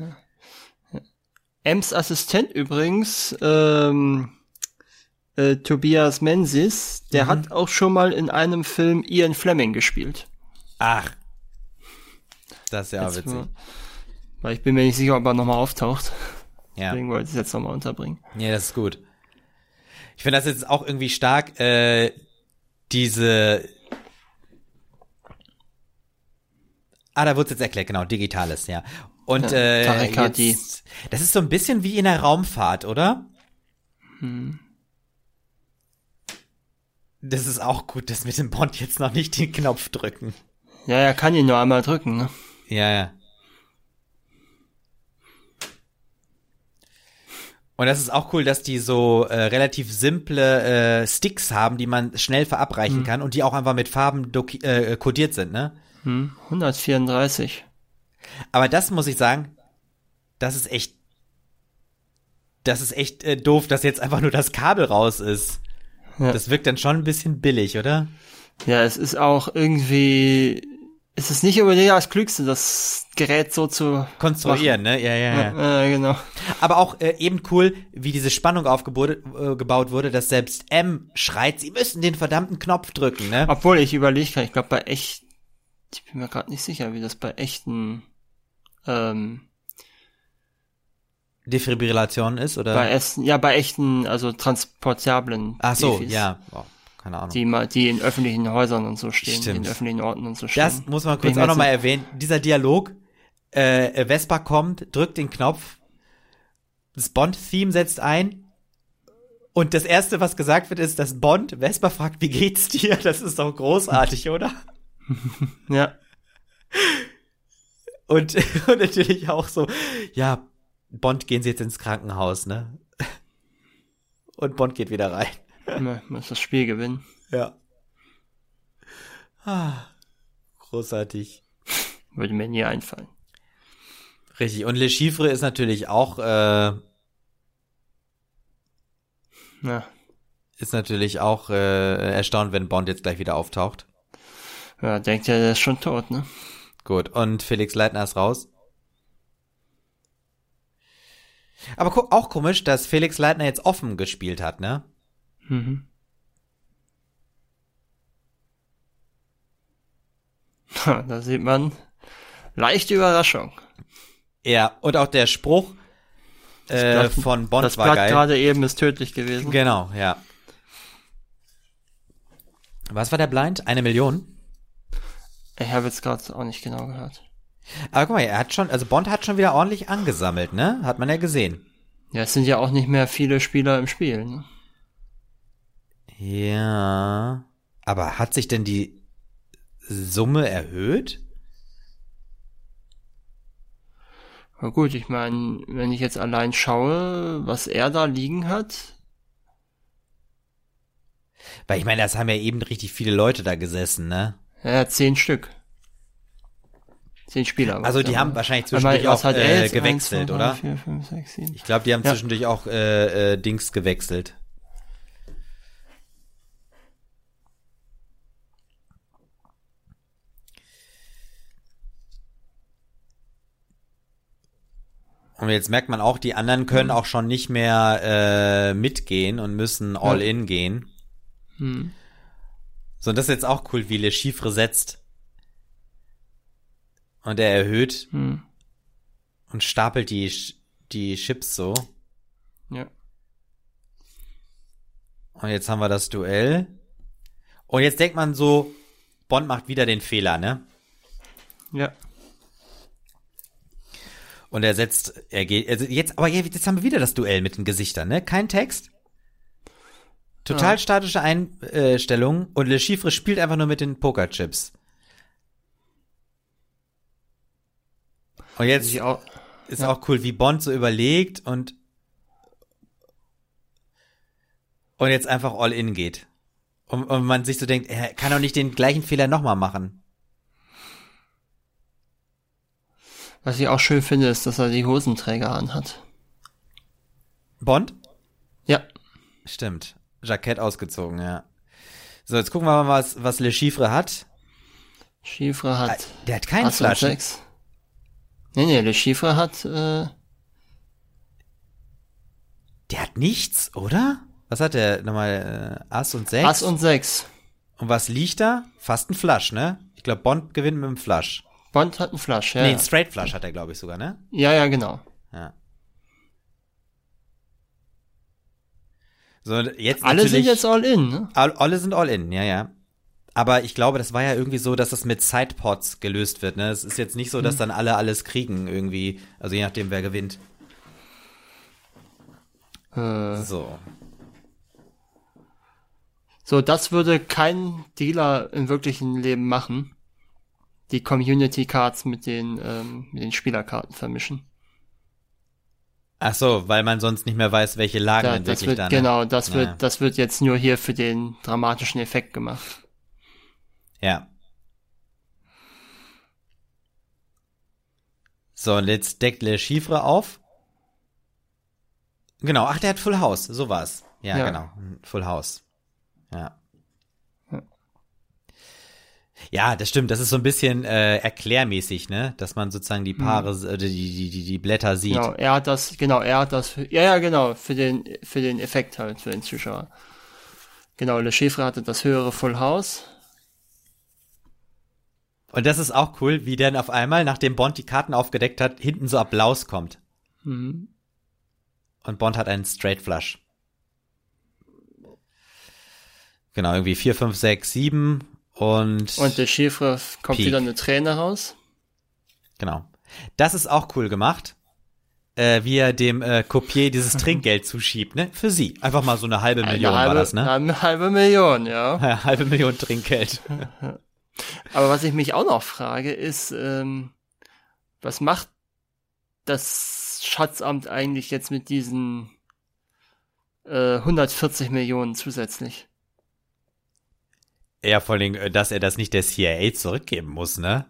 M's Assistent übrigens, ähm, äh, Tobias Menzies, der mhm. hat auch schon mal in einem Film Ian Fleming gespielt. Ach. Das ist ja jetzt witzig. Mal, weil ich bin mir nicht sicher, ob er nochmal auftaucht. Ja. Deswegen wollte ich es jetzt nochmal unterbringen. Ja, das ist gut. Ich finde das jetzt auch irgendwie stark, äh, diese Ah, da wurde jetzt erklärt, genau, digitales, ja. Und ja, äh, jetzt, das ist so ein bisschen wie in der Raumfahrt, oder? Hm. Das ist auch gut, dass mit dem Bond jetzt noch nicht den Knopf drücken. Ja, er kann ihn nur einmal drücken, ne? Ja, ja. Und das ist auch cool, dass die so äh, relativ simple äh, Sticks haben, die man schnell verabreichen hm. kann und die auch einfach mit Farben äh, kodiert sind, ne? Hm, 134. Aber das muss ich sagen, das ist echt, das ist echt äh, doof, dass jetzt einfach nur das Kabel raus ist. Ja. Das wirkt dann schon ein bisschen billig, oder? Ja, es ist auch irgendwie, es ist nicht unbedingt das Klügste, das Gerät so zu konstruieren, machen. ne? Ja, ja, ja. Ja, ja genau. Aber auch äh, eben cool, wie diese Spannung aufgebaut äh, wurde, dass selbst M schreit, sie müssen den verdammten Knopf drücken, ne? Obwohl ich überlege, ich glaube bei echt, ich bin mir gerade nicht sicher, wie das bei echten ähm, Defibrillation ist, oder? Bei Essen, ja, bei echten, also transportablen Ach so, Defis, ja. Oh, keine Ahnung. Die, mal, die in öffentlichen Häusern und so stehen, Stimmt. in öffentlichen Orten und so stehen. Das muss man Bin kurz ich auch nochmal erwähnen. Dieser Dialog, äh, Vespa kommt, drückt den Knopf, das Bond-Theme setzt ein und das erste, was gesagt wird, ist, dass Bond Vespa fragt, wie geht's dir? Das ist doch großartig, oder? Ja, Und, und natürlich auch so, ja, Bond gehen Sie jetzt ins Krankenhaus, ne? Und Bond geht wieder rein. muss das Spiel gewinnen. Ja. Ah, großartig. Würde mir nie einfallen. Richtig. Und Le Chiffre ist natürlich auch, äh, Ja, ist natürlich auch äh, erstaunt, wenn Bond jetzt gleich wieder auftaucht. ja denkt ja, der ist schon tot, ne? Gut. Und Felix Leitner ist raus. Aber auch komisch, dass Felix Leitner jetzt offen gespielt hat, ne? Mhm. Da sieht man leichte Überraschung. Ja. Und auch der Spruch äh, Blatt- von Bond das war Blatt geil. gerade eben ist tödlich gewesen. Genau, ja. Was war der Blind? Eine Million? Ich habe jetzt gerade auch nicht genau gehört. Aber guck mal, er hat schon, also Bond hat schon wieder ordentlich angesammelt, ne? Hat man ja gesehen. Ja, es sind ja auch nicht mehr viele Spieler im Spiel. Ne? Ja. Aber hat sich denn die Summe erhöht? Na gut, ich meine, wenn ich jetzt allein schaue, was er da liegen hat, Weil ich meine, das haben ja eben richtig viele Leute da gesessen, ne? hat zehn Stück. Zehn Spieler. Also die haben wahrscheinlich zwischendurch auch hat äh, gewechselt, Eins, zwei, oder? drei, Vier, fünf, sechs, sieben. Ich glaube, die haben Ja. zwischendurch auch äh, äh, Dings gewechselt. Und jetzt merkt man auch, die anderen können auch schon nicht mehr äh, mitgehen und müssen all in gehen. Hm. So, und das ist jetzt auch cool, wie Le Chiffre setzt. Und er erhöht Hm. und stapelt die, die Chips so. Ja. Und jetzt haben wir das Duell. Und jetzt denkt man so, Bond macht wieder den Fehler, ne? Ja. Und er setzt, er geht, also jetzt, aber jetzt haben wir wieder das Duell mit den Gesichtern, ne? Kein Text. Total Ja. statische Einstellung und Le Chiffre spielt einfach nur mit den Pokerchips. Und jetzt auch, ist ja. auch cool, wie Bond so überlegt und und jetzt einfach all in geht. Und, und man sich so denkt, er kann doch nicht den gleichen Fehler nochmal machen. was ich auch schön finde, ist, dass er die Hosenträger anhat. Bond? Ja. Stimmt. Jackett ausgezogen, ja. So, jetzt gucken wir mal, was, was Le Chiffre hat. Chiffre hat Der hat keine Ass und Flaschen. Nee, nee, Le Chiffre hat, äh, Der hat nichts, oder? Was hat der nochmal? Äh, Ass und Sechs? Ass und Sechs. und was liegt da? Fast ein Flush, ne? Ich glaube, Bond gewinnt mit einem Flush. Bond hat einen Flush, ja. Nee, ja. ein Straight Flush hat er, glaube ich, sogar, ne? ja, ja, genau. Ja. So, jetzt Alle sind jetzt all in, ne? All, alle sind all in, ja, ja. Aber ich glaube, das war ja irgendwie so, dass das mit Sidepods gelöst wird, ne? Es ist jetzt nicht so, dass dann alle alles kriegen irgendwie, also je nachdem, wer gewinnt. Äh, So. so, das würde kein Dealer im wirklichen Leben machen. Die Community Cards mit den, ähm, mit den Spielerkarten vermischen. Ach so, weil man sonst nicht mehr weiß, welche Lagen Da, wirklich wird, da, ne? genau, das wird, Ja. das wird jetzt nur hier für den dramatischen Effekt gemacht. Ja. So, und jetzt deckt Le Chiffre auf. Genau, ach, der hat Full House, so war's. Ja, Ja. genau, Full House. Ja. Ja. Das stimmt, das ist so ein bisschen äh, erklärmäßig, ne? Dass man sozusagen die Hm. Paare, äh, die, die, die, die Blätter sieht. Genau, er hat das, genau, er hat das, ja, ja, genau, für den, für den Effekt halt, für den Zuschauer. Genau, Le Chiffre hatte das höhere Full House. Und das ist auch cool, wie dann auf einmal, nachdem Bond die Karten aufgedeckt hat, hinten so Applaus kommt. Mhm. und Bond hat einen Straight Flush. Genau, irgendwie 4, 5, 6, 7 und. Und der Chiffre kommt Peak. wieder eine Träne raus. Genau. Das ist auch cool gemacht. Äh, wie er dem äh, Kopier dieses Trinkgeld zuschiebt, ne? Für sie. Einfach mal so eine halbe eine Million halbe, war das, ne? Eine halbe Million, ja. ja halbe Million Trinkgeld. Aber was ich mich auch noch frage, ist, ähm, was macht das Schatzamt eigentlich jetzt mit diesen äh, 140 Millionen zusätzlich? Ja, vor allem, äh, dass er das nicht der CIA zurückgeben muss, ne?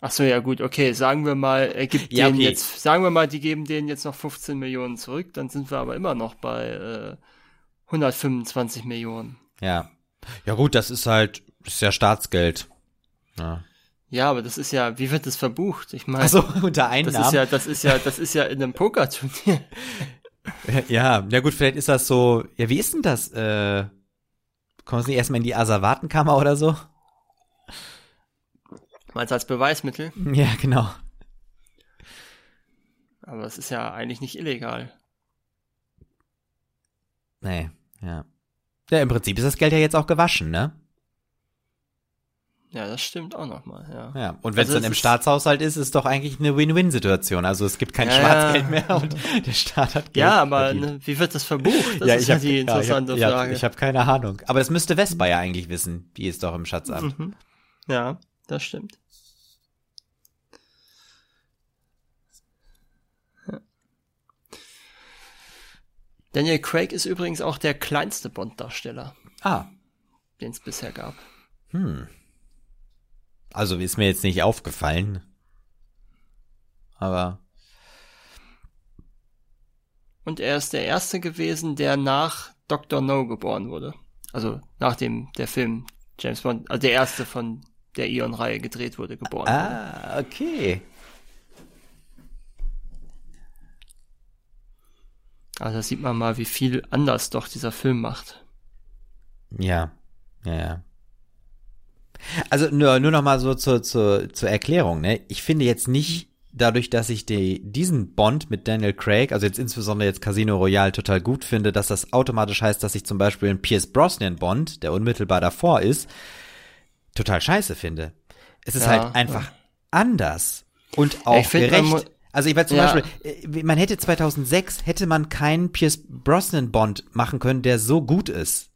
Ach so, ja gut, okay, sagen wir mal, er gibt ja, denen okay. jetzt, sagen wir mal, die geben denen jetzt noch 15 Millionen zurück, dann sind wir aber immer noch bei äh, 125 Millionen. Ja. Ja gut, das ist halt, ist ja Staatsgeld. Ja. Ja, aber das ist ja, wie wird das verbucht? Ich meine, also unter Einnahmen. Das ist ja, das ist ja, das ist ja in einem Pokerturnier. ja, ja gut, vielleicht ist das so. Ja, wie ist denn das? Äh, kommst du nicht erstmal in die Asservatenkammer oder so? Meinst du als Beweismittel? Ja, genau. Aber das ist ja eigentlich nicht illegal. Nee, ja. Ja, im Prinzip ist das Geld ja jetzt auch gewaschen, ne? Ja, das stimmt auch nochmal, ja. Ja, und wenn also es dann im Staatshaushalt ist, ist doch eigentlich eine Win-Win-Situation. Also es gibt kein ja, Schwarzgeld mehr und der Staat hat Geld. Ja, aber ne, wie wird das verbucht? Das ja, ist hab, die interessante ja, ich hab, Frage. Ich habe keine Ahnung. Aber das müsste Vespa ja eigentlich wissen. Die ist doch im Schatzamt. Mhm. Ja, das stimmt. Daniel Craig ist übrigens auch der kleinste Bond-Darsteller. Ah. Den es bisher gab. Hm. Also ist mir jetzt nicht aufgefallen. Aber. Und er ist der erste gewesen, der nach Dr. No geboren wurde. Also nach dem der Film James Bond, also der erste von der Eon-Reihe gedreht wurde, geboren. Ah, wurde. okay. Also da sieht man mal, wie viel anders doch dieser Film macht. Ja, ja, ja. Also nur, nur noch mal so zur, zur, zur Erklärung. Ne? Ich finde jetzt nicht dadurch, dass ich die, diesen Bond mit Daniel Craig, also jetzt insbesondere jetzt Casino Royale total gut finde, dass das automatisch heißt, dass ich zum Beispiel einen Pierce Brosnan Bond, der unmittelbar davor ist, total scheiße finde. Es ist ja, halt einfach ja. anders und auch find, gerecht. Also ich weiß zum ja. Beispiel, äh, man hätte 2006 hätte man keinen Pierce Brosnan Bond machen können, der so gut ist.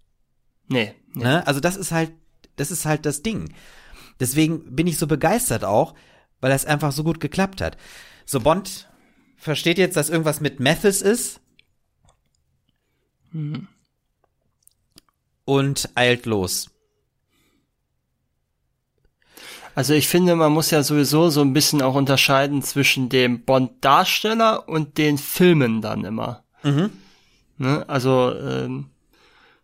Nee. nee. Ne? Also das ist halt, das ist halt das Ding. Deswegen bin ich so begeistert auch, weil das einfach so gut geklappt hat. So Bond versteht jetzt, dass irgendwas mit Mathis ist. Mhm. Und eilt los. Also ich finde, man muss ja sowieso so ein bisschen auch unterscheiden zwischen dem Bond-Darsteller und den Filmen dann immer. Mhm. Ne? Also ähm,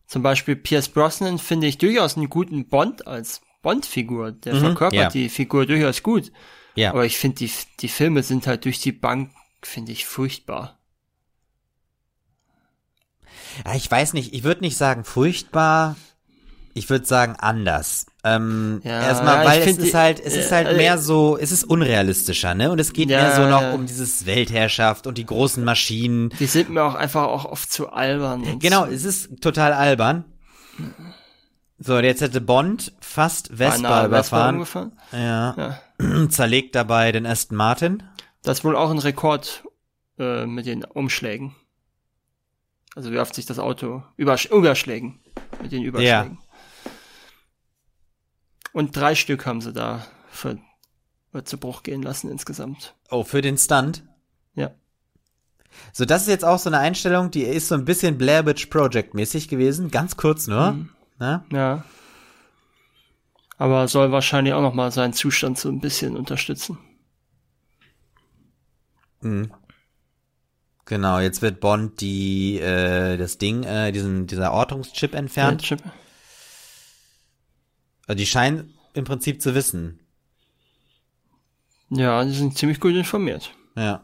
zum Beispiel Pierce Brosnan finde ich durchaus einen guten Bond als Bond-Figur. Der mhm, verkörpert ja. die Figur durchaus gut. Ja. Aber ich finde, die, die Filme sind halt durch die Bank, finde ich, furchtbar. Ja, ich weiß nicht, ich würde nicht sagen furchtbar, ich würde sagen anders. Ähm, ja, erstmal, weil es ist halt, es ist halt äh, mehr so, es ist unrealistischer, ne? Und es geht ja, mehr so noch um dieses Weltherrschaft und die großen Maschinen. Die sind mir auch einfach auch oft zu albern. Genau, so. es ist total albern. So, jetzt hätte Bond fast Vespa überfahren. Vespa ja. ja. Zerlegt dabei den Aston Martin. Das ist wohl auch ein Rekord äh, mit den Umschlägen. Also wie oft sich das Auto übersch überschlägen. Mit den Überschlägen. Ja. Und drei Stück haben sie da für, für zu Bruch gehen lassen insgesamt. Oh, für den Stunt? Ja. So, das ist jetzt auch so eine Einstellung, die ist so ein bisschen Blair Witch Project mäßig gewesen, ganz kurz nur. Mhm. Na? Ja. Aber soll wahrscheinlich auch noch mal seinen Zustand so ein bisschen unterstützen. Mhm. Genau, jetzt wird Bond die äh, das Ding, äh, diesen dieser Ortungschip entfernt. Ja. Also die scheinen im Prinzip zu wissen. Ja, die sind ziemlich gut informiert. Ja.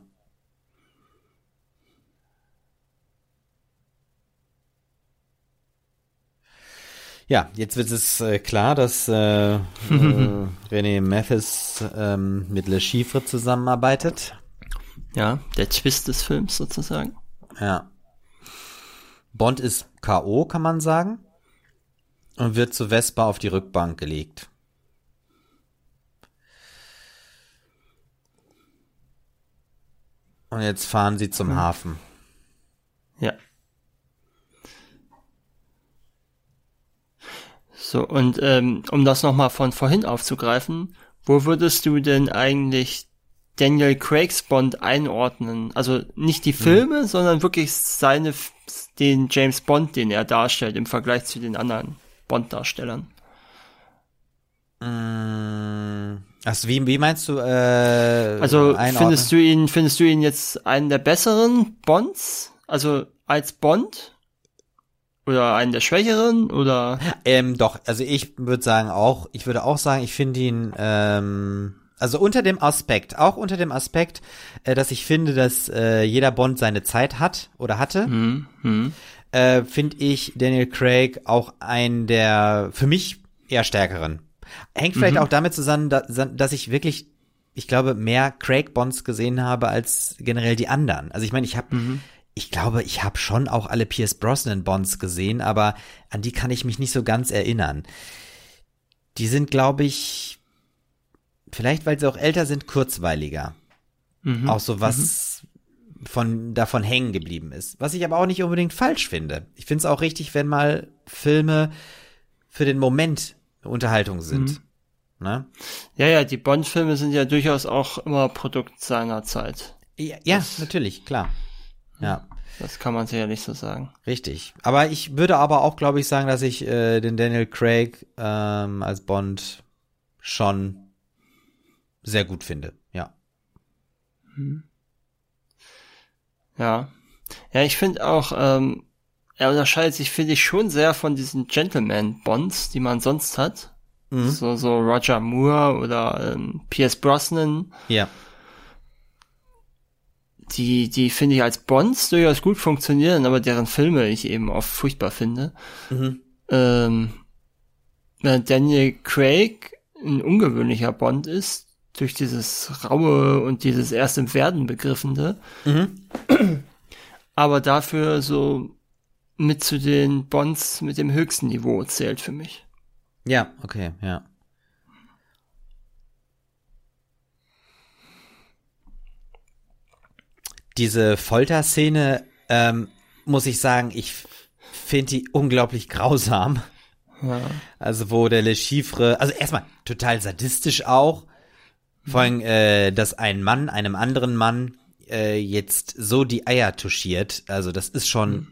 Ja, jetzt wird es äh, klar, dass äh, äh, René Mathis ähm, mit Le Chiffre zusammenarbeitet. Ja, der Twist des Films sozusagen. Ja. Bond ist K.O., kann man sagen. Und wird zu Vespa auf die Rückbank gelegt. Und jetzt fahren sie zum hm. Hafen. Ja. So, und ähm, um das nochmal von vorhin aufzugreifen, wo würdest du denn eigentlich Daniel Craigs Bond einordnen? Also nicht die hm. Filme, hm. sondern wirklich seine, den James Bond, den er darstellt im Vergleich zu den anderen Bond-Darstellern. Also wie, wie meinst du? Äh, also findest du ihn, findest du ihn jetzt einen der besseren Bonds? Also als Bond? Oder einen der schwächeren? Oder? Ähm, doch, also ich würde sagen auch, ich würde auch sagen, ich finde ihn, ähm, also unter dem Aspekt, auch unter dem Aspekt, äh, dass ich finde, dass äh, jeder Bond seine Zeit hat oder hatte, hm, hm. Äh, finde ich Daniel Craig auch einen der für mich eher stärkeren. Hängt vielleicht mhm. auch damit zusammen, dass, dass ich wirklich, ich glaube, mehr Craig Bonds gesehen habe als generell die anderen. Also ich meine, ich habe, mhm. ich glaube, ich habe schon auch alle Pierce Brosnan Bonds gesehen, aber an die kann ich mich nicht so ganz erinnern. Die sind, glaube ich, vielleicht weil sie auch älter sind, kurzweiliger. Mhm. Auch so was mhm. Von davon hängen geblieben ist. Was ich aber auch nicht unbedingt falsch finde. Ich finde es auch richtig, wenn mal Filme für den Moment Unterhaltung sind. Mhm. Ne? Ja, ja, die Bond-Filme sind ja durchaus auch immer Produkt seiner Zeit. Ja, ja natürlich, klar. Ja. Das kann man sicher nicht so sagen. Richtig. Aber ich würde aber auch, glaube ich, sagen, dass ich äh, den Daniel Craig ähm, als Bond schon sehr gut finde. Ja. Mhm. Ja. Ja, ich finde auch, ähm, er unterscheidet sich, finde ich, schon sehr von diesen Gentleman-Bonds, die man sonst hat. Mhm. So, so Roger Moore oder ähm, Pierce Brosnan. Ja. Die, die finde ich als Bonds durchaus gut funktionieren, aber deren Filme ich eben oft furchtbar finde. Mhm. Ähm, Daniel Craig ein ungewöhnlicher Bond ist, durch dieses Raue und dieses erst im Werden begriffende. Mhm. Aber dafür so mit zu den Bonds mit dem höchsten Niveau zählt für mich. Ja, okay, ja. Diese Folterszene, ähm, muss ich sagen, ich finde die unglaublich grausam. Ja. Also wo der Le Chiffre, also erstmal total sadistisch auch, vor allem, äh, dass ein Mann einem anderen Mann äh, jetzt so die Eier touchiert, also das ist schon mhm.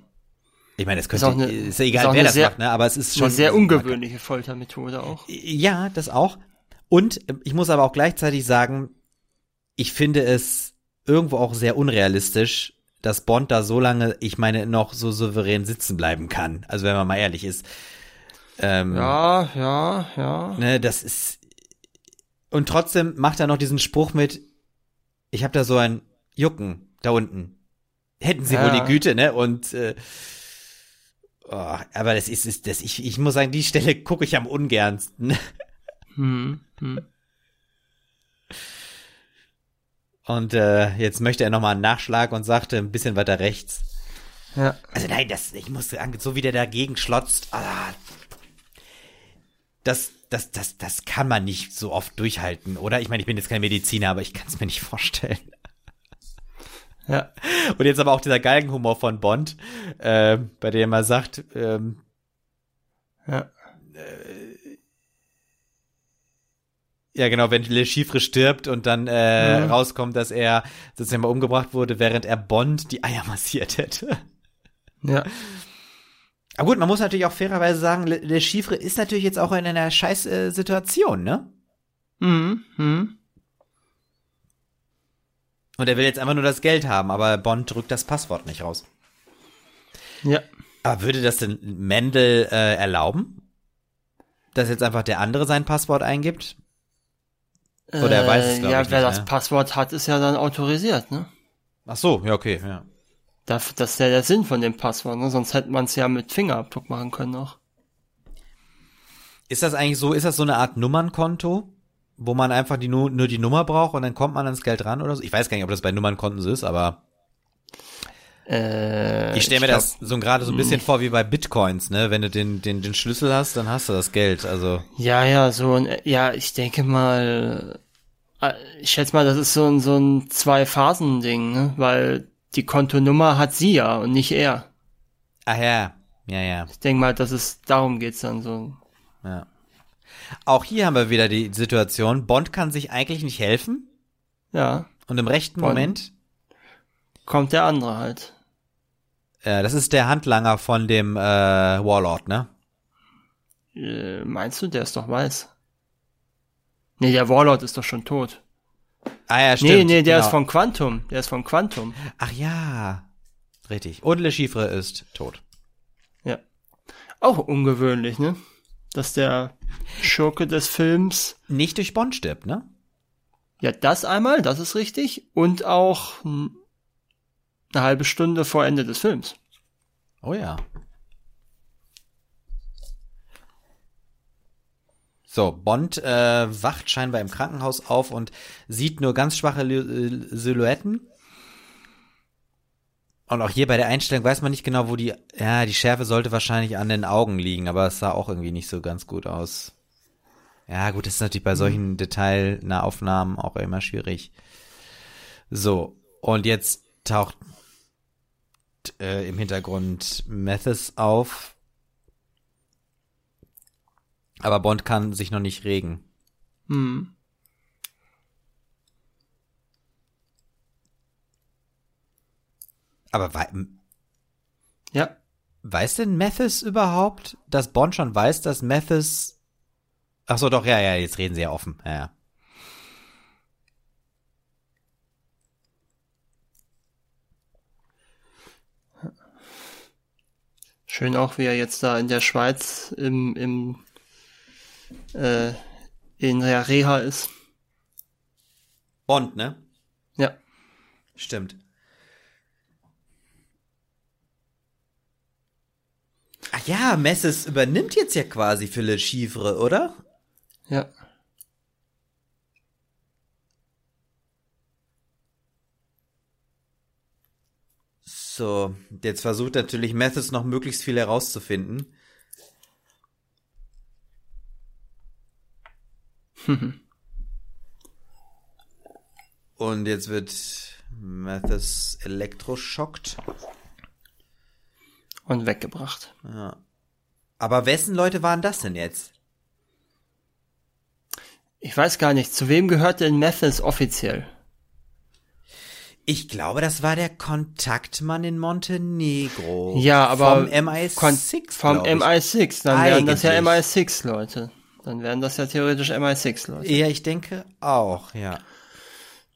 Ich meine, es könnte, ist, eine, ist ja egal, ist wer das sehr, macht, ne? aber es ist schon. Eine sehr ungewöhnliche Foltermethode auch. Ja, das auch. Und ich muss aber auch gleichzeitig sagen, ich finde es irgendwo auch sehr unrealistisch, dass Bond da so lange, ich meine, noch so souverän sitzen bleiben kann. Also wenn man mal ehrlich ist. Ähm, ja, ja, ja. Ne, das ist. Und trotzdem macht er noch diesen Spruch mit, ich habe da so ein Jucken da unten. Hätten sie ja. wohl die Güte, ne? Und äh, Oh, aber das ist, ist das, ich, ich muss sagen, die Stelle gucke ich am ungernsten. Hm, hm. Und äh, jetzt möchte er nochmal einen Nachschlag und sagte ein bisschen weiter rechts. Ja. Also nein, das, ich muss sagen, so wie der dagegen schlotzt, ah, das, das, das, das kann man nicht so oft durchhalten, oder? Ich meine, ich bin jetzt kein Mediziner, aber ich kann es mir nicht vorstellen. Ja. Und jetzt aber auch dieser Galgenhumor von Bond, äh, bei dem er sagt, ähm, ja. Äh, ja, genau, wenn Le Chiffre stirbt und dann äh, ja. rauskommt, dass er sozusagen mal umgebracht wurde, während er Bond die Eier massiert hätte. Ja. Aber gut, man muss natürlich auch fairerweise sagen, Le, Le Chiffre ist natürlich jetzt auch in einer scheiß äh, Situation, ne? Mhm. mhm. Und er will jetzt einfach nur das Geld haben, aber Bond drückt das Passwort nicht raus. Ja. Aber würde das denn Mendel äh, erlauben? Dass jetzt einfach der andere sein Passwort eingibt? Oder er weiß es, glaube ja, ich. Ja, wer nicht, das ne? Passwort hat, ist ja dann autorisiert, ne? Ach so, ja, okay, ja. Das, das ist ja der Sinn von dem Passwort, ne? Sonst hätte man es ja mit Fingerabdruck machen können noch. Ist das eigentlich so, ist das so eine Art Nummernkonto? wo man einfach die, nur, nur die Nummer braucht und dann kommt man ans Geld ran oder so. Ich weiß gar nicht, ob das bei Nummernkonten so ist, aber. Äh, Ich stelle mir das so gerade so ein bisschen vor wie bei Bitcoins, ne? Wenn du den, den, den Schlüssel hast, dann hast du das Geld. Also. Ja, ja, so ein, ja, ich denke mal, äh, ich schätze mal, das ist so ein, so ein Zwei-Phasen-Ding, ne? Weil die Kontonummer hat sie ja und nicht er. Ach ja, ja, ja. Ich denke mal, dass es darum geht's dann so. Ja. Auch hier haben wir wieder die Situation, Bond kann sich eigentlich nicht helfen Ja, und im rechten Bond. Moment, kommt der andere halt. äh, das ist der Handlanger von dem äh, Warlord, ne? Äh, meinst du, der ist doch weiß? Nee, der Warlord ist doch schon tot. Ah ja, stimmt. nee, nee, der genau. ist von Quantum. Der ist von Quantum. Ach ja, richtig. Und Le Chiffre ist tot. Ja. Auch ungewöhnlich, ne? Dass der Schurke des Films, Nicht durch Bond stirbt, ne? ja, das einmal, das ist richtig, und auch eine halbe Stunde vor Ende des Films. Oh ja. So, Bond äh, wacht scheinbar im Krankenhaus auf und sieht nur ganz schwache Lu- äh, Silhouetten. Und auch hier bei der Einstellung weiß man nicht genau, wo die, ja, die Schärfe sollte wahrscheinlich an den Augen liegen, aber es sah auch irgendwie nicht so ganz gut aus. Ja, gut, das ist natürlich bei solchen Detailnahaufnahmen auch immer schwierig. So, und jetzt taucht äh, im Hintergrund Mathis auf. Aber Bond kann sich noch nicht regen. Hm. Aber wei Ja. weiß denn Mathis überhaupt, dass Bond schon weiß, dass Mathis. Ach so, doch, ja, ja, jetzt reden sie ja offen. Ja, ja. Schön auch, wie er jetzt da in der Schweiz im, im äh, in der Reha ist. Bond, ne? Ja. Stimmt. Ach ja, Messes übernimmt jetzt ja quasi für Le Chiffre, oder? Ja. So, jetzt versucht natürlich Mathis noch möglichst viel herauszufinden. Und jetzt wird Mathis elektroschockt. Und weggebracht. Ja. Aber wessen Leute waren das denn jetzt? Ich weiß gar nicht, zu wem gehört denn Mathis offiziell? Ich glaube, das war der Kontaktmann in Montenegro. Ja, aber vom MI6. Kon vom glaub ich. MI6, dann wären das ja Eigentlich. MI6-Leute. Dann wären das ja theoretisch MI6-Leute. Ja, ich denke auch, ja.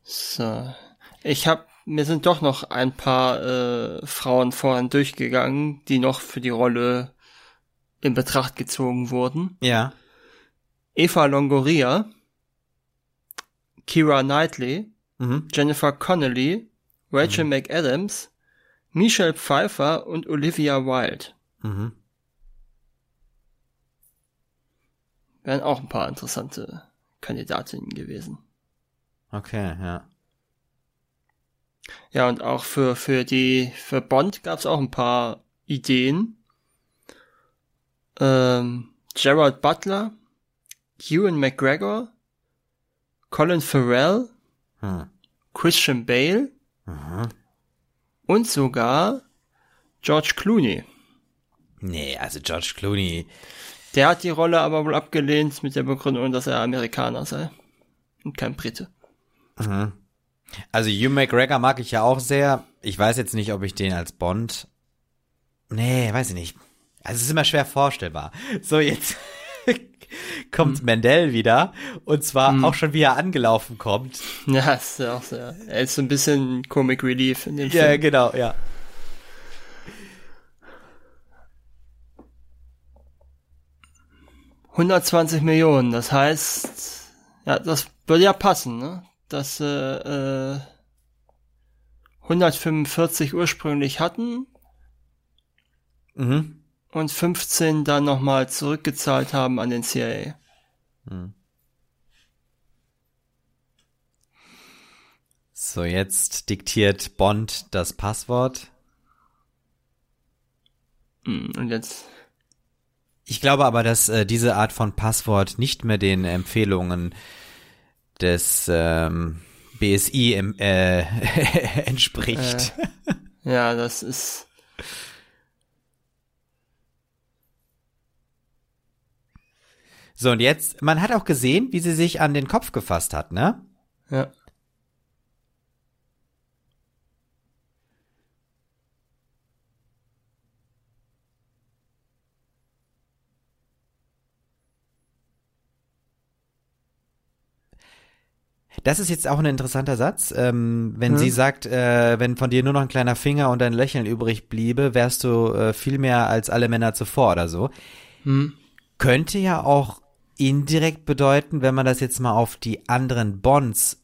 So. Ich hab, mir sind doch noch ein paar äh, Frauen vorhin durchgegangen, die noch für die Rolle in Betracht gezogen wurden. Ja. Eva Longoria, Kira Knightley, Mhm. Jennifer Connelly, Rachel McAdams, Michelle Pfeiffer und Olivia Wilde. Mhm. Wären auch ein paar interessante Kandidatinnen gewesen. Okay, ja. Ja, und auch für, für die, für Bond gab's auch ein paar Ideen. Ähm, Gerard Butler, Ewan McGregor, Colin Farrell, Hm. Christian Bale Mhm. und sogar George Clooney. Nee, also George Clooney. Der hat die Rolle aber wohl abgelehnt mit der Begründung, dass er Amerikaner sei und kein Brite. Mhm. Also Hugh McGregor mag ich ja auch sehr. Ich weiß jetzt nicht, ob ich den als Bond. Nee, weiß ich nicht. Also es ist immer schwer vorstellbar. So, jetzt kommt Hm. Mendel wieder. Und zwar auch schon, wie er angelaufen kommt. Ja, ist ja auch sehr. Er ist so ein bisschen Comic Relief in dem Ja, Film. genau, ja. 120 Millionen, das heißt, ja, das würde ja passen, ne? Dass äh, äh, 145 ursprünglich hatten Mhm. und 15 dann nochmal zurückgezahlt haben an den CIA. So, jetzt diktiert Bond das Passwort. Hm, Und jetzt. Ich glaube aber, dass äh, diese Art von Passwort nicht mehr den Empfehlungen des ähm, BSI em, äh, entspricht. Ja, das ist. So, und jetzt, man hat auch gesehen, wie sie sich an den Kopf gefasst hat, ne? Ja. Das ist jetzt auch ein interessanter Satz. Ähm, wenn Hm. sie sagt, äh, wenn von dir nur noch ein kleiner Finger und ein Lächeln übrig bliebe, wärst du äh, viel mehr als alle Männer zuvor oder so. Hm. Könnte ja auch indirekt bedeuten, wenn man das jetzt mal auf die anderen Bonds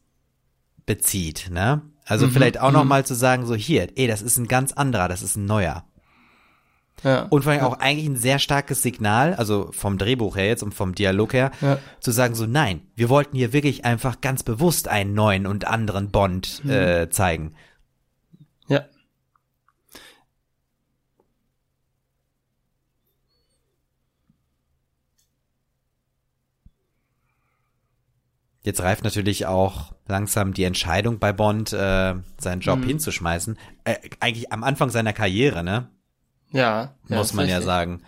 bezieht, ne? Also Mhm, vielleicht auch noch mhm. mal zu sagen, so hier, ey, das ist ein ganz anderer, das ist ein neuer. Ja. Und vor allem auch eigentlich ein sehr starkes Signal, also vom Drehbuch her jetzt und vom Dialog her, Ja. zu sagen so, nein, wir wollten hier wirklich einfach ganz bewusst einen neuen und anderen Bond äh, zeigen. Ja. Jetzt reift natürlich auch langsam die Entscheidung bei Bond, äh, seinen Job Mhm. hinzuschmeißen. Äh, eigentlich am Anfang seiner Karriere, ne? Ja. ja Muss ist man ja richtig. sagen.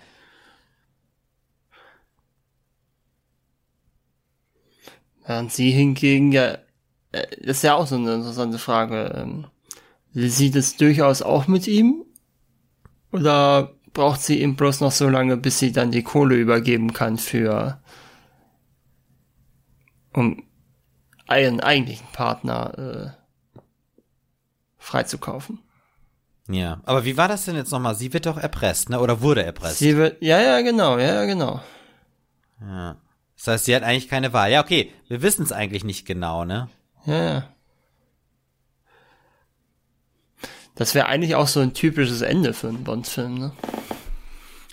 Während sie hingegen ja, äh, das ist ja auch so eine interessante Frage. Ähm, will sie das durchaus auch mit ihm? Oder braucht sie ihm bloß noch so lange, bis sie dann die Kohle übergeben kann für, um einen eigentlichen Partner äh, freizukaufen? Ja. Aber wie war das denn jetzt nochmal? Sie wird doch erpresst, ne? Oder wurde erpresst? Sie wird, ja, ja, genau, ja, ja, genau. ja. Das heißt, sie hat eigentlich keine Wahl. Ja, okay. Wir wissen es eigentlich nicht genau, ne? Ja, ja. Das wäre eigentlich auch so ein typisches Ende für einen Bond-Film, ne?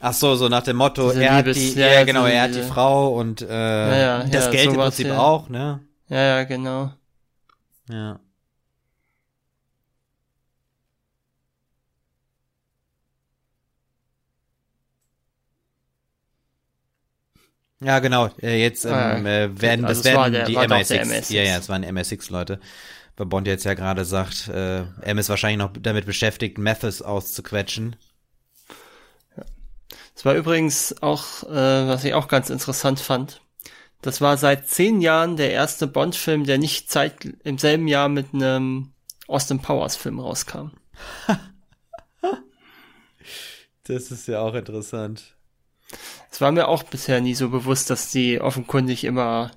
Ach so, so nach dem Motto, Diese er hat Liebes- die, ja, ja, genau, er hat die Frau und äh, ja, das ja, Geld im Prinzip auch, ne? Ja, ja, genau. Ja. Ja, genau. Äh, jetzt ähm, Ah, äh, werden also das werden der- die war doch MI6. der MI6. Ja, ja, es waren MI6-Leute. Weil Bond jetzt ja gerade sagt, äh, M ist wahrscheinlich noch damit beschäftigt, Methods auszuquetschen. Das war übrigens auch, äh, was ich auch ganz interessant fand. Das war seit zehn Jahren der erste Bond-Film, der nicht zeit im selben Jahr mit einem Austin Powers-Film rauskam. Das ist ja auch interessant. Es war mir auch bisher nie so bewusst, dass die offenkundig immer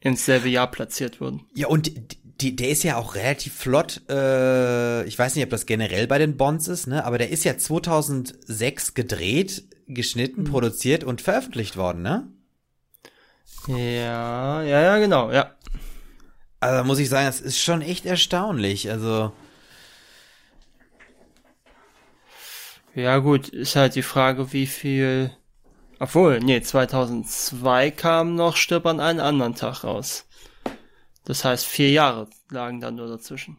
ins selbe Jahr platziert wurden. Ja, und die, der ist ja auch relativ flott. Äh, ich weiß nicht, ob das generell bei den Bonds ist, ne? Aber der ist ja 2006 gedreht, geschnitten, produziert und veröffentlicht worden, ne? Ja, ja, ja, genau, ja. Also muss ich sagen, das ist schon echt erstaunlich. Also Ja gut, ist halt die Frage, wie viel... Obwohl, nee, 2002 kam noch Stirb an einen anderen Tag raus. Das heißt, vier Jahre lagen dann nur dazwischen.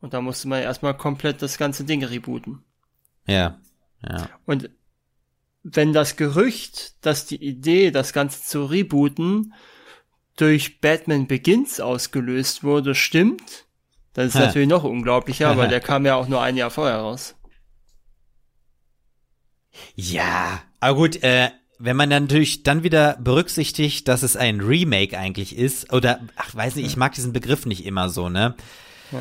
Und da musste man erstmal komplett das ganze Ding rebooten. ja, ja, Und wenn das Gerücht, dass die Idee, das Ganze zu rebooten, durch Batman Begins ausgelöst wurde, stimmt, dann ist Ha. natürlich noch unglaublicher, weil der kam ja auch nur ein Jahr vorher raus. ja. Aber gut, äh, wenn man dann natürlich dann wieder berücksichtigt, dass es ein Remake eigentlich ist, oder ach, weiß nicht, ich mag diesen Begriff nicht immer so, ne? Ja.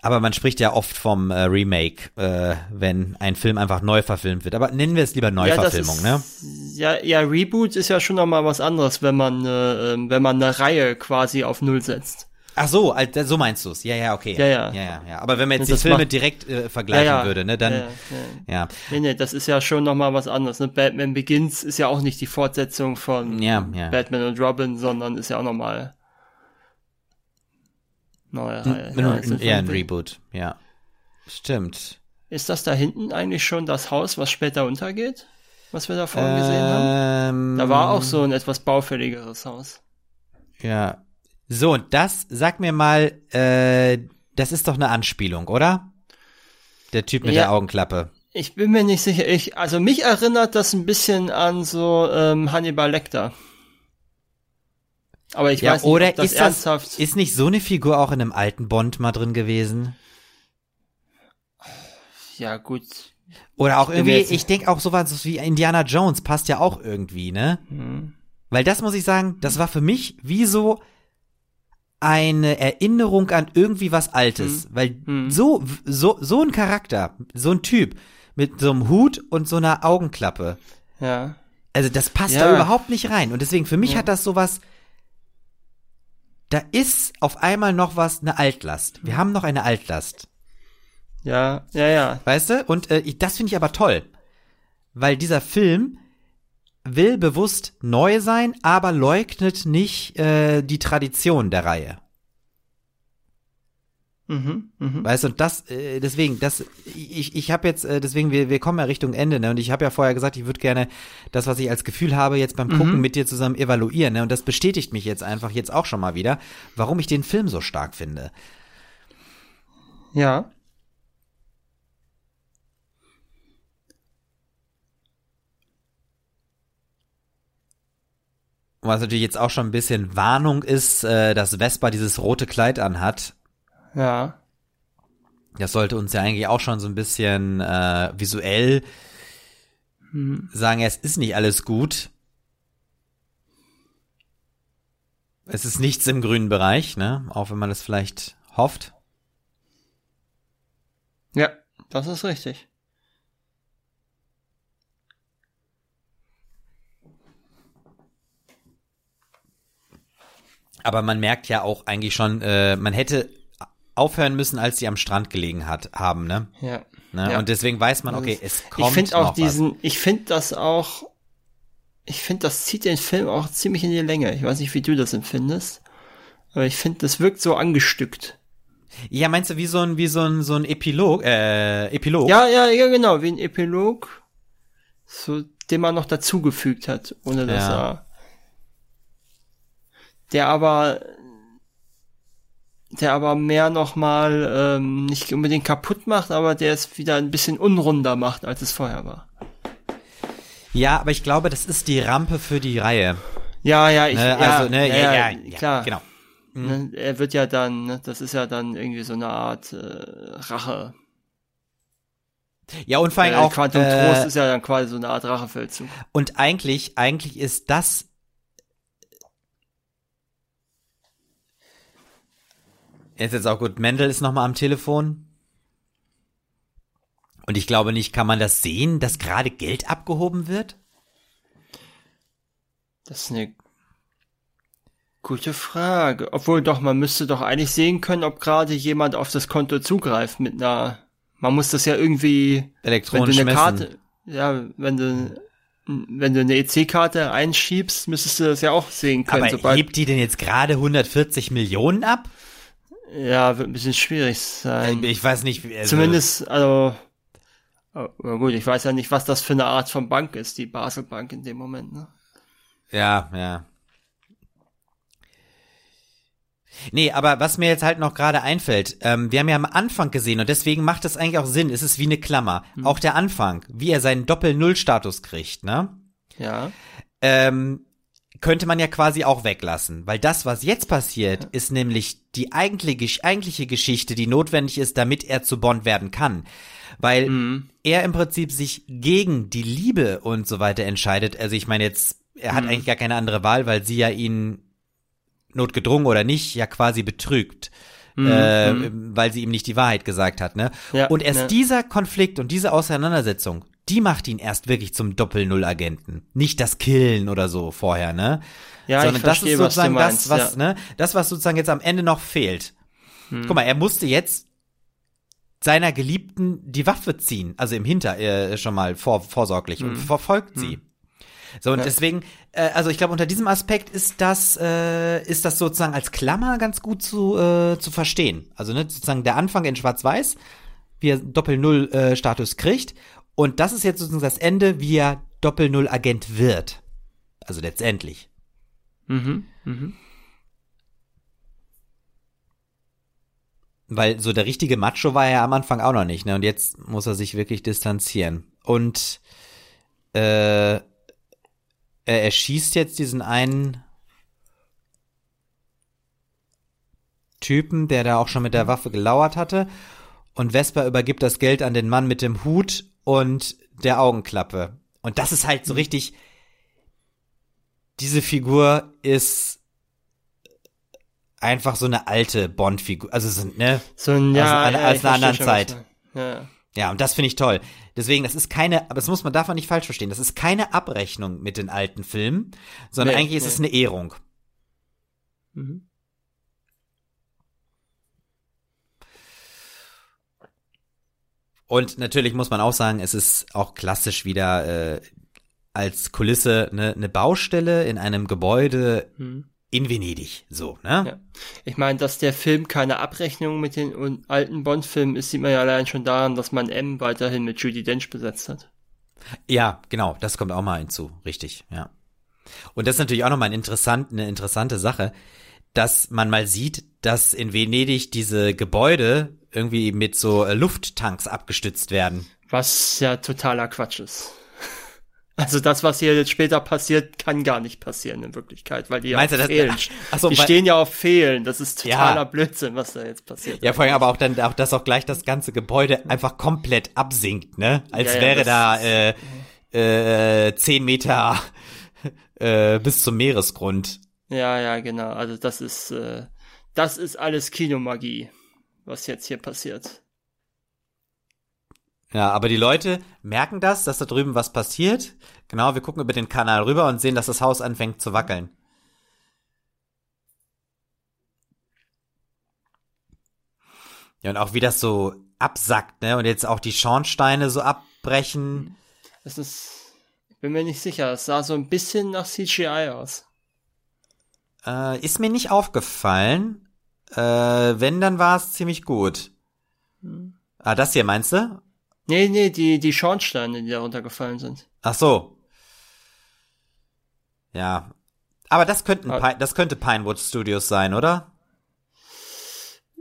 Aber man spricht ja oft vom äh, Remake, äh, wenn ein Film einfach neu verfilmt wird. Aber nennen wir es lieber Neuverfilmung, ja, ne? das ist, Ja, ja, Reboot ist ja schon noch mal was anderes, wenn man, äh, ähm, wenn man eine Reihe quasi auf Null setzt. Ach so, so meinst du's. Ja, ja, okay. Ja, ja. ja, ja, ja. Aber wenn man jetzt Das die Filme macht- direkt äh, vergleichen ja, ja. würde, ne, dann Ja, ja, ja, ja. ja. Nee, nee, das ist ja schon noch mal was anderes. Ne? Batman Begins ist ja auch nicht die Fortsetzung von Ja, ja. Batman und Robin, sondern ist ja auch noch mal neue Reihe. Ja, ist ein eher ein. Reboot, ja. Stimmt. Ist das da hinten eigentlich schon das Haus, was später untergeht? Was wir da vorhin gesehen haben? Ähm, Da war auch so ein etwas baufälligeres Haus. Ja. So, und das, sag mir mal, äh, das ist doch eine Anspielung, oder? Der Typ mit Ja. der Augenklappe. Ich bin mir nicht sicher. Ich, also mich erinnert das ein bisschen an so ähm, Hannibal Lecter. Aber ich Ja, weiß nicht, oder ob das ist das, ernsthaft. ist nicht so eine Figur auch in einem alten Bond mal drin gewesen? ja, gut. Oder auch bin irgendwie, ich denke auch sowas wie Indiana Jones passt ja auch irgendwie, ne? Hm. Weil das muss ich sagen, das war für mich wie so eine Erinnerung an irgendwie was Altes. Weil Hm. so, so, so ein Charakter, so ein Typ mit so einem Hut und so einer Augenklappe, Ja. also das passt Ja. da überhaupt nicht rein. Und deswegen, für mich Ja. hat das sowas, da ist auf einmal noch was, eine Altlast. Wir haben noch eine Altlast. Ja, ja, ja. Weißt du? Und äh, das finde ich aber toll. Weil dieser Film will bewusst neu sein, aber leugnet nicht äh, die Tradition der Reihe. Mhm, mhm. Weißt du, und das, äh, deswegen, das, ich, ich habe jetzt, äh, deswegen, wir, wir kommen ja Richtung Ende, ne? Und ich habe ja vorher gesagt, ich würde gerne das, was ich als Gefühl habe, jetzt beim Gucken mit dir zusammen evaluieren, ne? Und das bestätigt mich jetzt einfach jetzt auch schon mal wieder, warum ich den Film so stark finde. Ja. Was natürlich jetzt auch schon ein bisschen Warnung ist, äh, dass Vespa dieses rote Kleid anhat. Ja. Das sollte uns ja eigentlich auch schon so ein bisschen äh, visuell Hm. sagen, es ist nicht alles gut. Es ist nichts im grünen Bereich, ne? Auch wenn man das vielleicht hofft. Ja, das ist richtig. Aber man merkt ja auch eigentlich schon, äh, man hätte aufhören müssen, als sie am Strand gelegen hat, haben, ne? Ja. ne? Ja. Und deswegen weiß man, okay, es kommt ich finde auch diesen, ich finde das auch, ich finde, das zieht den Film auch ziemlich in die Länge. Ich weiß nicht, wie du das empfindest, aber ich finde, das wirkt so angestückt. was. Ja, meinst du wie so ein, wie so ein, so ein Epilog, äh, Epilog? Ja, ja, ja, genau, wie ein Epilog, so, den man noch dazugefügt hat, ohne dass Ja. er, der aber, der aber mehr nochmal ähm, nicht unbedingt kaputt macht, aber der es wieder ein bisschen unrunder macht, als es vorher war. Ja, aber ich glaube, das ist die Rampe für die Reihe. Ja, ja, ich, Ne? ja, also, ne, ja, ja, ja, klar. genau. Ne, er wird ja dann, ne, das ist ja dann irgendwie so eine Art äh, Rache. Ja, und vor allem Äh, auch, Quantum äh, Trost ist ja dann quasi so eine Art Rachefeldzug. Und eigentlich, eigentlich ist das. Ist jetzt auch gut. Mendel ist nochmal am Telefon. Und ich glaube nicht, kann man das sehen, dass gerade Geld abgehoben wird? Das ist eine gute Frage. Obwohl doch, man müsste doch eigentlich sehen können, ob gerade jemand auf das Konto zugreift mit einer. Man muss das ja irgendwie, wenn du Elektronisch eine messen. Karte, ja, wenn du wenn du eine EC-Karte einschiebst, müsstest du das ja auch sehen können. Aber sobald, hebt die denn jetzt gerade 140 Millionen ab? Ja, wird ein bisschen schwierig sein. Ich weiß nicht. wie- Also, Zumindest, also, oh, gut, ich weiß ja nicht, was das für eine Art von Bank ist, die Basel Bank in dem Moment, ne? Ja, ja. Nee, aber was mir jetzt halt noch gerade einfällt, ähm, wir haben ja am Anfang gesehen und deswegen macht es eigentlich auch Sinn, es ist wie eine Klammer. Auch der Anfang, wie er seinen Doppel-Null-Status kriegt, ne? Ja. Ähm, könnte man ja quasi auch weglassen, weil das, was jetzt passiert, ist nämlich die eigentliche, eigentliche Geschichte, die notwendig ist, damit er zu Bond werden kann. Weil Mhm. er im Prinzip sich gegen die Liebe und so weiter entscheidet. Also ich meine jetzt, er hat eigentlich gar keine andere Wahl, weil sie ja ihn notgedrungen oder nicht ja quasi betrügt. Äh, weil sie ihm nicht die Wahrheit gesagt hat, ne? Ja, und erst ja. dieser Konflikt und diese Auseinandersetzung, die macht ihn erst wirklich zum Doppel-Null-Agenten. Nicht das Killen oder so vorher, ne? Ja, Sondern ich das verstehe, ist was du sozusagen meinst, das, was, ja. ne? Das, was sozusagen jetzt am Ende noch fehlt. Hm. Guck mal, er musste jetzt seiner Geliebten die Waffe ziehen, also im Hinter äh, schon mal vor, vorsorglich und verfolgt sie. So und Hm. Ja. deswegen, äh, also ich glaube unter diesem Aspekt ist das äh, ist das sozusagen als Klammer ganz gut zu äh, zu verstehen. Also ne, sozusagen der Anfang in Schwarz-Weiß, wie er Doppel-Null-Status kriegt und das ist jetzt sozusagen das Ende, wie er Doppel-Null-Agent wird. Also letztendlich. Mhm. Mhm. Weil so der richtige Macho war er am Anfang auch noch nicht, ne? Und jetzt muss er sich wirklich distanzieren. Und äh, er erschießt jetzt diesen einen Typen, der da auch schon mit der Waffe gelauert hatte. Und Vesper übergibt das Geld an den Mann mit dem Hut und der Augenklappe. Und das ist halt so richtig. Diese Figur ist einfach so eine alte Bond-Figur. Also so, ne? So ein, ja, also, ja, als einer anderen Zeit. Ja. Ja, und das finde ich toll. Deswegen, das ist keine, aber das muss man davon nicht falsch verstehen. Das ist keine Abrechnung mit den alten Filmen, sondern Nee, eigentlich ist nee. es eine Ehrung. Mhm. Und natürlich muss man auch sagen, es ist auch klassisch wieder äh, als Kulisse eine, eine Baustelle in einem Gebäude Mhm. in Venedig. So, ne? Ja. Ich meine, dass der Film keine Abrechnung mit den alten Bond-Filmen ist, sieht man ja allein schon daran, dass man M weiterhin mit Judy Dench besetzt hat. Ja, genau, das kommt auch mal hinzu, richtig, ja. Und das ist natürlich auch nochmal ein interessant, eine interessante Sache, dass man mal sieht, dass in Venedig diese Gebäude irgendwie mit so äh, Lufttanks abgestützt werden. Was ja totaler Quatsch ist. Also das, was hier jetzt später passiert, kann gar nicht passieren in Wirklichkeit, weil die ja Meinst auf du das- Fehlen. Ach so, die stehen ja auf Fehlen. Das ist totaler Ja. Blödsinn, was da jetzt passiert. Ja, vor allem aber auch dann, auch, dass auch gleich das ganze Gebäude einfach komplett absinkt, ne? Als Ja, ja, wäre da äh, äh, zehn Meter äh, bis zum Meeresgrund. Ja, ja, genau. Also das ist, äh, das ist alles Kinomagie, was jetzt hier passiert. Ja, aber die Leute merken das, dass da drüben was passiert. Genau, wir gucken über den Kanal rüber und sehen, dass das Haus anfängt zu wackeln. Ja, und auch wie das so absackt, ne? Und jetzt auch die Schornsteine so abbrechen. Das ist, ich bin mir nicht sicher. Es sah so ein bisschen nach CGI aus. Äh, ist mir nicht aufgefallen. Äh, wenn, dann war es ziemlich gut. Ah, das hier meinst du? Nee, nee, die, die Schornsteine, die da runtergefallen sind. Ach so. Ja. Aber das könnten, Ah. Das könnte Pinewood Studios sein, oder?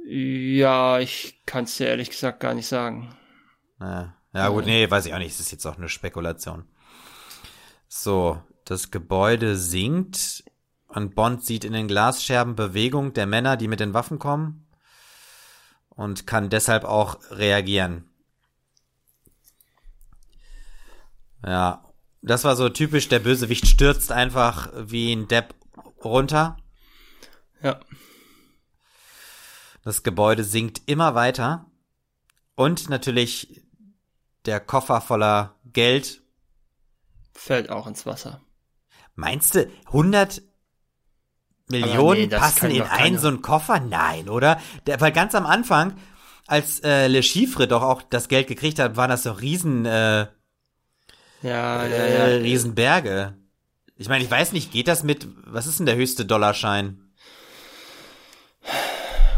Ja, ich kann es dir ehrlich gesagt gar nicht sagen. Ja, ja gut, nee, weiß ich auch nicht. Das ist jetzt auch eine Spekulation. So, das Gebäude sinkt und Bond sieht in den Glasscherben Bewegung der Männer, die mit den Waffen kommen und kann deshalb auch reagieren. Ja, das war so typisch, der Bösewicht stürzt einfach wie ein Depp runter. Ja. Das Gebäude sinkt immer weiter. Und natürlich der Koffer voller Geld. Fällt auch ins Wasser. Meinst du, 100 Millionen nee, passen in doch einen so einen Koffer? Nein, oder? Der, weil ganz am Anfang, als äh, Le Chiffre doch auch das Geld gekriegt hat, waren das so Riesen, äh, Ja, ja, äh, ja. Riesenberge. Ich meine, ich weiß nicht, geht das mit, was ist denn der höchste Dollarschein?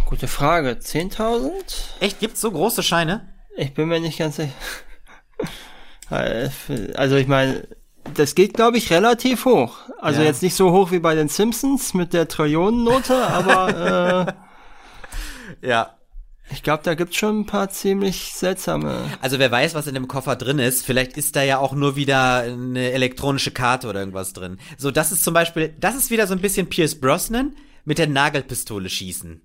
Gute Frage. 10.000? Echt, gibt's so große Scheine? Ich bin mir nicht ganz sicher. Also ich meine, das geht, glaube ich, relativ hoch. Also Ja. jetzt nicht so hoch wie bei den Simpsons mit der Trillionennote, aber äh, Ja. ich glaube, da gibt's schon ein paar ziemlich seltsame. Also wer weiß, was in dem Koffer drin ist. Vielleicht ist da ja auch nur wieder eine elektronische Karte oder irgendwas drin. So, das ist zum Beispiel, das ist wieder so ein bisschen Pierce Brosnan mit der Nagelpistole schießen.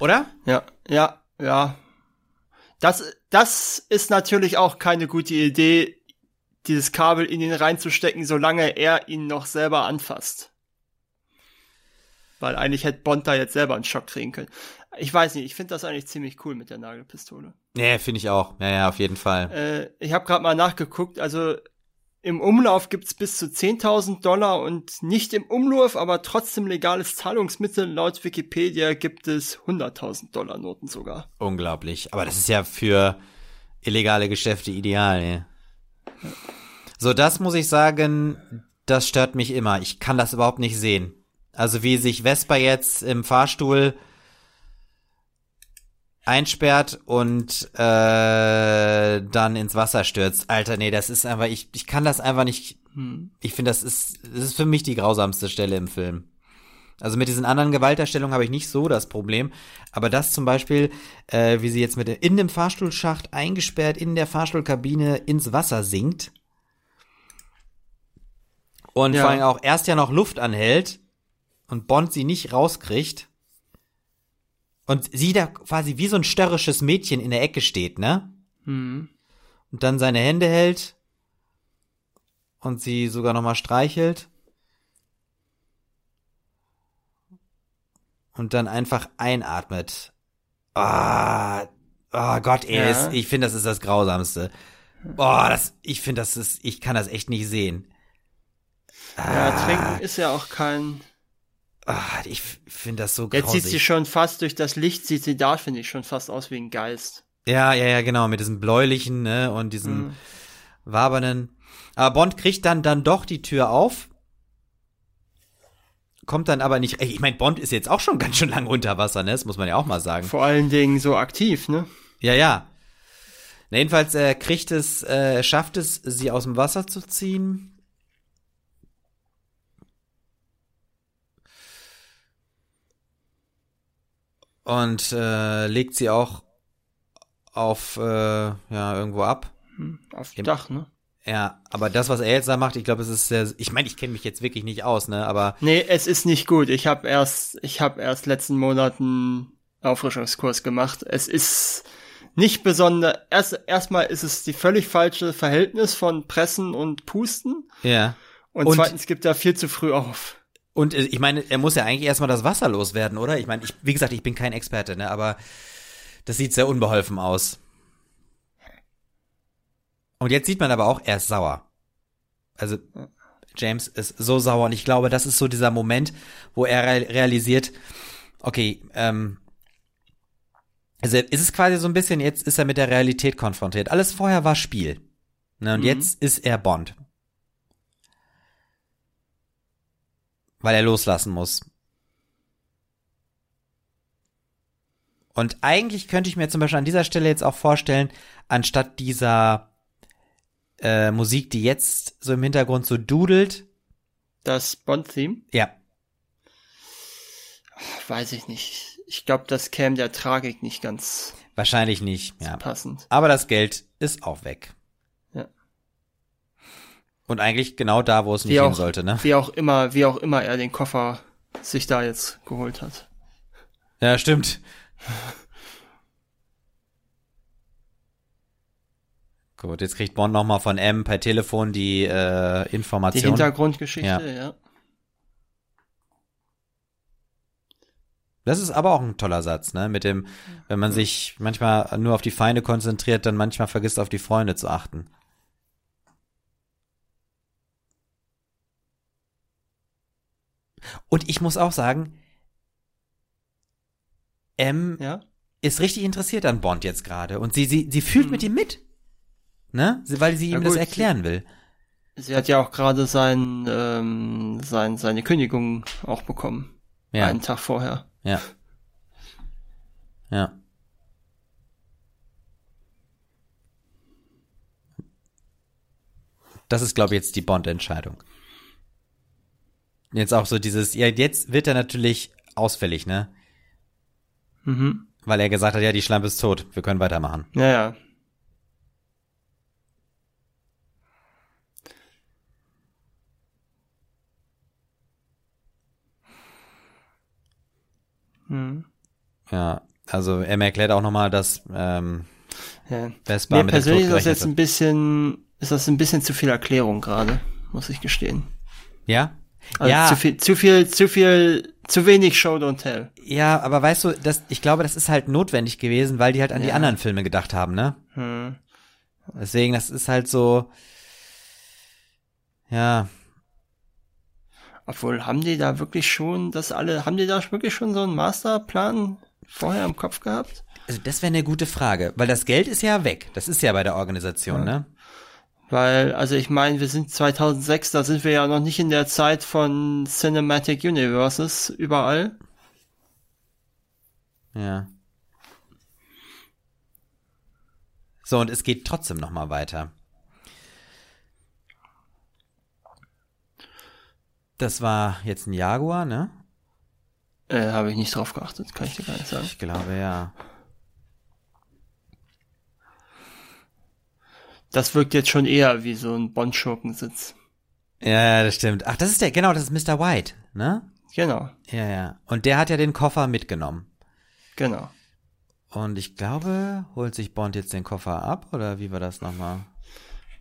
Oder? Ja, ja, ja. Das, das ist natürlich auch keine gute Idee, dieses Kabel in ihn reinzustecken, solange er ihn noch selber anfasst. Weil eigentlich hätte Bond da jetzt selber einen Schock kriegen können. Ich weiß nicht, ich finde das eigentlich ziemlich cool mit der Nagelpistole. Nee, finde ich auch. Ja, ja, auf jeden Fall. Äh, ich habe gerade mal nachgeguckt, also im Umlauf gibt's bis zu 10.000 Dollar und nicht im Umlauf, aber trotzdem legales Zahlungsmittel. Laut Wikipedia gibt es 100.000 Dollar Noten sogar. Unglaublich. Aber das ist ja für illegale Geschäfte ideal, ey. So, das muss ich sagen, das stört mich immer. Ich kann das überhaupt nicht sehen. Also wie sich Vespa jetzt im Fahrstuhl einsperrt und äh, dann ins Wasser stürzt. Alter, nee, das ist einfach, ich, ich kann das einfach nicht. Hm. Ich finde, das ist, das ist für mich die grausamste Stelle im Film. Also mit diesen anderen Gewalterstellungen habe ich nicht so das Problem. Aber das zum Beispiel, äh, wie sie jetzt mit in dem Fahrstuhlschacht eingesperrt in der Fahrstuhlkabine ins Wasser sinkt. Und Ja. vor allem auch erst ja noch Luft anhält und Bond sie nicht rauskriegt. Und sie da quasi wie so ein störrisches Mädchen in der Ecke steht, ne? Hm. Und dann seine Hände hält und sie sogar noch mal streichelt. Und dann einfach einatmet. Ah, oh Gott, ey, Ja. ich finde, das ist das Grausamste. Boah, das, ich finde, das ist, ich kann das echt nicht sehen. Ja, Ah, trinken ist ja auch kein. ah, ich finde das so Jetzt grausig. sieht sie schon fast durch das Licht, sieht sie da, finde ich, schon fast aus wie ein Geist. Ja, ja, ja, genau, mit diesem bläulichen, ne, und diesem Mhm. wabernden. Aber Bond kriegt dann dann doch die Tür auf. Kommt dann aber nicht, ey, ich meine, Bond ist jetzt auch schon ganz schön lange unter Wasser, ne, das muss man ja auch mal sagen. Vor allen Dingen so aktiv, ne? Ja, ja. Na, jedenfalls äh, kriegt es, äh, schafft es, sie aus dem Wasser zu ziehen. Und äh, legt sie auch auf, äh, ja, irgendwo ab. Hm. Auf dem Dach, ne? Ja, aber das, was er jetzt da macht, ich glaube, es ist sehr, ich meine, ich kenne mich jetzt wirklich nicht aus, ne, aber Nee, es ist nicht gut. Ich habe erst, ich habe erst letzten Monaten Auffrischungskurs gemacht. Es ist nicht besonders. Erst erstmal ist es die völlig falsche Verhältnis von Pressen und Pusten ja. und, Und- zweitens gibt er viel zu früh auf. Und äh, ich meine, er muss ja eigentlich erstmal das Wasser loswerden, oder? Ich meine, ich, wie gesagt, ich bin kein Experte, ne, aber das sieht sehr unbeholfen aus. Und jetzt sieht man aber auch, er ist sauer. Also James ist so sauer und ich glaube, das ist so dieser Moment, wo er re realisiert, okay, ähm, also ist es quasi so ein bisschen, jetzt ist er mit der Realität konfrontiert. Alles vorher war Spiel. Ne, und Mhm. jetzt ist er Bond. Weil er loslassen muss. Und eigentlich könnte ich mir zum Beispiel an dieser Stelle jetzt auch vorstellen, anstatt dieser äh, Musik, die jetzt so im Hintergrund so dudelt, Das Bond-Theme? ja, Weiß ich nicht. Ich glaube, das käme der Tragik nicht ganz wahrscheinlich nicht, ja. passend. Aber das Geld ist auch weg. Und eigentlich genau da, wo es nicht Wie hin auch, sollte, ne? wie auch immer, wie auch immer er den Koffer sich da jetzt geholt hat. Ja, stimmt. Gut, jetzt kriegt Bond nochmal von M per Telefon die äh, Die Information. Hintergrundgeschichte, Ja. ja. Das ist aber auch ein toller Satz, ne? Mit dem, wenn man sich manchmal nur auf die Feinde konzentriert, dann manchmal vergisst auf die Freunde zu achten. Und ich muss auch sagen, M Ja. ist richtig interessiert an Bond jetzt gerade und sie, sie, sie fühlt mit ihm mit. Ne? Sie- Weil sie Ja, ihm das gut, erklären will. Sie hat ja auch gerade sein, ähm, sein, seine Kündigung auch bekommen. Ja. Einen Tag vorher. Ja. Ja. Das ist, glaube ich, jetzt die Bond-Entscheidung. Jetzt auch so dieses, ja, jetzt wird er natürlich ausfällig, ne? Mhm. Weil er gesagt hat, ja, die Schlampe ist tot, wir können weitermachen. Ja, ja. Mhm. Ja, also er erklärt auch nochmal, dass ähm, Ja. Vespa Mir mit persönlich ist das jetzt ein bisschen, ist das ein bisschen zu viel Erklärung gerade, muss ich gestehen. Ja? Also ja, zu viel, zu viel, zu viel, zu wenig Show don't tell. ja, aber weißt du, das, ich glaube, das ist halt notwendig gewesen, weil die halt an die Ja. anderen Filme gedacht haben, ne? Hm. Deswegen, das ist halt so, ja, Obwohl, haben die da wirklich schon das alle, haben die da wirklich schon so einen Masterplan vorher im Kopf gehabt? also das wäre eine gute Frage, weil das Geld ist ja weg. Das ist ja bei der Organisation, ne? Weil, also ich meine, wir sind 2006, da sind wir ja noch nicht in der Zeit von Cinematic Universes überall. Ja. So, und es geht trotzdem noch mal weiter. Das war jetzt ein Jaguar, ne? Äh, habe ich nicht drauf geachtet, kann ich dir gar nicht sagen. Ich glaube ja. Das wirkt jetzt schon eher wie so ein Bond-Schurkensitz. Ja, das stimmt. Ach, das ist der, genau, das ist Mr. White, ne? Genau, Ja, ja. Und der hat ja den Koffer mitgenommen. genau. Und ich glaube, holt sich Bond jetzt den Koffer ab, oder wie war das nochmal?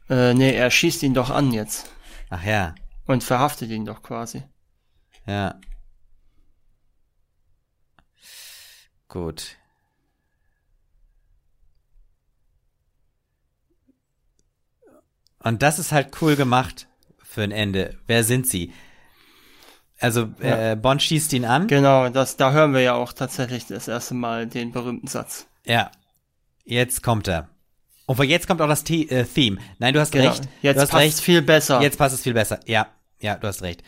Äh, nee, er schießt ihn doch an jetzt. Ach ja, Und verhaftet ihn doch quasi. ja. Gut. Und das ist halt cool gemacht für ein Ende. Wer sind sie? Also, äh, Bond schießt ihn an. Genau, das, da hören wir ja auch tatsächlich das erste Mal den berühmten Satz. Ja. Jetzt kommt er. Und jetzt kommt auch das The äh, Theme. Nein, du hast Genau. recht. Jetzt hast passt recht. viel besser. Jetzt passt es viel besser. Ja, ja, du hast recht.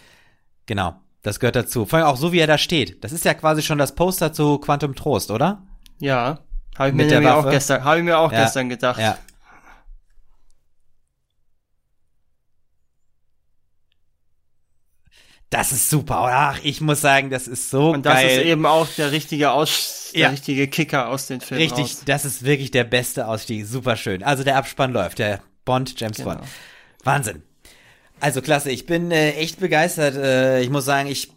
Genau. Das gehört dazu. Vor allem auch so, wie er da steht. Das ist ja quasi schon das Poster zu Quantum Trost, oder? Ja, habe ich mir auch gestern, habe ich mir auch Ja. gestern gedacht. Ja. Das ist super. Ach, ich muss sagen, das ist so Und das geil. ist eben auch der richtige Aus, der Ja. richtige Kicker aus den Filmen Richtig, raus. das ist wirklich der beste Ausstieg. Super schön. Also der Abspann läuft, der Bond, James Genau. Bond. Wahnsinn. Also klasse, ich bin äh, echt begeistert. Äh, ich muss sagen, ich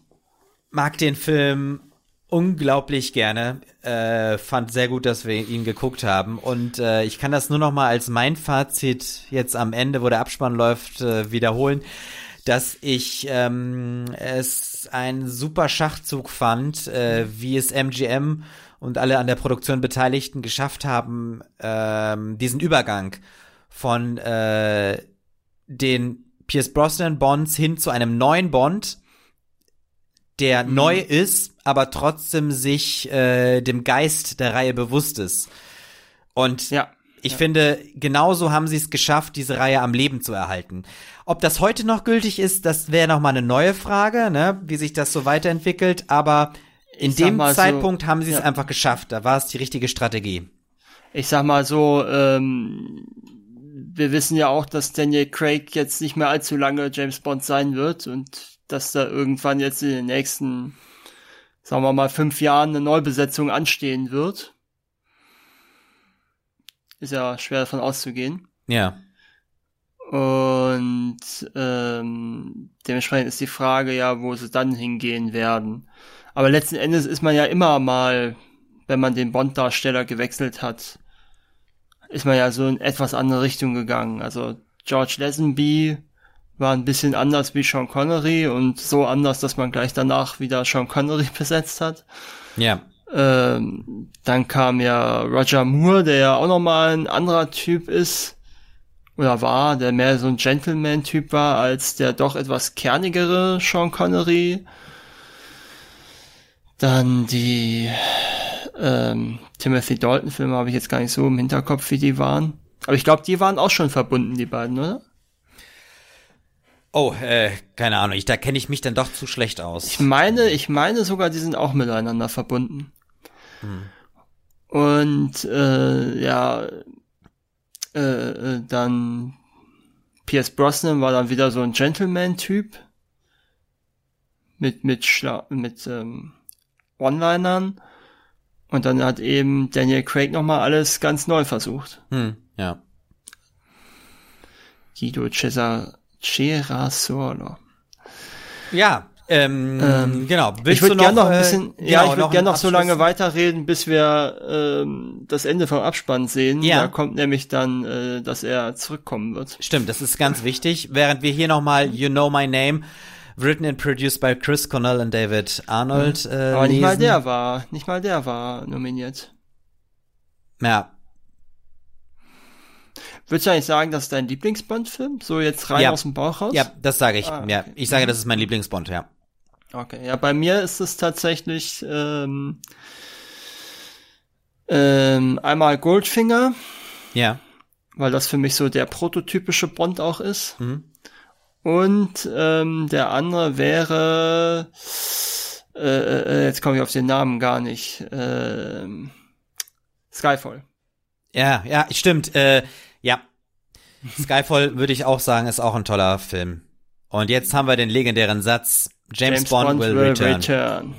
mag den Film unglaublich gerne. Äh, fand sehr gut, dass wir ihn geguckt haben. Und äh, ich kann das nur noch mal als mein Fazit jetzt am Ende, wo der Abspann läuft, äh, wiederholen, dass ich ähm, es ein super Schachzug fand, äh, wie es MGM und alle an der Produktion Beteiligten geschafft haben, ähm, diesen Übergang von äh, den Pierce Brosnan Bonds hin zu einem neuen Bond, der neu ist, aber trotzdem sich äh, dem Geist der Reihe bewusst ist. Und Ja. Ich finde, genauso haben sie es geschafft, diese Reihe am Leben zu erhalten. Ob das heute noch gültig ist, das wäre noch mal eine neue Frage, ne? wie sich das so weiterentwickelt. Aber in Ich dem mal so, Zeitpunkt haben sie es ja. einfach geschafft. Da war es die richtige Strategie. Ich sag mal so, ähm, wir wissen ja auch, dass Daniel Craig jetzt nicht mehr allzu lange James Bond sein wird und dass da irgendwann jetzt in den nächsten, sagen wir mal, fünf Jahren eine Neubesetzung anstehen wird. Ist ja schwer davon auszugehen. Ja. Und ähm, dementsprechend ist die Frage ja, wo sie dann hingehen werden. Aber letzten Endes ist man ja immer mal, wenn man den Bond-Darsteller gewechselt hat, ist man ja so in etwas andere Richtung gegangen. Also George Lazenby war ein bisschen anders wie Sean Connery und so anders, dass man gleich danach wieder Sean Connery besetzt hat. Ja. Ähm, dann kam ja Roger Moore, der ja auch nochmal ein anderer Typ ist. Oder war, der mehr so ein Gentleman-Typ war, als der doch etwas kernigere Sean Connery. Dann die ähm, Timothy Dalton-Filme habe ich jetzt gar nicht so im Hinterkopf, wie die waren. Aber ich glaube, die waren auch schon verbunden, die beiden, oder? Oh, äh, keine Ahnung. Ich, da kenne ich mich dann doch zu schlecht aus. Ich meine, ich meine sogar, die sind auch miteinander verbunden. Und äh, ja, äh, äh, dann Pierce Brosnan war dann wieder so ein Gentleman-Typ mit mit Schla mit ähm, One-Linern. Und dann hat eben Daniel Craig nochmal alles ganz neu versucht. Hm, ja. Guido Cesar Cerasolo. Ja, ähm, Ähm, genau. Ich Willst würde du gerne noch ein äh, bisschen, genau, ja, ich würde gerne noch so lange weiterreden, bis wir ähm, das Ende vom Abspann sehen. Ja. Da kommt nämlich dann, äh, dass er zurückkommen wird. Stimmt, das ist ganz wichtig. Während wir hier nochmal You Know My Name, written and produced by Chris Cornell und David Arnold äh, Aber nicht mal lesen. der war, nicht mal der war nominiert. Ja, Würdest du eigentlich sagen, das ist dein Lieblingsbond-Film? So jetzt rein Ja. aus dem Bauch raus? ja, das sage ich. Ah, Ja, okay. ich sage, das ist mein Lieblingsbond, ja. Okay, ja, bei mir ist es tatsächlich ähm, ähm, einmal Goldfinger, Ja. weil das für mich so der prototypische Bond auch ist. Mhm. Und ähm, der andere wäre, äh, äh, jetzt komme ich auf den Namen gar nicht, ähm, Skyfall. Ja, ja, stimmt. Äh, ja. Skyfall würde ich auch sagen, ist auch ein toller Film. Und jetzt haben wir den legendären Satz: James, Bond, will, return. return.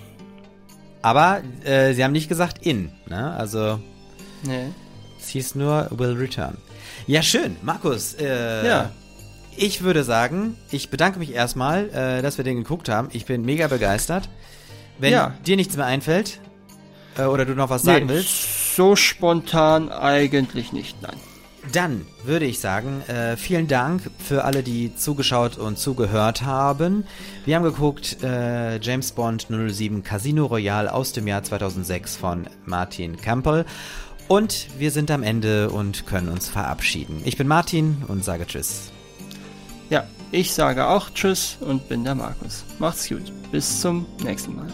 Aber äh, sie haben nicht gesagt in, ne? Also Nee. es hieß nur will return. Ja, schön. Markus, äh, Ja. ich würde sagen, ich bedanke mich erstmal, äh, dass wir den geguckt haben. Ich bin mega begeistert. Wenn Ja. dir nichts mehr einfällt äh, oder du noch was sagen nee, willst, So spontan eigentlich nicht, nein. Dann würde ich sagen, äh, vielen Dank für alle, die zugeschaut und zugehört haben. Wir haben geguckt äh, James Bond 007 Casino Royale aus dem Jahr 2006 von Martin Campbell. Und wir sind am Ende und können uns verabschieden. Ich bin Martin und sage Tschüss. Ja, ich sage auch Tschüss und bin der Markus. Macht's gut. Bis zum nächsten Mal.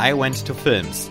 I went to films.